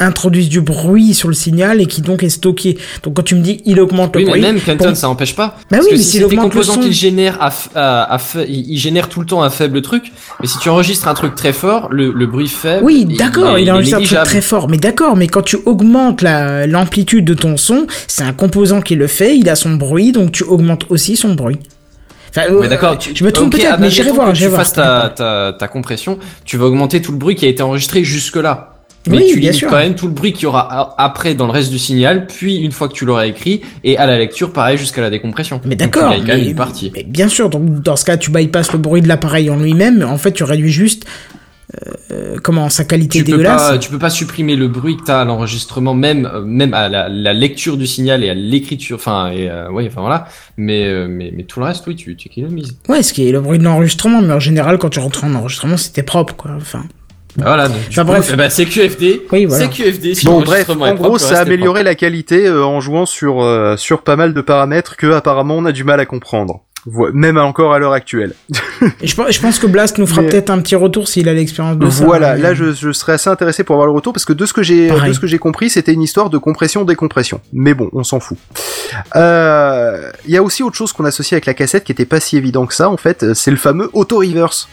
introduisent du bruit sur le signal et qui donc est stocké. Donc quand tu me dis il augmente Oui, le mais bruit, même Kenton, pour- ça empêche pas. Bah Parce oui, que mais si c'est des composants qu'il génère à, il il génère tout le temps un faible truc. Mais si tu enregistres un truc très fort, le, le bruit faible. Oui, il- d'accord, il est enregistre un truc très fort, mais d'accord, mais quand tu augmentes la- l'amplitude de ton son, c'est un composant qui le fait, il a son bruit, donc tu augmentes aussi son bruit. Euh, Mais d'accord, tu- je me trompe peut-être, ah, mais bah, j'irai mettons voir, que j'irai tu voir. fasses ta, ta, ta compression, tu vas augmenter tout le bruit qui a été enregistré jusque-là. Mais Oui, tu limites quand même tout le bruit qu'il y aura après dans le reste du signal, puis une fois que tu l'auras écrit, et à la lecture, pareil, jusqu'à la décompression. Mais d'accord, mais, une partie. mais bien sûr, donc dans ce cas, tu bypasses le bruit de l'appareil en lui-même, mais en fait, tu réduis juste euh, comment sa qualité tu peux dégueulasse. pas, tu peux pas supprimer le bruit que t'as à l'enregistrement, même, euh, même à la, la lecture du signal et à l'écriture, enfin, et, euh, ouais, enfin voilà. Mais, euh, mais, mais tout le reste, oui, tu, tu économises. Ouais, ce qui est le bruit de l'enregistrement, mais en général, quand tu rentres en enregistrement, c'était propre, quoi. Enfin, Bah, Voilà, donc, Enfin, bref. ben, c'est QFD. Oui, voilà. C'est QFD. si Bon bref, en propre, gros ça a amélioré la qualité euh, en jouant sur euh, sur pas mal de paramètres que apparemment on a du mal à comprendre. Même encore à l'heure actuelle. je, pense- je pense que Blast nous fera Mais- peut-être un petit retour s'il a l'expérience de ça. Voilà, là je, je serais assez intéressé pour avoir le retour parce que de ce que j'ai de ce que j'ai compris, c'était une histoire de compression décompression. Mais bon, on s'en fout. Euh, Il y a aussi autre chose qu'on associe avec la cassette qui était pas si évident que ça en fait, euh, c'est le fameux auto reverse.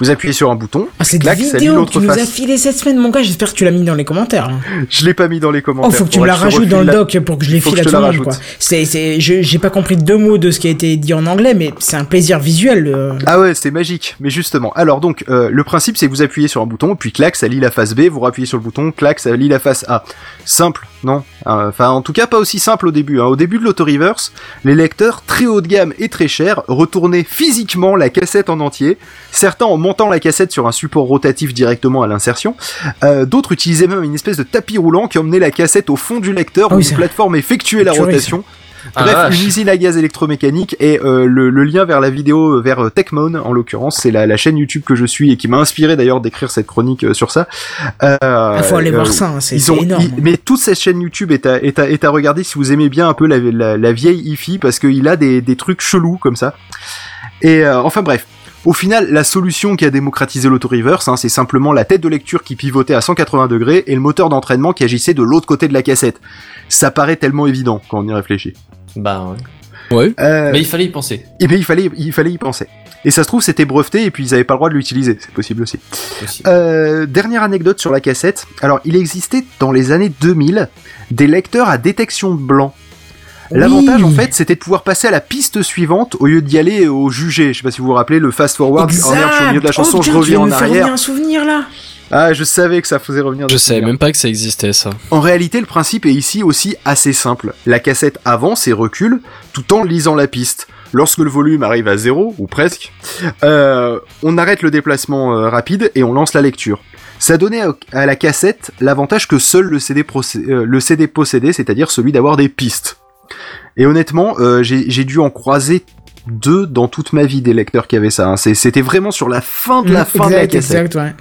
Vous appuyez sur un bouton, Ah, ça lit vidéo que tu nous as filé cette semaine, mon gars, j'espère que tu l'as mis dans les commentaires. Je l'ai pas mis dans les commentaires. Oh, faut que tu me la rajoutes dans le doc pour que je les file à tout le monde, quoi. C'est, c'est, j'ai pas compris deux mots de ce qui a été dit en anglais, mais c'est un plaisir visuel. euh. Ah ouais, c'est magique. Mais justement, alors donc, euh, le principe c'est que vous appuyez sur un bouton, puis clac, ça lit la face B, vous rappuyez sur le bouton, clac, ça lit la face A. Simple, non Euh, Enfin, en tout cas, pas aussi simple au début. hein. Au début de l'auto-reverse, les lecteurs très haut de gamme et très chers retournaient physiquement la cassette en entier, certains en montant la cassette sur un support rotatif directement à l'insertion, euh, d'autres utilisaient même une espèce de tapis roulant qui emmenait la cassette au fond du lecteur Ah où une plateforme effectuait la rotation. Ah, Bref, la vache. une usine à gaz électromécanique et euh, le, le lien vers la vidéo, euh, vers euh, Techmon en l'occurrence, c'est la, la chaîne YouTube que je suis et qui m'a inspiré d'ailleurs d'écrire cette chronique euh, sur ça. Euh, Il faut aller euh, voir ça, hein, c'est, énorme. ils- mais toute cette chaîne YouTube est à, est à, est à regarder si vous aimez bien un peu la, la, la vieille hi-fi parce qu'il a des, des trucs chelous comme ça. Et euh, enfin bref. Au final, la solution qui a démocratisé l'auto-reverse, hein, c'est simplement la tête de lecture qui pivotait à 180 degrés et le moteur d'entraînement qui agissait de l'autre côté de la cassette. Ça paraît tellement évident quand on y réfléchit. Bah, ouais. Ouais. Euh, Mais il fallait y penser. et bien il fallait, il fallait y penser. Et ça se trouve c'était breveté et puis ils avaient pas le droit de l'utiliser, c'est possible aussi. Euh, dernière anecdote sur la cassette. Alors il existait dans les années 2000 des lecteurs à détection blanc. L'avantage Oui. en fait c'était de pouvoir passer à la piste suivante au lieu d'y aller au jugé. Je sais pas si vous vous rappelez le fast forward. Exact. Oh merde, je suis au milieu de la chanson, Oh, je putain, reviens viens en de me faire arrière. un souvenir là. Ah je savais que ça faisait revenir. Je savais même pas que ça existait ça. En réalité, le principe est ici aussi assez simple. La cassette avance et recule tout en lisant la piste. Lorsque le volume arrive à zéro, ou presque, euh, on arrête le déplacement euh, rapide et on lance la lecture. Ça donnait à- la cassette l'avantage que seul le CD, euh, le CD possédait, c'est-à-dire celui d'avoir des pistes. Et honnêtement, euh, j'ai dû en croiser deux dans toute ma vie des lecteurs qui avaient ça. hein. C'était vraiment sur la fin de la Mm, fin de la cassette. exact, ouais.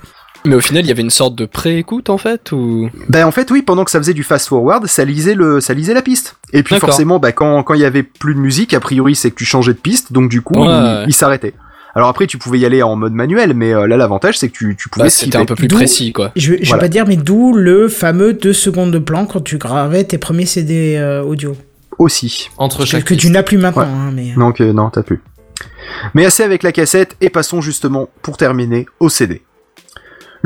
Mais au final, il y avait une sorte de pré-écoute en fait ou? Ben en fait oui, pendant que ça faisait du fast forward, ça lisait le, ça lisait la piste. Et puis forcément, bah quand quand il y avait plus de musique, a priori c'est que tu changeais de piste, donc du coup Ouais, il, ouais. il s'arrêtait. Alors après tu pouvais y aller en mode manuel, mais euh, là l'avantage c'est que tu tu pouvais bah, c'était un peu plus précis quoi. Je, vais- je Voilà. vais pas dire, mais d'où le fameux 2 secondes de plan quand tu gravais tes premiers CD euh, audio. aussi. Entre Que, chaque que tu n'as plus maintenant, Ouais. hein, mais. Donc euh, non, t'as plus. Mais assez avec la cassette et passons justement pour terminer au CD.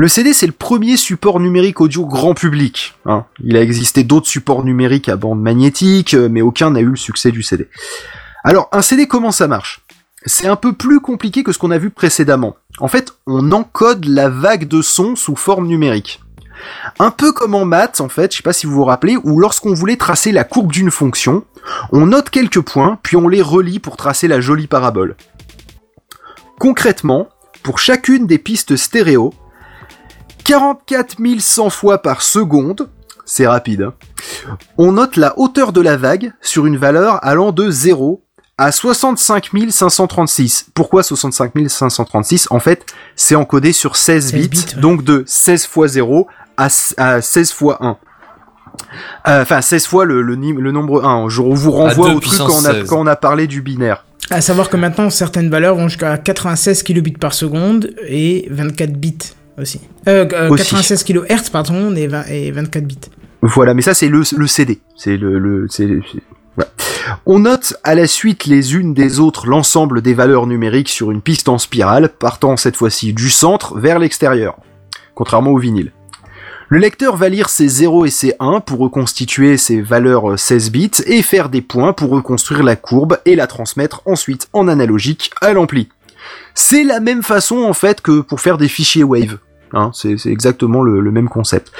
Le CD, c'est le premier support numérique audio grand public. hein. Il a existé d'autres supports numériques à bande magnétique, euh, mais aucun n'a eu le succès du CD. Alors, un CD, comment ça marche? C'est un peu plus compliqué que ce qu'on a vu précédemment. En fait, on encode la vague de son sous forme numérique. Un peu comme en maths, en fait, je sais pas si vous vous rappelez, où lorsqu'on voulait tracer la courbe d'une fonction, on note quelques points, puis on les relie pour tracer la jolie parabole. Concrètement, pour chacune des pistes stéréo, 44 100 fois par seconde, c'est rapide, hein, on note la hauteur de la vague sur une valeur allant de 0 à 65 536. Pourquoi 65 536 En fait, c'est encodé sur 16 bits, 16 bits, ouais. donc de 16 fois 0 à, s- à 16 fois 1. Euh, Enfin, 16 fois le, le, nim- le nombre 1. Je vous renvoie au truc quand on, a, 16. quand on a parlé du binaire. À savoir que maintenant, certaines valeurs vont jusqu'à 96 kilobits par seconde et 24 bits. Aussi. Euh, euh, Aussi. 96 kHz, pardon, et, 20 et 24 bits. Voilà, mais ça c'est le, le CD. C'est le, le. On note à la suite les unes des autres l'ensemble des valeurs numériques sur une piste en spirale, partant cette fois-ci du centre vers l'extérieur, contrairement au vinyle. Le lecteur va lire ses 0 et ses 1 pour reconstituer ses valeurs euh, 16 bits et faire des points pour reconstruire la courbe et la transmettre ensuite en analogique à l'ampli. C'est la même façon en fait que pour faire des fichiers Wave. Hein, c'est exactement le- le même concept.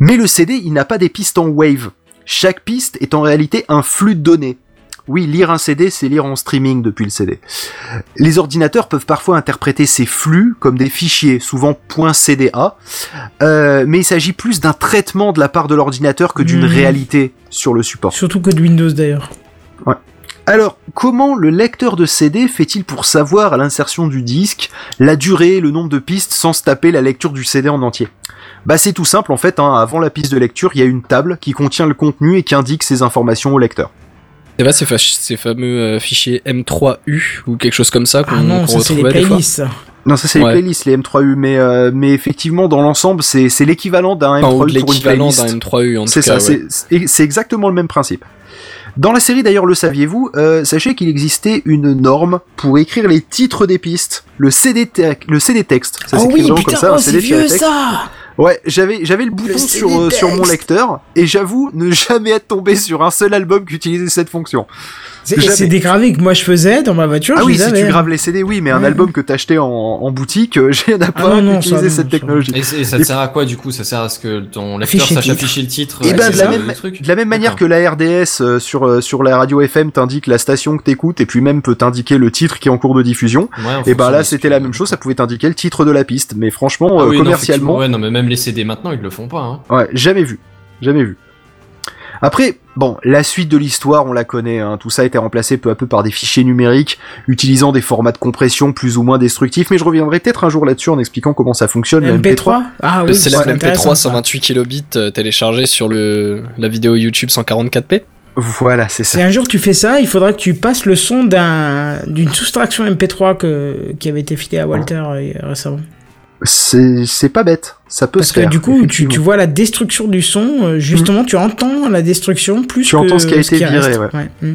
Mais le CD, il n'a pas des pistes en wave. Chaque piste est en réalité un flux de données. Oui, lire un CD, c'est lire en streaming depuis le CD. Les ordinateurs peuvent parfois interpréter ces flux comme des fichiers, souvent .cda, euh, mais il s'agit plus d'un traitement de la part de l'ordinateur que d'une Mhm. réalité sur le support. Surtout que de Windows d'ailleurs. Alors, comment le lecteur de CD fait-il pour savoir à l'insertion du disque la durée, le nombre de pistes sans se taper la lecture du CD en entier? Bah c'est tout simple en fait, hein, avant la piste de lecture, il y a une table qui contient le contenu et qui indique ces informations au lecteur. C'est pas ces, fa- ces fameux euh, fichiers M3U ou quelque chose comme ça qu'on Ah non, ça c'est les retrouvait des fois ça. Non, ça c'est Ouais. les playlists, les M3U, mais, euh, mais effectivement dans l'ensemble c'est c'est l'équivalent d'un Enfin, ou M3U de pour une l'équivalent playlist. d'un M3U en tout C'est cas. ça, ouais. c'est- c'est c'est exactement le même principe. Dans la série d'ailleurs, le saviez-vous, euh, sachez qu'il existait une norme pour écrire les titres des pistes, le CD, le CD texte. Ça Oh oui, putain, comme ça, oh, c'est vieux ça Ouais, j'avais j'avais le bouton sur euh, sur mon lecteur et j'avoue ne jamais être tombé sur un seul album qui utilisait cette fonction. C'est des gravés que moi je faisais dans ma voiture. Ah je oui, les si avais. tu graves les CD, oui, mais un Ouais. album que t'achetais en, en boutique, euh, j'ai n'a pas non, utilisé non, cette technologie. Et, ça te sert à quoi du coup? Ça sert à ce que ton lecteur sache titre. afficher le titre Et euh, ben de la même de la même manière que la RDS euh, sur euh, sur la radio FM t'indique la station que t'écoutes et puis même peut t'indiquer le titre qui est en cours de diffusion. Ouais, en Et ben fonction là c'était la même chose, ça pouvait t'indiquer le titre de la piste, mais franchement Ah euh, commercialement, même les CD maintenant ils le font pas. Hein. ouais, jamais vu, jamais vu. Après, bon, la suite de l'histoire, on la connaît, hein, tout ça a été remplacé peu à peu par des fichiers numériques, utilisant des formats de compression plus ou moins destructifs, mais je reviendrai peut-être un jour là-dessus en expliquant comment ça fonctionne, le MP3. MP3 Ah Le oui, célèbre c'est intéressant, MP3 ça. 128 kilobits euh, téléchargé sur le la vidéo YouTube 144p. Voilà, c'est ça. Si un jour tu fais ça, il faudra que tu passes le son d'un d'une soustraction MP3 que, qui avait été filée à Walter euh, récemment. C'est c'est pas bête, ça peut Parce se que faire. du coup, tu, tu vois la destruction du son, euh, justement, tu entends la destruction plus Tu que entends ce qui a été viré, reste. ouais. Mm.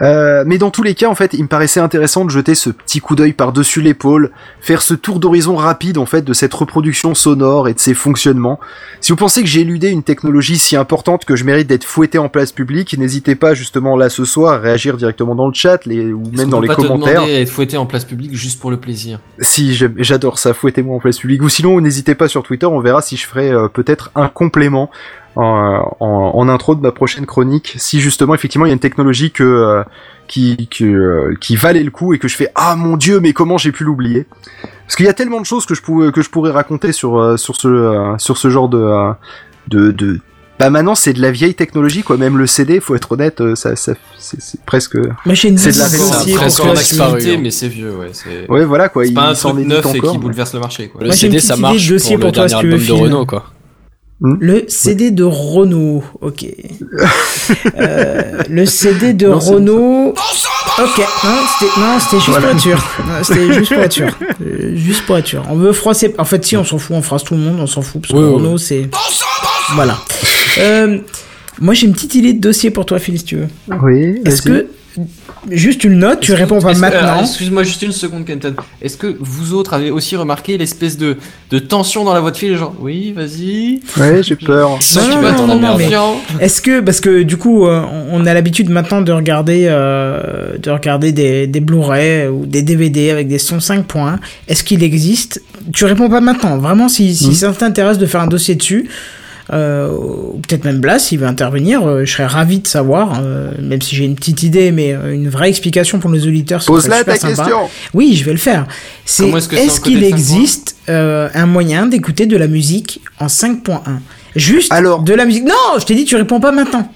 Euh, mais dans tous les cas, en fait, il me paraissait intéressant de jeter ce petit coup d'œil par-dessus l'épaule, faire ce tour d'horizon rapide, en fait, de cette reproduction sonore et de ses fonctionnements. Si vous pensez que j'ai éludé une technologie si importante que je mérite d'être fouetté en place publique, n'hésitez pas, justement, là, ce soir, à réagir directement dans le chat, les, ou même dans les pas te commentaires. à être fouetté en place publique juste pour le plaisir? Si, j'adore ça, fouettez-moi en place publique. Ou sinon, n'hésitez pas sur Twitter, on verra si je ferai euh, peut-être un complément en, en, en intro de ma prochaine chronique. Si justement, effectivement, il y a une technologie que euh, qui euh, qui valait le coup et que je fais ah mon dieu, mais comment j'ai pu l'oublier? Parce qu'il y a tellement de choses que je pouvais que je pourrais raconter sur euh, sur ce euh, sur ce genre de euh, de, de bah maintenant c'est de la vieille technologie quoi même le CD faut être honnête euh, ça, ça c'est presque C'est de la activité, hein. mais c'est vieux, ouais. C'est ouais voilà quoi c'est il pas un truc neuf et qui bouleverse le marché. Quoi. Le CD ça marche pour le dernier si tu veux, album de. Renault quoi. Le CD de Renault, ok. Euh, le CD de Non, Renault. Ok, non, c'était non, c'était juste pour être sûr. C'était juste pour être sûr. Euh, juste pour être sûr. On veut froisser. En fait, si on s'en fout, on phrase tout le monde, on s'en fout parce que Ouais, ouais. Renault, c'est. Voilà. Euh, moi, j'ai une petite idée de dossier pour toi, Phil, si tu veux. oui Est-ce que juste une note, tu réponds pas maintenant alors, Excuse-moi juste une seconde, Kenton. Est-ce que vous autres avez aussi remarqué l'espèce de, de tension dans la voix de fille, genre oui, vas-y. ouais j'ai peur Non, non, non, non, mais-. Est-ce que parce que du coup euh, on a l'habitude maintenant de regarder euh, de regarder des, des Blu-ray ou des DVD avec des sons 5 points. Est-ce qu'il existe? Tu réponds pas maintenant. Vraiment si si Mhm. ça t'intéresse de faire un dossier dessus. Euh, ou peut-être même Blas, s'il veut intervenir, euh, je serais ravi de savoir, euh, même si j'ai une petite idée, mais euh, une vraie explication pour nos auditeurs. pose-la ta sympa. question Oui, je vais le faire. C'est Comment est-ce que c'est est-ce encodé qu'il existe euh, un moyen d'écouter de la musique en 5.1 Juste Alors- de la musique. Non, je t'ai dit tu réponds pas maintenant.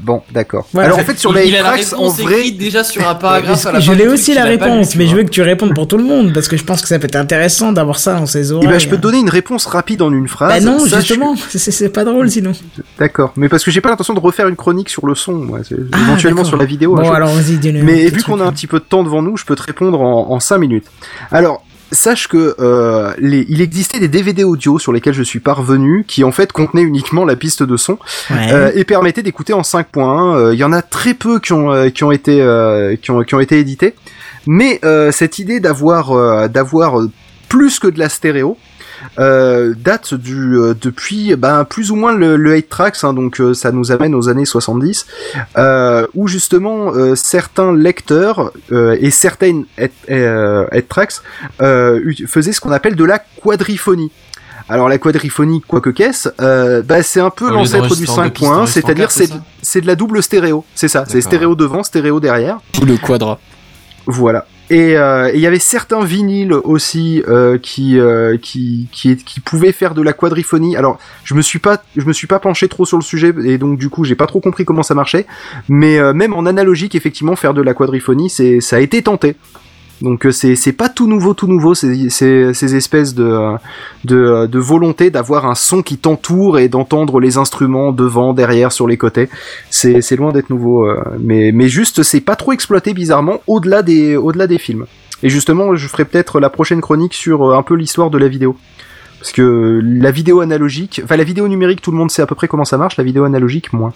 Bon, d'accord. Voilà. Alors en fait sur les tracks en vrai, déjà sur un paragraphe. À la je l'ai aussi la lu, réponse, mais je veux que tu répondes pour tout le monde parce que je pense que ça peut être intéressant d'avoir ça dans ses eh oreilles. ben, je peux te donner une réponse rapide en une phrase. Bah non, justement, c'est- pas drôle sinon. D'accord, mais parce que j'ai pas l'intention de refaire une chronique sur le son, moi. Ah, éventuellement sur la vidéo. Bon alors vas-y, dis-le. Mais vu qu'on a un petit peu de temps devant nous, je peux te répondre en, en 5 minutes. Alors, sache que euh, les, il existait des DVD audio sur lesquels je suis parvenu, qui en fait contenaient uniquement la piste de son Ouais. euh, et permettaient d'écouter en 5.1. Euh, Il y en a très peu qui ont euh, qui ont été euh, qui ont qui ont été édités, mais euh, cette idée d'avoir d'avoir plus que de la stéréo. Euh, date du euh, depuis ben plus ou moins le, le 8 tracks hein, donc euh, ça nous amène aux années 70 euh, où justement euh, certains lecteurs euh, et certaines 8 euh, 8 tracks euh, faisaient ce qu'on appelle de la quadriphonie. Alors la quadriphonie, quoi que qu'est-ce, euh, bah, c'est un peu lieu l'ancêtre du d'enregistrement de 5.1, pistes, enregistrement c'est-à-dire c'est de la double stéréo, c'est ça, c'est stéréo devant, stéréo derrière. Ou le quadra. Voilà. Et euh, et il y avait certains vinyles aussi euh, qui, euh, qui pouvaient faire de la quadriphonie. Alors je me suis pas je me suis pas penché trop sur le sujet et donc du coup j'ai pas trop compris comment ça marchait. Mais même en analogique effectivement faire de la quadriphonie c'est ça a été tenté. Donc euh, c'est c'est pas tout nouveau tout nouveau ces ces, ces espèces de euh, euh, de volonté d'avoir un son qui t'entoure et d'entendre les instruments devant derrière sur les côtés. C'est c'est loin d'être nouveau mais mais juste c'est pas trop exploité bizarrement au-delà des au-delà des films. Et justement je ferai peut-être la prochaine chronique sur un peu l'histoire de la vidéo. Parce que la vidéo analogique enfin la vidéo numérique tout le monde sait à peu près comment ça marche la vidéo analogique moins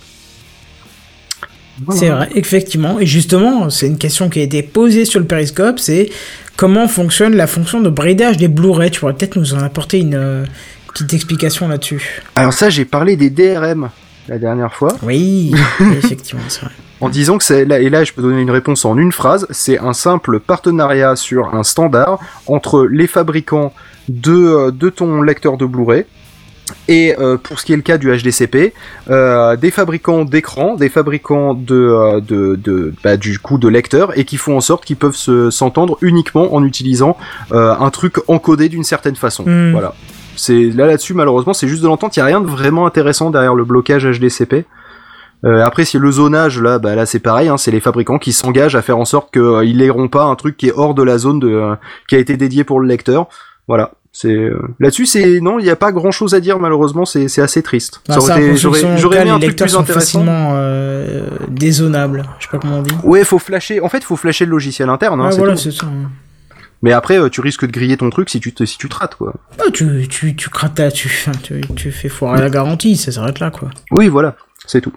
Voilà. C'est vrai, effectivement. Et justement, c'est une question qui a été posée sur le périscope, c'est comment fonctionne la fonction de bridage des Blu-ray. Tu pourrais peut-être nous en apporter une euh, petite explication là-dessus. alors ça j'ai parlé des DRM la dernière fois Oui, oui, effectivement, c'est vrai. en disant que c'est là et là je peux donner une réponse en une phrase, c'est un simple partenariat sur un standard entre les fabricants de euh, de ton lecteur de Blu-ray et euh, pour ce qui est le cas du HDCP, euh, des fabricants d'écran, des fabricants de, euh, de, de bah, du coup de lecteurs et qui font en sorte qu'ils peuvent se s'entendre uniquement en utilisant euh, un truc encodé d'une certaine façon. Hmm. Voilà. C'est là là-dessus malheureusement c'est juste de l'entente, il y a rien de vraiment intéressant derrière le blocage HDCP. Euh, après, si le zonage là, bah là c'est pareil, hein, c'est les fabricants qui s'engagent à faire en sorte qu'ils n'aieront pas un truc qui est hors de la zone de, euh, qui a été dédié pour le lecteur. Voilà. C'est euh, là-dessus, c'est non, il n'y a pas grand-chose à dire malheureusement. C'est c'est assez triste. Bah, J'aurais aimé un truc plus sont intéressant. facilement euh, dézonables. Je sais pas comment on dit. Ouais, faut flasher. En fait, faut flasher le logiciel interne. Hein, Ouais, voilà, c'est ça. hein. Mais après, euh, tu risques de griller ton truc si tu te si tu te rates quoi. Ah, tu, tu, tu crates tu, tu, tu fais foirer la garantie, ça s'arrête là, quoi. Oui, voilà, c'est tout.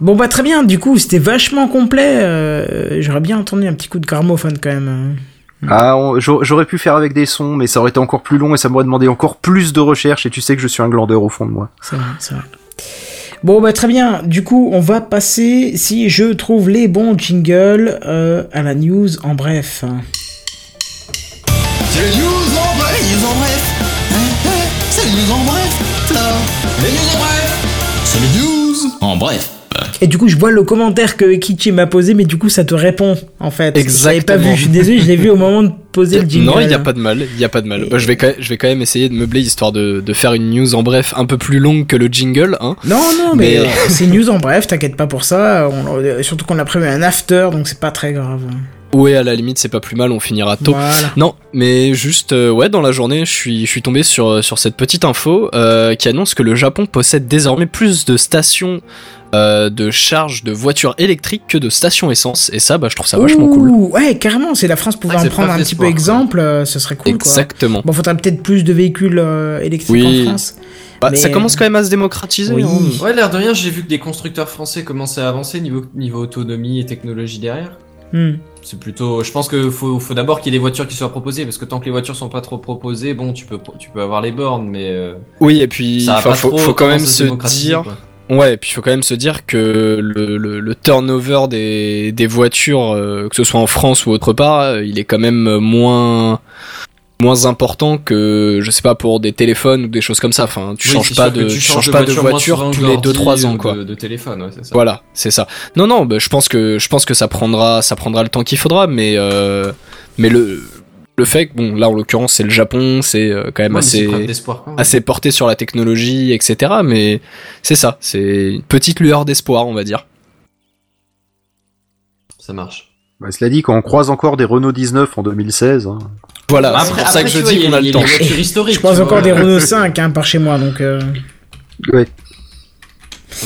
Bon, bah, très bien, du coup, c'était vachement complet. euh, J'aurais bien entendu un petit coup de gramophone quand même. Hein. Ah, on- j'aurais pu faire avec des sons, mais ça aurait été encore plus long et ça m'aurait demandé encore plus de recherche. Et tu sais que je suis un glandeur au fond de moi. C'est vrai, c'est vrai. Bon, bah très bien. Du coup, on va passer, si je trouve les bons jingles, euh, à la news en bref. C'est les news en bref, les news en bref. Hein, hein, C'est les news en bref, là. Les news en bref. C'est les news en bref. Et du coup, je vois le commentaire que Kichi m'a posé, mais du coup, ça te répond, en fait. Je l'avais pas vu, Exactement. je suis désolé, je l'ai vu au moment de poser le jingle. Non, il n'y a pas de mal, il y a pas de mal. Bah, je, vais quand même, je vais quand même essayer de meubler histoire de, de faire une news en bref un peu plus longue que le jingle, hein. Non, non, mais, Mais- euh, c'est news en bref, t'inquiète pas pour ça. On- surtout qu'on a prévu un after, donc c'est pas très grave. Ouais, à la limite, c'est pas plus mal, on finira tôt. Voilà. Non, mais juste, euh, ouais, dans la journée, je suis, je suis tombé sur, sur cette petite info euh, qui annonce que le Japon possède désormais plus de stations euh, de charge de voitures électriques que de stations essence. Et ça, bah, je trouve ça vachement cool. Ouais, carrément, si la France pouvait Ouais, en prendre un petit peu exemple, euh, ce serait cool, quoi. Exactement. Bon, faudrait peut-être plus de véhicules euh, électriques Oui. en France. Bah, Mais- Ça commence quand même à se démocratiser. Oui. hein. Ouais, l'air de rien, j'ai vu que des constructeurs français commençaient à avancer niveau, niveau autonomie et technologie derrière. Hmm. C'est plutôt. Je pense que faut, faut d'abord qu'il y ait des voitures qui soient proposées, parce que tant que les voitures sont pas trop proposées, bon, tu peux, tu peux avoir les bornes, mais. euh, Oui, et puis, ça faut, trop faut quand même se démocratiser, dire. quoi. Ouais, et puis il faut quand même se dire que le, le, le turnover des, des voitures, euh, que ce soit en France ou autre part, euh, il est quand même moins moins important que je sais pas pour des téléphones ou des choses comme ça. Enfin, tu Oui, changes pas de tu tu changes changes pas de moins voiture tous les 2 d'ordi 3 ans quoi. De, de téléphone, ouais, c'est ça. Voilà, c'est ça. Non non, bah, je pense que je pense que ça prendra ça prendra le temps qu'il faudra mais euh, mais le le fait que bon là en l'occurrence c'est le Japon, c'est euh, quand même Ouais, assez assez porté sur la technologie, etc. Mais c'est ça, c'est une petite lueur d'espoir, on va dire. Ça marche. Bah, cela dit, quand on croise encore des Renault 19 en 2016, hein, Voilà, Bah, c'est pour ça que je dis qu'on a le temps. Je tu encore des Renault 5 hein, par chez moi, donc... euh, ouais.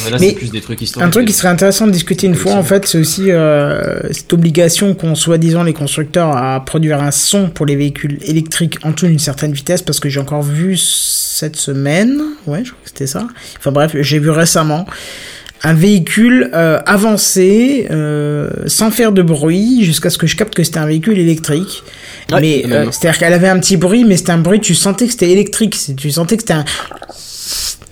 Mais là, c'est plus des trucs historiques. Un truc qui serait intéressant de discuter une fois, en fait, c'est aussi euh, cette obligation qu'ont soi-disant les constructeurs à produire un son pour les véhicules électriques en dessous d'une certaine vitesse, parce que j'ai encore vu cette semaine, ouais, je crois que c'était ça. Enfin bref, j'ai vu récemment un véhicule euh, avancé euh, sans faire de bruit jusqu'à ce que je capte que c'était un véhicule électrique. Ouais, mais euh, c'est-à-dire qu'elle avait un petit bruit, mais c'était un bruit, tu sentais que c'était électrique, tu sentais que c'était un...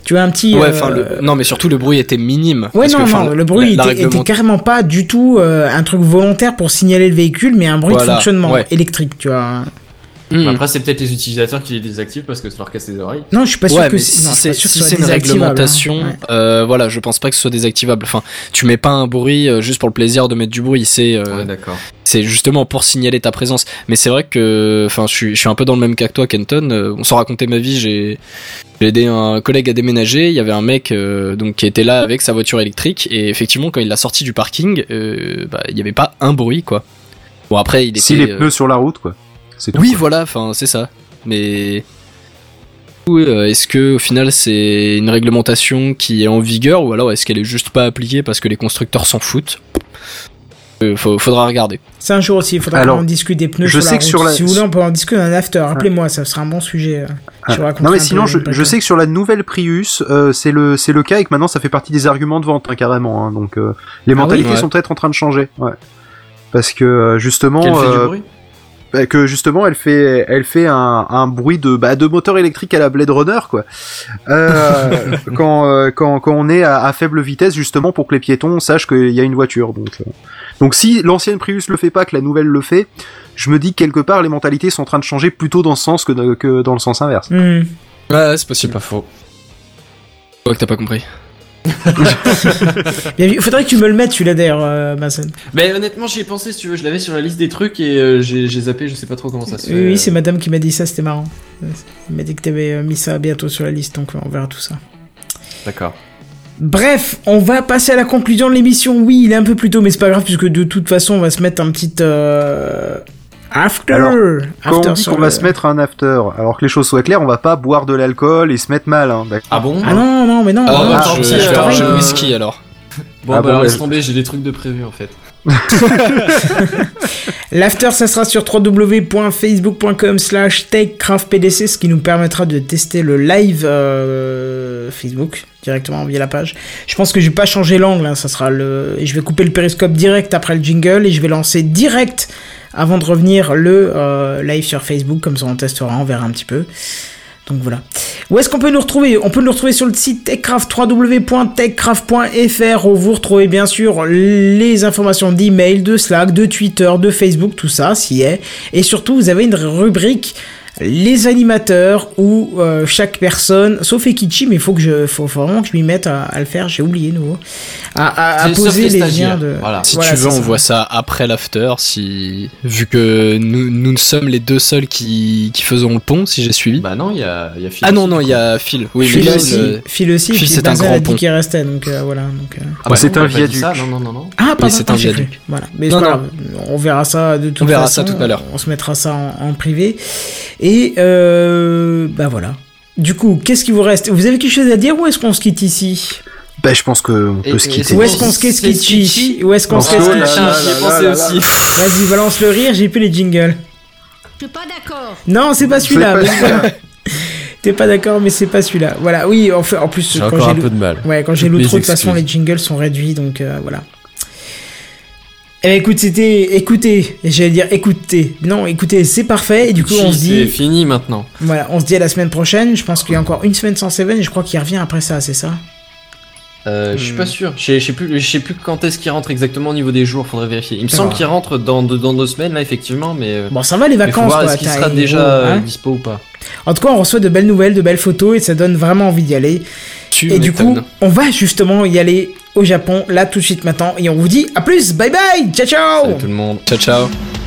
Tu vois un petit... Ouais, euh, enfin, non, mais surtout le bruit était minime. Ouais, Parce non, que, non, le bruit la- la était, carrément pas du tout euh, un truc volontaire pour signaler le véhicule, mais un bruit de Voilà, fonctionnement ouais. électrique, tu vois. Hmm. Après, c'est peut-être les utilisateurs qui les désactivent parce que ça leur casse les oreilles. Non, je suis pas sûr ouais, que si non, c'est sûr si une hein. réglementation, Ouais. euh, voilà, je pense pas que ce soit désactivable. Enfin, tu mets pas un bruit juste pour le plaisir de mettre du bruit. C'est euh, Ouais, d'accord. C'est justement pour signaler ta présence. Mais c'est vrai que, enfin, je suis je suis un peu dans le même cas que toi, Kenton. Euh, on s'en racontait ma vie. J'ai j'ai aidé un collègue à déménager. Il y avait un mec euh, donc qui était là avec sa voiture électrique et effectivement quand il l'a sorti du parking, euh, bah, il y avait pas un bruit quoi. Bon après il était. Si les euh, pneus sur la route, quoi. C'est oui, quoi. voilà, enfin, c'est ça. Mais est-ce que au final c'est une réglementation qui est en vigueur ou alors est-ce qu'elle est juste pas appliquée parce que les constructeurs s'en foutent? Euh, faut- Faudra regarder. C'est un jour aussi, il faudra Alors, qu'on discute des pneus je sur sais la que route. sur la- Si vous voulez, on peut en discuter un after. Rappelez-moi, ça sera un bon sujet. Ah. je Non mais sinon, je, sais que sur la nouvelle Prius, euh, c'est le c'est le cas et que maintenant ça fait partie des arguments de vente hein, carrément. hein. donc euh, les Ah oui mentalités Ouais. sont peut-être en train de changer. Ouais. Parce que justement, Qu'elle fait du bruit? Que justement elle fait elle fait un, un bruit de bah, de moteur électrique à la Blade Runner quoi. Euh, quand, euh, quand quand on est à, à faible vitesse justement pour que les piétons sachent qu'il y a une voiture. Donc euh, donc si l'ancienne Prius le fait pas, que la nouvelle le fait, je me dis que quelque part les mentalités sont en train de changer plutôt dans ce sens que de- que dans le sens inverse. Hmm. Ouais, c'est possible. pas faux. Toi que t'as pas compris. Il faudrait que tu me le mettes, celui-là d'ailleurs, euh, Mason. Mais honnêtement, j'y ai pensé si tu veux. Je l'avais sur la liste des trucs et euh, j'ai j'ai zappé. Je sais pas trop comment ça se fait. Oui, oui, c'est madame qui m'a dit ça, c'était marrant. Elle m'a dit que t'avais euh, mis ça bientôt sur la liste, donc euh, on verra tout ça. D'accord. Bref, on va passer à la conclusion de l'émission. Oui, il est un peu plus tôt, mais c'est pas grave, puisque de toute façon, on va se mettre un petit euh, after. Alors, Quand after on dit qu'on va le- se mettre un after, alors que les choses soient claires, on va pas boire de l'alcool et se mettre mal. Hein, Ah bon Ah non, non, mais non. Ah, non, bah, ça- je, je vais ça- le whisky alors. Bon, Ah bah bon, alors ouais. laisse tomber. J'ai des trucs de prévu en fait. L'after, ça sera sur www.facebook.com slash techcraftpdc, ce qui nous permettra de tester le live euh, Facebook directement via la page. Je pense que je vais pas changer l'angle, hein, ça sera le... et je vais couper le périscope direct après le jingle et je vais lancer direct avant de revenir le euh, live sur Facebook, comme ça on testera, on verra un petit peu. Donc voilà. Où est-ce qu'on peut nous retrouver? On peut nous retrouver sur le site techcraft, www.techcraft.fr où vous retrouvez bien sûr les informations d'email, de Slack, de Twitter, de Facebook, tout ça, s'y est. Et surtout, vous avez une rubrique les animateurs où euh, chaque personne, sauf Ekichi, mais il faut que je, faut, vraiment que je m'y mette à, à le faire, j'ai oublié nouveau, à, poser les liens de. voilà. Si Voilà, tu veux, on ça. voit ça après l'after. Si vu que nous, nous ne sommes les deux seuls qui, qui faisons le pont, si j'ai suivi. Bah non, il y a, il y a Phil ah non non, il y a Phil. Oui, Phil mais aussi, euh, Phil aussi, Phil, c'est un grand a dit pont. qu'il restait, donc euh, voilà. Donc, euh. Ah bah c'est un dit viaduc. ça, Non, non, non, non. Ah, pardon, c'est un ah, viaduc. Voilà. Mais Non, non. On verra ça de toute On verra façon. ça tout à l'heure. On se mettra ça en, en privé. Et euh, bah voilà. Du coup, qu'est-ce qui vous reste? Vous avez quelque chose à dire ou est-ce qu'on se quitte ici? Bah, je pense qu'on Et- peut se et quitter. Où est-ce qu'on se quitte ici? Où est-ce qu'on se quitte? ici J'y pensé aussi. Vas-y, balance le rire, j'ai plus les jingles. Je suis pas d'accord. Non, c'est pas celui-là. T'es pas d'accord, mais c'est pas celui-là. Voilà, oui, en, fait, en plus, quand j'ai un peu de mal. Ouais, quand j'ai l'outro, de toute façon, les jingles sont réduits, donc euh, voilà. Eh ben, écoute, c'était. Écoutez, j'allais dire écoutez. Non, écoutez, c'est parfait, et du coup, on se C'est dit. fini maintenant. Voilà, on se dit à la semaine prochaine. Je pense qu'il y a encore une semaine sans Seven, et je crois qu'il revient après ça, c'est ça? Euh, Je suis pas sûr. Je sais- plus, je sais plus quand est-ce qu'il rentre exactement au niveau des jours. Faudrait vérifier. Il me semble D'accord. qu'il rentre dans deux, dans deux semaines là, effectivement, mais. euh, Bon, ça va les vacances, est-ce qu'il sera déjà hein euh, dispo ou pas? En tout cas, on reçoit de belles nouvelles, de belles photos, et ça donne vraiment envie d'y aller. tu Et du coup, on va justement y aller au Japon, là, tout de suite maintenant, et on vous dit à plus, bye bye, ciao ciao Salut tout le monde. ciao ciao.